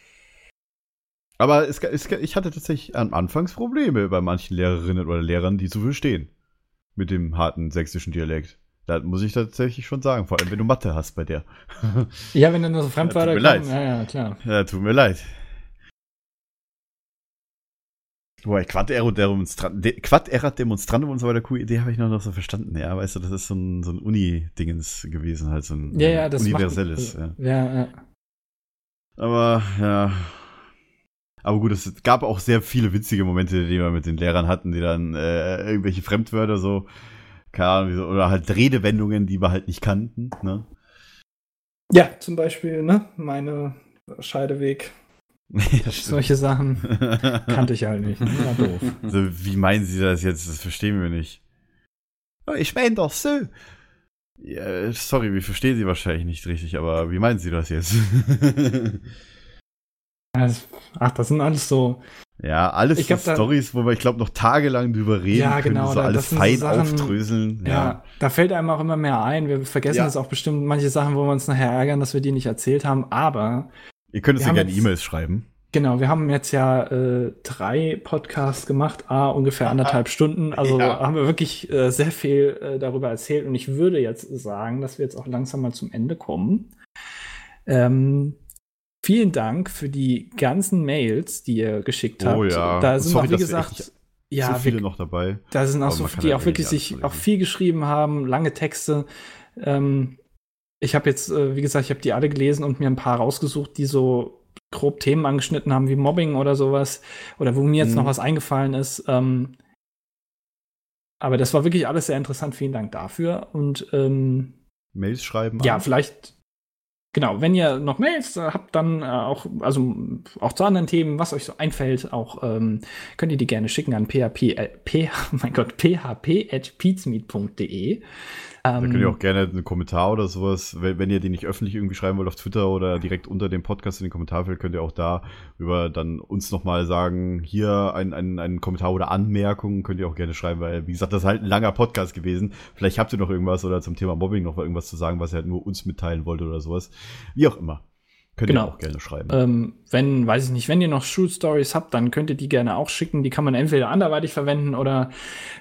Aber es, es, ich hatte tatsächlich am Anfangs Probleme bei manchen Lehrerinnen oder Lehrern, die zu verstehen. Mit dem harten sächsischen Dialekt. Da muss ich tatsächlich schon sagen, vor allem wenn du Mathe hast bei der. Ja, wenn dann nur so Fremdwörter <laughs> Ja, kommen, leid. ja, ja, klar. ja, tut mir leid. Wobei, Quad-Era-Demonstrant, De Quad-Era-Demonstrant und so weiter, coole Idee habe ich noch, noch so verstanden, ja, weißt du, das ist so ein, so ein Uni-Dingens gewesen, halt so ein Ja, ja, universelles, macht, ja. ja. ja. Aber, ja. Aber gut, es gab auch sehr viele witzige Momente, die wir mit den Lehrern hatten, die dann äh, irgendwelche Fremdwörter so, keine Ahnung, oder halt Redewendungen, die wir halt nicht kannten, ne? Ja, zum Beispiel, ne, meine Scheideweg. Solche Sachen <laughs> kannte ich halt nicht. War doof. Also, wie meinen Sie das jetzt? Das verstehen wir nicht. Oh, ich meine doch so. Ja, sorry, wir verstehen Sie wahrscheinlich nicht richtig, aber wie meinen Sie das jetzt? <laughs> Ach, das sind alles so. ja, alles Ich so glaub, da- Stories, wo wir, ich glaube, noch tagelang drüber reden Ja, können, genau, so da- alles sind so fein Sachen- aufdröseln. Ja. Ja. da fällt einem auch immer mehr ein. Wir vergessen Ja. es auch bestimmt manche Sachen, wo wir uns nachher ärgern, dass wir die nicht erzählt haben. Aber Ihr könnt uns Wir ja gerne E-Mails schreiben. genau, wir haben jetzt ja äh, drei Podcasts gemacht, a ungefähr anderthalb Stunden. <laughs> Also Ja. haben wir wirklich äh, sehr viel äh, darüber erzählt. Und ich würde jetzt sagen, dass wir jetzt auch langsam mal zum Ende kommen. Ähm, vielen Dank für die ganzen Mails, die ihr geschickt habt. Oh ja. Da sind Sorry, auch, wie gesagt, ja, so viele wir, noch dabei. da sind auch so, die auch wirklich sich auch viel geschrieben haben, lange Texte. Ähm, ich habe jetzt, äh, wie gesagt, ich habe die alle gelesen und mir ein paar rausgesucht, die so grob Themen angeschnitten haben wie Mobbing oder sowas. Oder wo mir jetzt Mhm. noch was eingefallen ist. Ähm, aber das war wirklich alles sehr interessant. Vielen Dank dafür. Und ähm, Mails schreiben. ja, an. vielleicht, genau, wenn ihr noch Mails äh, habt, dann äh, auch, also auch zu anderen Themen, was euch so einfällt, auch ähm, könnt ihr die gerne schicken an php, äh, p, <laughs> mein Gott, php.peatsmeet.de. Da Ähm, könnt ihr auch gerne einen Kommentar oder sowas, wenn, wenn ihr den nicht öffentlich irgendwie schreiben wollt auf Twitter oder direkt unter dem Podcast in den Kommentarfeld, könnt ihr auch da über dann uns nochmal sagen, hier ein, ein, Kommentar oder Anmerkungen könnt ihr auch gerne schreiben, weil, wie gesagt, das ist halt ein langer Podcast gewesen. Vielleicht habt ihr noch irgendwas oder zum Thema Mobbing noch mal irgendwas zu sagen, was ihr halt nur uns mitteilen wollt oder sowas. Wie auch immer. Könnt Genau. ihr auch gerne schreiben. Ähm, wenn, weiß ich nicht, wenn ihr noch Shoot Stories habt, dann könnt ihr die gerne auch schicken. Die kann man entweder anderweitig verwenden oder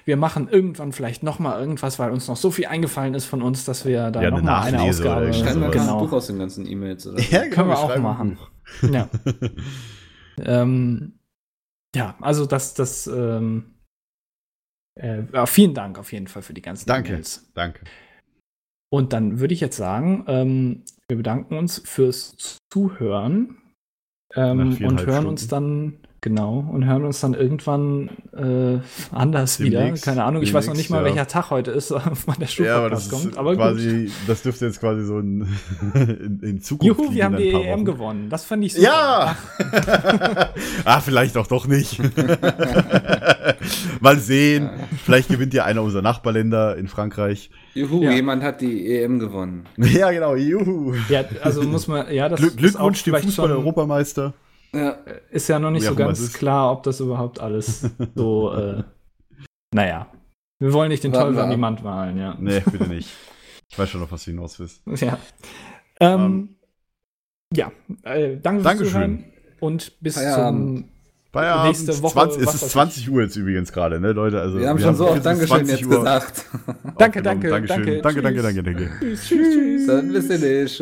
wir machen irgendwann vielleicht noch mal irgendwas, weil uns noch so viel eingefallen ist von uns, dass wir da Ja, noch eine mal eine Ausgabe Schreiben wir ein genau. Buch aus den ganzen E-Mails. Oder? ja, können wir auch machen. Ja. <laughs> ähm, ja, also das, das, ähm, äh, vielen Dank auf jeden Fall für die ganzen Danke. E-Mails. Danke. Und dann würde ich jetzt sagen, ähm, wir bedanken uns fürs Zuhören ähm, und hören Stunden. uns dann Genau, und hören uns dann irgendwann äh, anders wieder. Demnächst, Keine Ahnung, ich weiß noch nicht mal, ja. welcher Tag heute ist, <laughs> wann der Ja, aber das kommt. Aber gut. quasi, das dürfte jetzt quasi so ein, <laughs> in, in Zukunft Juhu, wir haben die in EM Wochen. gewonnen. Das fand ich super. Ja! <laughs> ah, vielleicht auch doch nicht. Mal sehen. Vielleicht gewinnt ja einer unserer Nachbarländer in Frankreich. Juhu, Ja. jemand hat die EM gewonnen. Ja, genau. Juhu. Ja, also muss man, ja, das Glück, ist Glückwunsch auch dem Fußball-Europameister. Ja. Ist ja noch nicht Wie so ganz klar, ob das überhaupt alles so, <laughs> äh, naja. Wir wollen nicht den Teufel wir an die. Wand malen, ja. Nee, <laughs> bitte nicht. Ich weiß schon noch, was du hinaus willst. Ja. Ähm, Ähm, ja, äh, danke fürs Dankeschön. Zuhören und bis Feierabend. zum Feierabend. Nächste Woche, 20, was es ist 20 Uhr jetzt übrigens gerade, ne, Leute? Also, Wir haben schon so oft Dankeschön 20 jetzt Uhr gesagt. Danke, danke, Dankeschön. danke, Danke, danke, tschüss. danke, danke. Tschüss, tschüss. Dann bis demnächst.